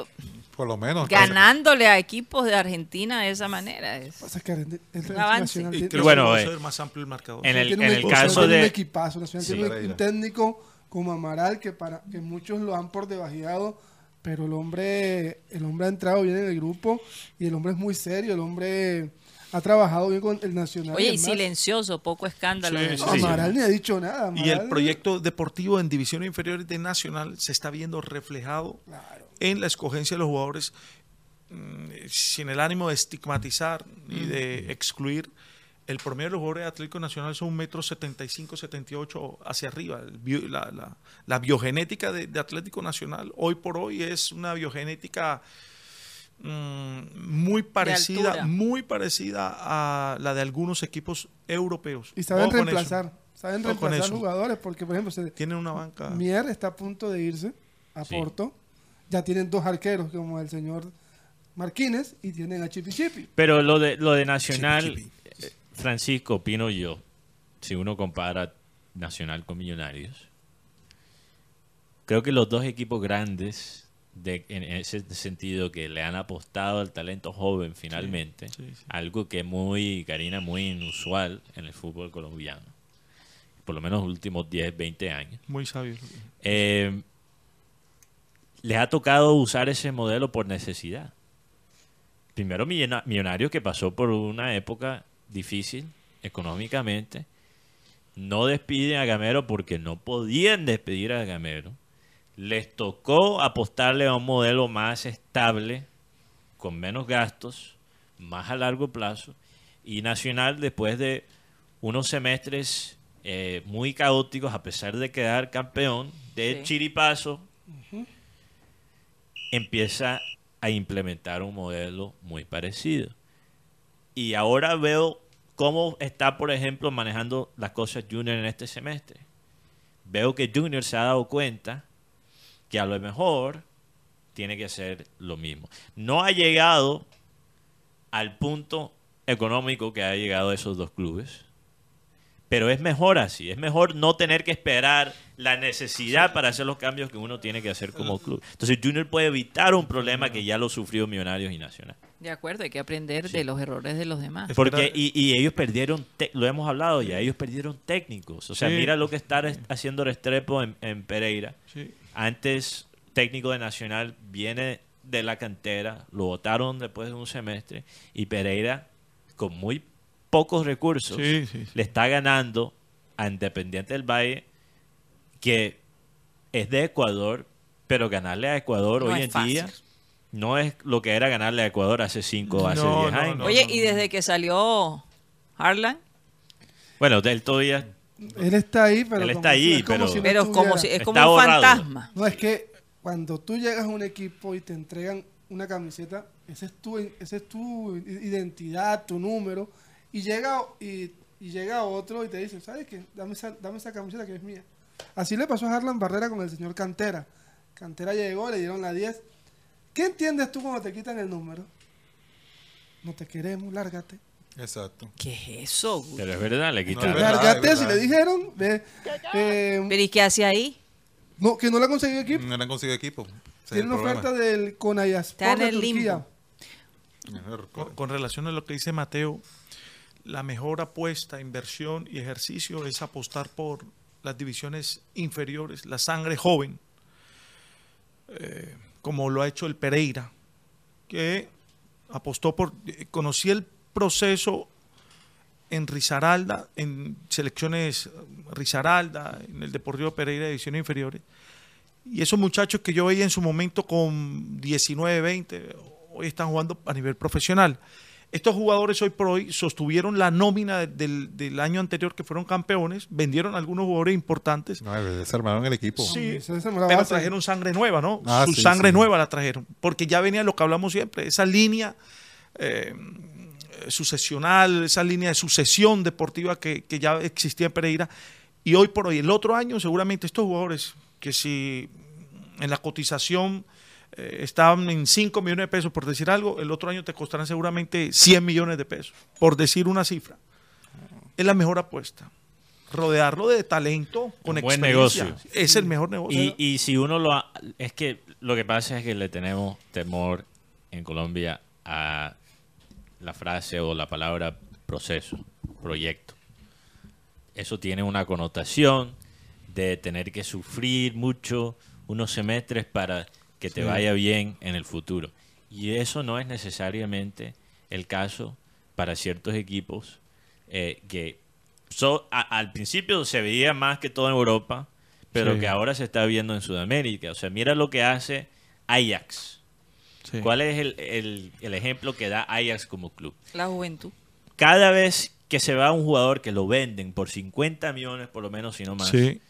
Speaker 4: Por lo menos.
Speaker 2: ganándole a equipos de Argentina de esa manera es...
Speaker 5: pasa que Argentina- el
Speaker 2: Un avance.
Speaker 10: Y creo
Speaker 3: bueno,
Speaker 10: que
Speaker 3: eh,
Speaker 10: ser más amplio el marcador.
Speaker 3: en el,
Speaker 5: tiene
Speaker 3: en
Speaker 5: un
Speaker 3: el
Speaker 5: equipo-
Speaker 3: caso
Speaker 5: tiene un
Speaker 3: de...
Speaker 5: equipazo, Nacional
Speaker 3: Sí.
Speaker 5: tiene un- técnico como Amaral que para que muchos lo han por debajeado, pero el hombre el hombre ha entrado bien en el grupo y el hombre es muy serio, el hombre ha trabajado bien con el Nacional.
Speaker 2: Oye, y
Speaker 5: además,
Speaker 2: silencioso, poco escándalo.
Speaker 10: Sí, sí, sí.
Speaker 5: Amaral ni ha dicho nada.
Speaker 10: Y el
Speaker 5: Amaral-
Speaker 10: proyecto deportivo en divisiones inferiores de Nacional se está viendo reflejado en la escogencia de los jugadores mm, sin el ánimo de estigmatizar y de excluir. El promedio de los jugadores de Atlético Nacional son un metro 75, 78 hacia arriba. La, la- la biogenética de, de Atlético Nacional hoy por hoy es una biogenética mm, muy parecida, muy parecida a la de algunos equipos europeos.
Speaker 5: y saben reemplazar, saben reemplazar jugadores porque por ejemplo se,
Speaker 10: Tienen una banca.
Speaker 5: Mier está a punto de irse a
Speaker 3: Sí.
Speaker 5: Porto. Ya tienen dos arqueros como el señor Marquínez y tienen a Chipi Chipi.
Speaker 3: Pero lo de, lo de Nacional,
Speaker 10: Chipi,
Speaker 3: eh, Francisco, opino yo, si uno compara Nacional con Millonarios, creo que los dos equipos grandes, de, en ese sentido, que le han apostado al talento joven finalmente,
Speaker 10: sí, sí.
Speaker 3: algo que muy, Karina, muy inusual en el fútbol colombiano, por lo menos los últimos 10, 20 años.
Speaker 10: Muy sabio.
Speaker 3: Eh, les ha tocado usar ese modelo por necesidad. Primero Millona- Millonarios que pasó por una época difícil económicamente, no despiden a Gamero porque no podían despedir a Gamero. Les tocó apostarle a un modelo más estable, con menos gastos, más a largo plazo. Y Nacional, después de unos semestres eh, muy caóticos, a pesar de quedar campeón de
Speaker 2: Sí.
Speaker 3: chiripazo, empieza a implementar un modelo muy parecido. Y ahora veo cómo está, por ejemplo, manejando las cosas Junior en este semestre. Veo que Junior se ha dado cuenta que a lo mejor tiene que hacer lo mismo. No ha llegado al punto económico que ha llegado esos dos clubes. Pero es mejor así, es mejor no tener que esperar la necesidad para hacer los cambios que uno tiene que hacer como club. Entonces Junior puede evitar un problema que ya lo sufrió Millonarios y Nacional.
Speaker 2: De acuerdo, hay que aprender de los errores de los demás.
Speaker 3: Porque, y, y ellos perdieron, lo hemos hablado ya, ellos perdieron técnicos. O sea,
Speaker 10: Sí.
Speaker 3: mira lo que está haciendo Restrepo en, en Pereira.
Speaker 10: Sí.
Speaker 3: Antes, técnico de Nacional, viene de la cantera, lo votaron después de un semestre, y Pereira, con muy pocos recursos,
Speaker 10: Sí, sí, sí.
Speaker 3: le está ganando a Independiente del Valle, que es de Ecuador, pero ganarle a Ecuador
Speaker 2: No
Speaker 3: hoy en
Speaker 2: fácil.
Speaker 3: día no es lo que era ganarle a Ecuador hace 5 o hace
Speaker 10: No,
Speaker 3: 10
Speaker 10: no,
Speaker 3: años.
Speaker 10: no.
Speaker 2: Oye, y desde que salió Harlan,
Speaker 3: Bueno, él todavía
Speaker 5: Él está ahí, pero.
Speaker 3: Él
Speaker 5: como
Speaker 3: está
Speaker 5: si-
Speaker 3: ahí,
Speaker 5: es como
Speaker 3: pero-
Speaker 5: si no
Speaker 2: pero como si, es como
Speaker 3: Está
Speaker 2: un
Speaker 3: borrado.
Speaker 2: fantasma.
Speaker 5: No, es que cuando tú llegas a un equipo y te entregan una camiseta, esa es tu, esa es tu identidad, tu número, y llega, y, y llega otro y te dice, ¿sabes qué? Dame esa, dame esa camiseta que es mía. Así le pasó a Harlan Barrera con el señor Cantera. Cantera llegó, le dieron la 10. ¿Qué entiendes tú cuando te quitan el número? No te queremos, lárgate.
Speaker 4: Exacto.
Speaker 2: ¿Qué es eso? güey?
Speaker 3: Pero es verdad, le
Speaker 4: No,
Speaker 3: quitaron.
Speaker 4: verdad.
Speaker 5: lárgate, si le dijeron, ve, eh,
Speaker 2: ¿Pero y qué hace ahí?
Speaker 5: no, que no le ha conseguido equipo.
Speaker 4: No han conseguido equipo.
Speaker 5: Tiene una
Speaker 4: problema.
Speaker 5: oferta del Conayaspor
Speaker 2: Está en
Speaker 5: de
Speaker 2: el
Speaker 5: Turquía.
Speaker 2: limbo.
Speaker 10: Con, con relación a lo que dice Mateo, la mejor apuesta, inversión y ejercicio es apostar por las divisiones inferiores, la sangre joven, eh, como lo ha hecho el Pereira, que apostó por, conocí el proceso en Risaralda, en selecciones Risaralda, en el Deportivo Pereira de divisiones inferiores, y esos muchachos que yo veía en su momento con 19, 20, hoy están jugando a nivel profesional. Estos jugadores hoy por hoy sostuvieron la nómina del, del año anterior que fueron campeones, vendieron algunos jugadores importantes,
Speaker 4: No, desarmaron el equipo.
Speaker 10: Sí,
Speaker 5: la
Speaker 10: pero trajeron sangre nueva, ¿no?
Speaker 4: Ah,
Speaker 10: Su
Speaker 4: sí,
Speaker 10: sangre
Speaker 4: sí.
Speaker 10: nueva la trajeron, porque ya venía lo que hablamos siempre, esa línea eh, sucesional, esa línea de sucesión deportiva que, que ya existía en Pereira. Y hoy por hoy, el otro año, seguramente estos jugadores que si en la cotización eh, estaban en 5 millones de pesos, por decir algo, el otro año te costarán seguramente 100 millones de pesos, por decir una cifra. Es la mejor apuesta. Rodearlo de talento con
Speaker 3: Un buen
Speaker 10: experiencia.
Speaker 3: negocio.
Speaker 10: Es el mejor negocio.
Speaker 3: Y, y si uno lo... ha- Es que lo que pasa es que le tenemos temor en Colombia a la frase o la palabra proceso, proyecto. Eso tiene una connotación de tener que sufrir mucho unos semestres para que te
Speaker 4: Sí.
Speaker 3: vaya bien en el futuro. Y eso no es necesariamente el caso para ciertos equipos eh, que so- a- al principio se veía más que todo en Europa, pero
Speaker 10: Sí.
Speaker 3: que ahora se está viendo en Sudamérica. O sea, mira lo que hace Ajax.
Speaker 10: Sí.
Speaker 3: ¿Cuál es el, el- el ejemplo que da Ajax como club?
Speaker 2: La juventud.
Speaker 3: Cada vez que se va un jugador que lo venden por 50 millones, por lo menos, si no más,
Speaker 10: Sí.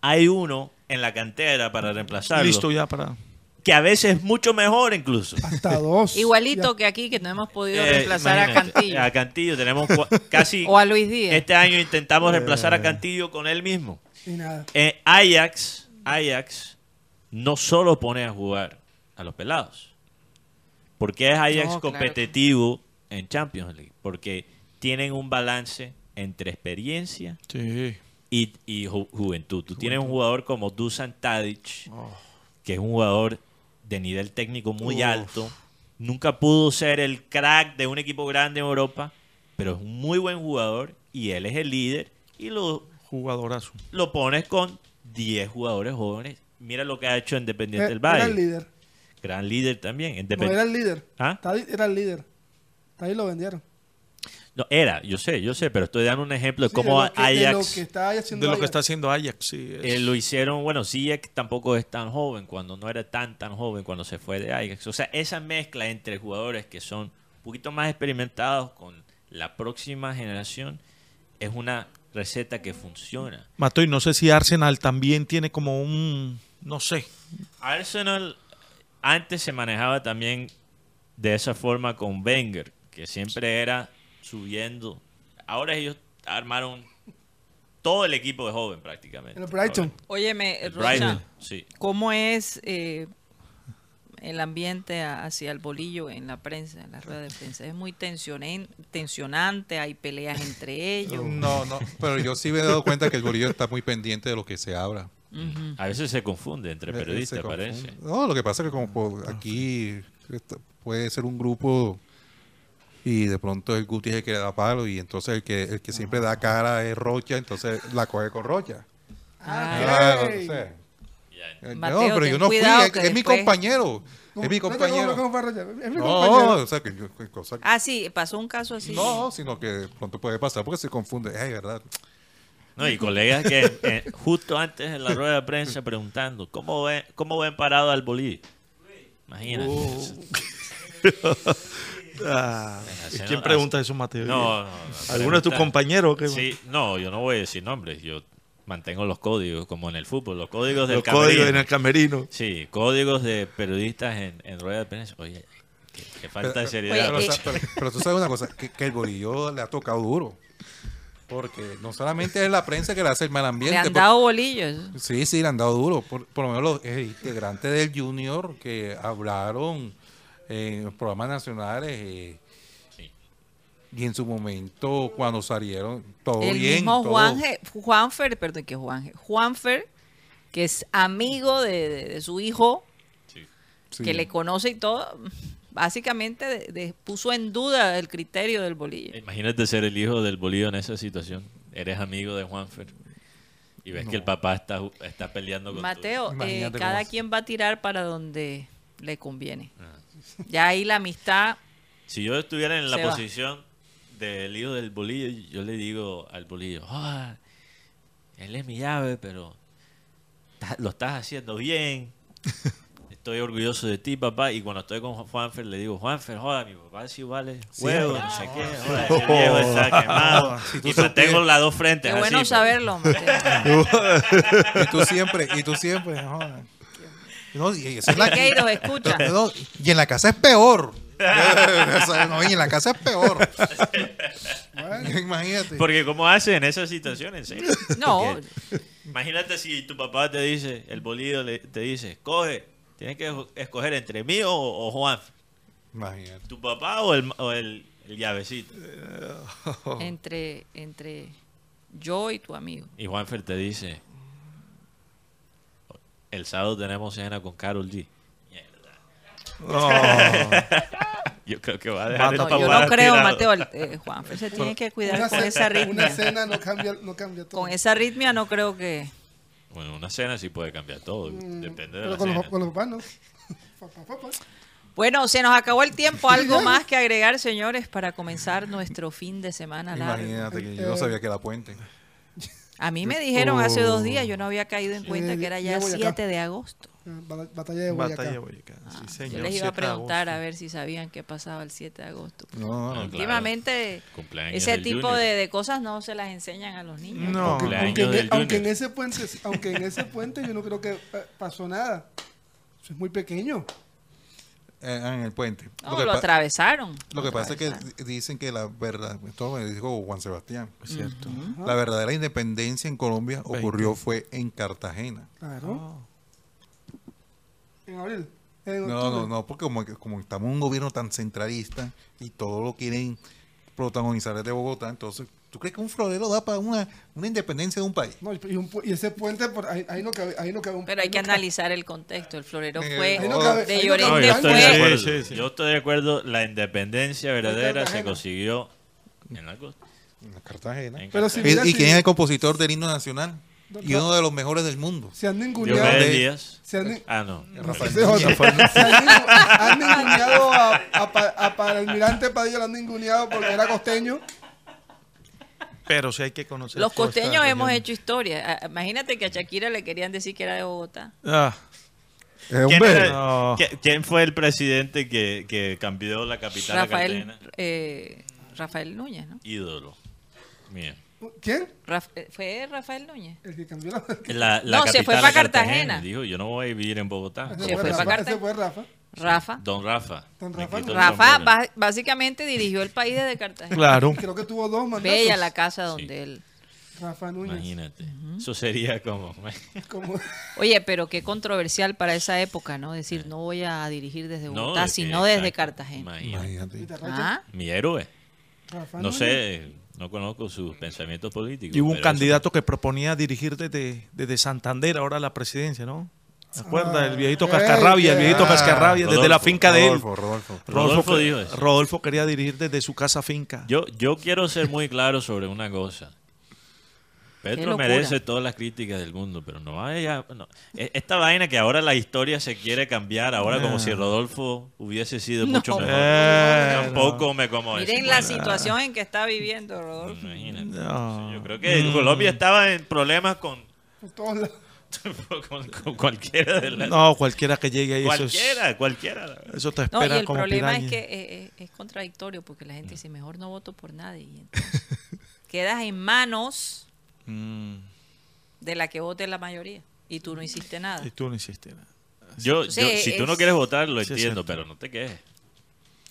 Speaker 3: hay uno en la cantera para reemplazarlo.
Speaker 10: Listo ya para.
Speaker 3: Que a veces es mucho mejor incluso.
Speaker 5: Hasta dos.
Speaker 2: Igualito que aquí, que no hemos podido
Speaker 3: Eh,
Speaker 2: reemplazar a Cantillo.
Speaker 3: A Cantillo tenemos casi...
Speaker 2: O a Luis Díaz.
Speaker 3: Este año intentamos reemplazar a Cantillo con él mismo.
Speaker 5: Y nada.
Speaker 3: Eh, Ajax, Ajax no solo pone a jugar a los pelados. ¿Por qué es Ajax
Speaker 2: No, claro.
Speaker 3: competitivo en Champions League? Porque tienen un balance entre experiencia
Speaker 10: Sí.
Speaker 3: y, y ju- juventud. Tú tienes un jugador como Dusan Tadic, que es un jugador de nivel técnico muy
Speaker 10: Uf.
Speaker 3: alto. Nunca pudo ser el crack de un equipo grande en Europa, pero es un muy buen jugador y él es el líder y lo,
Speaker 10: Jugadorazo.
Speaker 3: lo pones con 10 jugadores jóvenes. Mira lo que ha hecho Independiente
Speaker 5: Eh,
Speaker 3: del
Speaker 5: Era
Speaker 3: Valle.
Speaker 5: el líder.
Speaker 3: Gran líder también.
Speaker 5: No,
Speaker 3: Independ-
Speaker 5: era el líder.
Speaker 3: ¿Ah?
Speaker 5: Era el líder. Ahí lo vendieron.
Speaker 3: No, era, yo sé, yo sé, pero estoy dando un ejemplo de
Speaker 5: Sí,
Speaker 3: cómo
Speaker 5: de que- de lo
Speaker 3: Ajax
Speaker 5: que está haciendo
Speaker 10: De lo que
Speaker 5: Ajax.
Speaker 10: está haciendo Ajax, sí. es-
Speaker 3: eh, lo hicieron. Bueno, Ziyech tampoco es tan joven, cuando no era tan, tan joven cuando se fue de Ajax. O sea, esa mezcla entre jugadores que son un poquito más experimentados con la próxima generación es una receta que funciona.
Speaker 10: Mato, y no sé si Arsenal también tiene como un. No sé.
Speaker 3: Arsenal, antes se manejaba también de esa forma con Wenger, que siempre era subiendo. Ahora ellos armaron todo el equipo de joven prácticamente.
Speaker 5: En el Brighton.
Speaker 2: Óyeme,
Speaker 3: El
Speaker 2: Rocha,
Speaker 3: Brighton, sí.
Speaker 2: ¿cómo es eh, el ambiente hacia el bolillo en la prensa, en la rueda de prensa? Es muy tensionante, hay peleas entre ellos.
Speaker 4: No, no, pero yo sí me he dado cuenta que el bolillo está muy pendiente de lo que se habla.
Speaker 3: A veces se confunde entre
Speaker 4: Eh, eh,
Speaker 3: periodistas, parece.
Speaker 4: No, lo que pasa es que como por aquí puede ser un grupo y de pronto el Guti es el que le da palo y entonces el que el que siempre da cara es Rocha, entonces la coge con Rocha.
Speaker 5: Ah,
Speaker 4: Claro,
Speaker 5: ok.
Speaker 4: o sea, eh,
Speaker 2: Mateo,
Speaker 4: no, pero
Speaker 2: ten
Speaker 4: yo no fui, es,
Speaker 2: que
Speaker 4: es mi compañero, es mi compañero.
Speaker 5: no, no, no, no, es mi
Speaker 4: No,
Speaker 5: compañero.
Speaker 4: o sea que yo que cosa
Speaker 2: Ah, sí, pasó un caso así.
Speaker 4: no, sino que de pronto puede pasar porque se confunde, ay, verdad.
Speaker 3: No, y colegas que eh, justo antes en la rueda de prensa preguntando, ¿cómo ven, cómo ven parado al bolillo? Imagínate.
Speaker 10: Ah, ¿Quién pregunta eso, Mateo?
Speaker 3: No, no, no.
Speaker 10: ¿Alguno de tus compañeros? que-
Speaker 3: Sí, no, yo no voy a decir nombres. Yo mantengo los códigos, como en el fútbol, los códigos del
Speaker 10: Los códigos en el camerino.
Speaker 3: Sí, códigos de periodistas en, en rueda de prensa. Oye, qué, qué falta de seriedad.
Speaker 4: Pero,
Speaker 2: Oye,
Speaker 4: o sea, pero- pero tú sabes una cosa, que, que el bolillo le ha tocado duro. Porque no solamente es la prensa que le hace el mal ambiente.
Speaker 2: Le han
Speaker 4: por-
Speaker 2: dado bolillos.
Speaker 4: Sí, sí, le han dado duro. Por, por lo menos los eh, integrantes del Junior que hablaron en los programas nacionales eh,
Speaker 3: Sí.
Speaker 4: y en su momento cuando salieron, todo
Speaker 2: el
Speaker 4: bien.
Speaker 2: mismo
Speaker 4: todo-
Speaker 2: Juanje, Juanfer, perdón, que Juanje, Juanfer, que es amigo de, de- de su hijo,
Speaker 4: sí.
Speaker 2: que le conoce y todo, básicamente de- de- puso en duda el criterio del bolillo.
Speaker 3: Imagínate ser el hijo del bolillo en esa situación. Eres amigo de Juanfer. Y ves que el papá está, está peleando con tu-
Speaker 2: Mateo, eh, cada quien va a tirar para donde le conviene. Ya ahí la amistad,
Speaker 3: Si yo estuviera en la
Speaker 2: va.
Speaker 3: posición del hijo del bolillo, yo le digo al bolillo, "Ah, él es mi llave, pero lo estás haciendo bien. Estoy orgulloso de ti, papá. Y cuando estoy con Juanfer, le digo, Juanfer, joda, mi papá sí vale huevo, no sé qué. Joda, ese viejo está quemado. Y mantengo
Speaker 4: supieras-
Speaker 3: las dos frentes
Speaker 2: qué
Speaker 3: así,
Speaker 2: bueno
Speaker 3: pues.
Speaker 2: saberlo.
Speaker 4: Y tú siempre, y tú siempre, joder. No, y, esa es la-
Speaker 2: Siqueiros, escucha.
Speaker 4: No, y en la casa es peor. No, y en la casa es peor. Bueno, imagínate.
Speaker 3: Porque ¿cómo hace en esa situación, en serio?
Speaker 2: No,
Speaker 3: Porque imagínate si tu papá te dice, el bolillo le- te dice, coge, tienes que escoger entre mí o, o Juan.
Speaker 4: Imagínate.
Speaker 3: ¿Tu papá o el, o el, el llavecito?
Speaker 2: entre, entre yo y tu amigo.
Speaker 3: Y Juanfer te dice, el sábado tenemos cena con Carol G. Yo creo que va a dejar el
Speaker 2: No, yo no creo,
Speaker 3: tirado.
Speaker 2: Mateo. eh, Juanfer se tiene que cuidar
Speaker 5: Una
Speaker 2: con esa
Speaker 5: Una
Speaker 2: ritmia.
Speaker 5: cena no cambia, no cambia todo.
Speaker 2: Con esa ritmia no creo que...
Speaker 3: Bueno, una cena sí puede cambiar todo,
Speaker 2: Mm,
Speaker 3: depende de la
Speaker 5: con
Speaker 3: cena.
Speaker 5: los, con los papás no. Papá, papá.
Speaker 2: Bueno, se nos acabó el tiempo. Algo más que agregar, señores, para comenzar nuestro fin de semana largo.
Speaker 4: Imagínate que yo no sabía que era puente.
Speaker 2: A mí me dijeron hace dos días, yo no había caído en cuenta
Speaker 5: Eh,
Speaker 2: que era
Speaker 5: ya
Speaker 2: ya
Speaker 5: voy acá.
Speaker 2: 7 de agosto.
Speaker 5: Bat- Batalla de Boyacá.
Speaker 10: Batalla de Boyacá. Sí,
Speaker 2: Ah,
Speaker 10: señor.
Speaker 2: yo les iba
Speaker 10: 7
Speaker 2: a preguntar a ver si sabían qué pasaba el 7 de agosto.
Speaker 4: No,
Speaker 3: Ah,
Speaker 4: no.
Speaker 3: claro.
Speaker 2: Últimamente ese tipo de, de cosas no se las enseñan a los niños.
Speaker 10: No.
Speaker 5: Aunque en, aunque en
Speaker 3: Junior.
Speaker 5: ese puente, aunque en ese puente yo no creo que pa- pasó nada. Eso es muy pequeño.
Speaker 4: Eh, en el puente.
Speaker 2: No,
Speaker 4: que
Speaker 2: lo atravesaron.
Speaker 4: Lo que pasa es que dicen que la verdad, esto me dijo Juan Sebastián,
Speaker 10: Es cierto.
Speaker 4: la verdadera independencia en Colombia ocurrió fue en Cartagena.
Speaker 5: Claro. En abril. En
Speaker 4: No, no, no, porque como, como estamos en un gobierno tan centralista y todo lo quieren protagonizar desde Bogotá, entonces, ¿tú crees que un florero da para una, una independencia de un país?
Speaker 5: No, y, un ese puente, por ahí, ahí no cabe, ahí no cabe un
Speaker 2: Pero hay que
Speaker 5: cabe-
Speaker 2: analizar el contexto. El florero
Speaker 4: Eh,
Speaker 2: fue
Speaker 4: ahí no cabe-
Speaker 2: de Llorente
Speaker 3: No, yo estoy de
Speaker 2: fue
Speaker 10: Sí,
Speaker 3: acuerdo.
Speaker 10: sí, sí.
Speaker 3: Yo estoy de acuerdo. La independencia verdadera se consiguió en la costa.
Speaker 4: En Cartagena.
Speaker 3: en
Speaker 5: Pero si
Speaker 3: Cartagena.
Speaker 4: ¿Y,
Speaker 5: mira,
Speaker 4: y
Speaker 5: si-
Speaker 4: quién es el compositor del himno nacional? Y
Speaker 5: no.
Speaker 4: uno de los mejores del mundo.
Speaker 5: Se han ninguneado.
Speaker 3: Díaz.
Speaker 5: Se han,
Speaker 3: Ah, no.
Speaker 4: Rafael.
Speaker 5: Se han ningu- han ninguneado a, a, a para el Almirante Padilla, lo han ninguneado porque era costeño.
Speaker 10: Pero sí hay que conocer.
Speaker 2: Los costeños hemos
Speaker 10: región.
Speaker 2: hecho historia. Ah, Imagínate que a Shakira le querían decir que era de Bogotá.
Speaker 10: Ah,
Speaker 4: Es un
Speaker 3: ¿Quién, era-
Speaker 10: No.
Speaker 3: ¿Qui- quién fue el presidente que, que cambió la capital a
Speaker 2: Rafael,
Speaker 3: Cartagena?
Speaker 2: eh, Rafael Núñez, ¿no?
Speaker 3: Ídolo. Bien.
Speaker 5: ¿Quién?
Speaker 2: Raf- eh, ¿Fue Rafael Núñez?
Speaker 5: El que cambió la...
Speaker 3: La, la
Speaker 2: No, se fue
Speaker 3: capital
Speaker 2: pa'
Speaker 3: a
Speaker 2: Cartagena.
Speaker 3: Dijo, yo no voy a vivir en Bogotá.
Speaker 5: Ese
Speaker 2: Se
Speaker 5: fue
Speaker 2: fue pa'
Speaker 5: Rafa,
Speaker 2: Cartagena.
Speaker 5: ese fue Rafa.
Speaker 2: Rafa.
Speaker 3: Don Rafa.
Speaker 5: Don Rafa.
Speaker 2: Rafa básicamente dirigió el país desde Cartagena.
Speaker 10: Claro.
Speaker 5: Creo que tuvo dos mandatos.
Speaker 2: Bella la casa donde él.
Speaker 5: Rafa Núñez.
Speaker 3: Imagínate. Eso sería como...
Speaker 5: Como-
Speaker 2: Oye, pero qué controversial para esa época, ¿no? Decir, no voy a dirigir desde
Speaker 3: No,
Speaker 2: Bogotá,
Speaker 3: de que-
Speaker 2: sino desde. Cartagena.
Speaker 3: Imagínate.
Speaker 2: Ah,
Speaker 3: Mi héroe.
Speaker 5: Rafa
Speaker 3: No
Speaker 5: Núñez.
Speaker 3: sé, no conozco sus pensamientos políticos.
Speaker 10: Y hubo un
Speaker 3: eso-
Speaker 10: candidato que proponía dirigir desde, desde Santander ahora la presidencia, ¿no? ¿Se acuerda? el viejito
Speaker 5: Ah,
Speaker 10: Cascarrabia, el viejito
Speaker 4: ah,
Speaker 10: Cascarrabia, desde la
Speaker 3: Rodolfo,
Speaker 10: finca de él.
Speaker 4: Rodolfo, Rodolfo.
Speaker 3: Rodolfo
Speaker 10: que-
Speaker 3: dijo eso.
Speaker 10: Rodolfo quería dirigir desde su casa finca.
Speaker 3: Yo, yo quiero ser muy claro sobre una cosa. Petro merece todas las críticas del mundo, pero no vaya. no. E- Esta vaina que ahora la historia se quiere cambiar, ahora como si Rodolfo hubiese sido mucho
Speaker 2: No.
Speaker 3: mejor.
Speaker 10: Eh,
Speaker 3: Tampoco me como eso.
Speaker 2: miren la situación en que está viviendo Rodolfo.
Speaker 3: imagínate.
Speaker 10: No.
Speaker 3: Yo creo que Colombia estaba en problemas con,
Speaker 5: todos lados.
Speaker 3: con, con cualquiera de las.
Speaker 10: No, cualquiera que llegue ahí, eso, es-
Speaker 3: cualquiera, cualquiera.
Speaker 10: eso te
Speaker 2: No, y
Speaker 10: espera
Speaker 2: el
Speaker 10: como
Speaker 2: problema
Speaker 10: piraña.
Speaker 2: es que eh, eh, es contradictorio porque la gente dice, mejor no voto por nadie. Y entonces quedas en manos
Speaker 10: Mm,
Speaker 2: de la que vote la mayoría y tú no hiciste nada.
Speaker 10: y tú no hiciste nada.
Speaker 3: Yo, si tú no
Speaker 2: es-
Speaker 3: quieres votar, lo entiendo, pero no te quejes.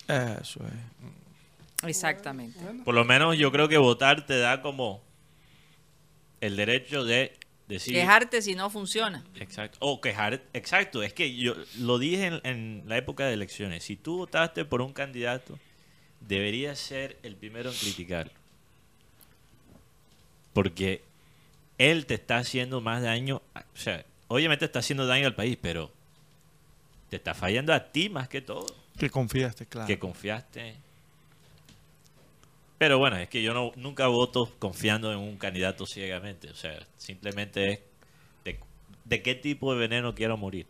Speaker 10: Eso es.
Speaker 2: Exactamente.
Speaker 3: Por lo menos yo creo que votar te da como el derecho de decir...
Speaker 2: Quejarte si no funciona.
Speaker 3: Exacto. O quejar, exacto. Es que yo lo dije en, en la época de elecciones. Si tú votaste por un candidato, deberías ser el primero en criticarlo. Porque él te está haciendo más daño. O sea, obviamente está haciendo daño al país, pero te está fallando a ti más que todo.
Speaker 10: Que confiaste, claro.
Speaker 3: Que confiaste. Pero bueno, es que yo no, nunca voto confiando en un candidato ciegamente. O sea, simplemente es de, de qué tipo de veneno quiero morir.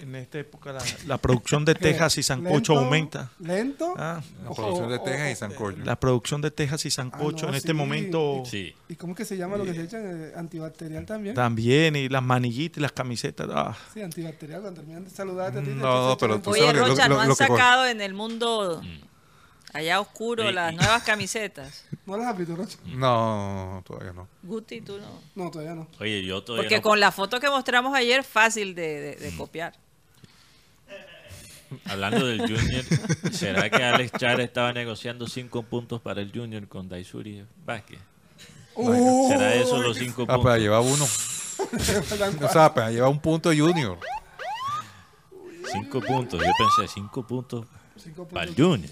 Speaker 10: En esta época la, la producción de Texas y Sancocho
Speaker 5: Lento,
Speaker 10: aumenta.
Speaker 5: Lento.
Speaker 10: Ah,
Speaker 4: La producción de Texas y Sancocho.
Speaker 10: la producción de Texas y Sancocho
Speaker 5: Ah, no,
Speaker 10: en este momento
Speaker 3: Sí.
Speaker 5: ¿Y cómo es que se llama lo que se echan? Eh, antibacterial también.
Speaker 10: también, y las manillitas y las camisetas. ah.
Speaker 5: Sí, antibacterial. Cuando terminan de saludarte te-
Speaker 4: No,
Speaker 5: echan
Speaker 4: pero tú
Speaker 2: Oye,
Speaker 4: sabes que lo-
Speaker 2: Rocha,
Speaker 4: lo-
Speaker 2: ¿no han sacado en el mundo allá oscuro las nuevas camisetas?
Speaker 5: ¿No las has visto, Rocha?
Speaker 4: No, todavía no.
Speaker 2: Guti, tú no.
Speaker 5: No, todavía no.
Speaker 3: Oye, yo todavía
Speaker 2: Porque
Speaker 3: no-
Speaker 2: con la foto que mostramos ayer, fácil de, de- de copiar.
Speaker 3: Hablando del Junior, ¿será que Alex Char estaba negociando cinco puntos para el Junior con Daisuri Vázquez?
Speaker 5: Uh,
Speaker 3: ¿Será eso los cinco
Speaker 4: Ah,
Speaker 3: puntos?
Speaker 4: pero lleva uno. O sea, pero lleva un punto Junior.
Speaker 3: Cinco puntos. Yo pensé, cinco puntos
Speaker 5: Cinco
Speaker 3: para el
Speaker 5: puntos.
Speaker 3: Junior.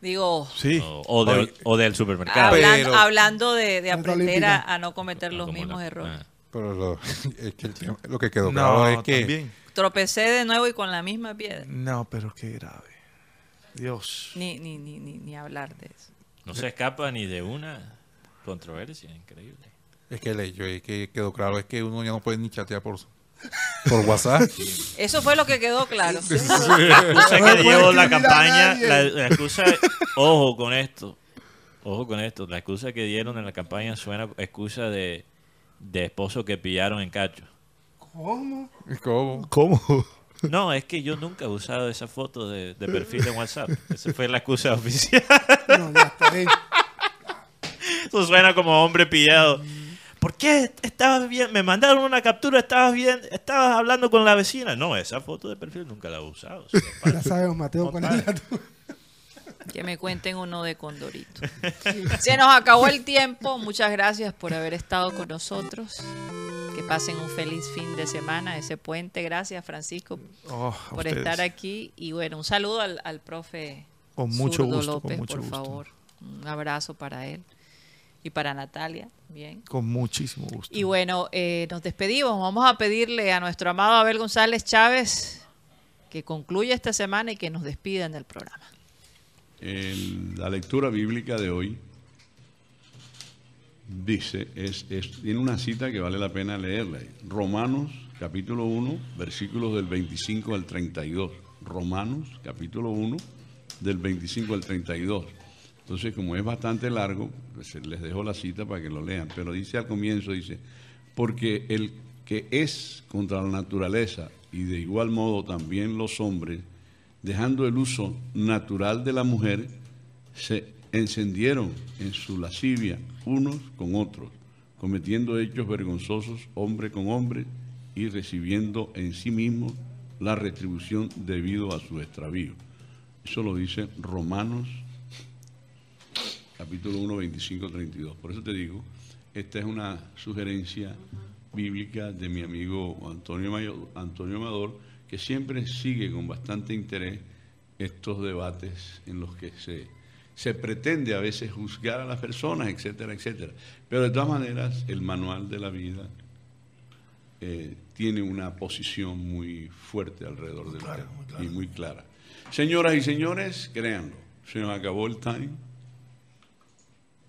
Speaker 2: Digo,
Speaker 10: Sí.
Speaker 3: O, o de-
Speaker 4: Oye.
Speaker 3: o del supermercado.
Speaker 2: hablando,
Speaker 4: Pero-
Speaker 2: hablando de, aprender a, no cometer los
Speaker 3: Como
Speaker 2: mismos
Speaker 3: la-
Speaker 2: errores.
Speaker 3: ah.
Speaker 4: Pero lo, es que el tema- lo que quedó
Speaker 10: No,
Speaker 4: claro es que
Speaker 10: también.
Speaker 2: Tropecé de nuevo y con la misma piedra.
Speaker 10: No, pero qué grave. Dios.
Speaker 2: Ni, ni, ni, ni, ni hablar de eso.
Speaker 3: No se escapa ni de una controversia, increíble.
Speaker 4: es que el hecho es que quedó claro es que uno ya no puede ni chatear por por WhatsApp.
Speaker 2: Eso fue lo que quedó claro.
Speaker 3: La excusa
Speaker 5: No le
Speaker 3: que
Speaker 5: puede
Speaker 3: dio la campaña, la, la excusa, ojo con esto, ojo con esto, la excusa que dieron en la campaña suena excusa de, de esposo que pillaron en cacho.
Speaker 5: ¿Cómo?
Speaker 4: ¿Cómo?
Speaker 10: ¿Cómo?
Speaker 3: No, es que yo nunca he usado esa foto de, de perfil en WhatsApp. Esa fue la excusa oficial.
Speaker 5: No, ya está ahí.
Speaker 3: Eso suena como hombre pillado. ¿Por qué estabas bien? Me mandaron una captura, estabas bien, estabas hablando con la vecina. No, esa foto de perfil nunca la he usado.
Speaker 5: Ya sabemos, Mateo, es la.
Speaker 2: Que me cuenten uno de Condorito. Se nos acabó el tiempo. Muchas gracias por haber estado con nosotros. Que pasen un feliz fin de semana, ese puente. Gracias, Francisco,
Speaker 10: Oh,
Speaker 2: por
Speaker 10: ustedes.
Speaker 2: estar aquí. Y bueno, un saludo al, al profe
Speaker 10: Con mucho
Speaker 2: Zurdo
Speaker 10: gusto,
Speaker 2: López,
Speaker 10: con mucho
Speaker 2: por
Speaker 10: gusto.
Speaker 2: favor. Un abrazo para él. Y para Natalia, bien.
Speaker 10: Con muchísimo gusto.
Speaker 2: Y bueno, eh, nos despedimos. Vamos a pedirle a nuestro amado Abel González Chávez que concluya esta semana y que nos despida en el programa.
Speaker 11: El- la lectura bíblica de hoy dice, es, es- tiene una cita que vale la pena leerla. Romanos capítulo 1, versículos del 25 al 32. Romanos capítulo 1, del 25 al 32. Entonces, como es bastante largo, pues les dejo la cita para que lo lean. Pero dice al comienzo, dice, porque el que es contra la naturaleza y de igual modo también los hombres, dejando el uso natural de la mujer, se encendieron en su lascivia unos con otros, cometiendo hechos vergonzosos hombre con hombre y recibiendo en sí mismos la retribución debido a su extravío. Eso lo dice Romanos capítulo 1, 25, 32. Por eso te digo, esta es una sugerencia bíblica de mi amigo Antonio, Mayor- Antonio Amador, que siempre sigue con bastante interés estos debates en los que se, se pretende a veces juzgar a las personas, etcétera, etcétera. Pero de todas maneras, el manual de la vida eh, tiene una posición muy fuerte alrededor del tema y muy clara. Señoras y señores, créanlo, se nos acabó el time.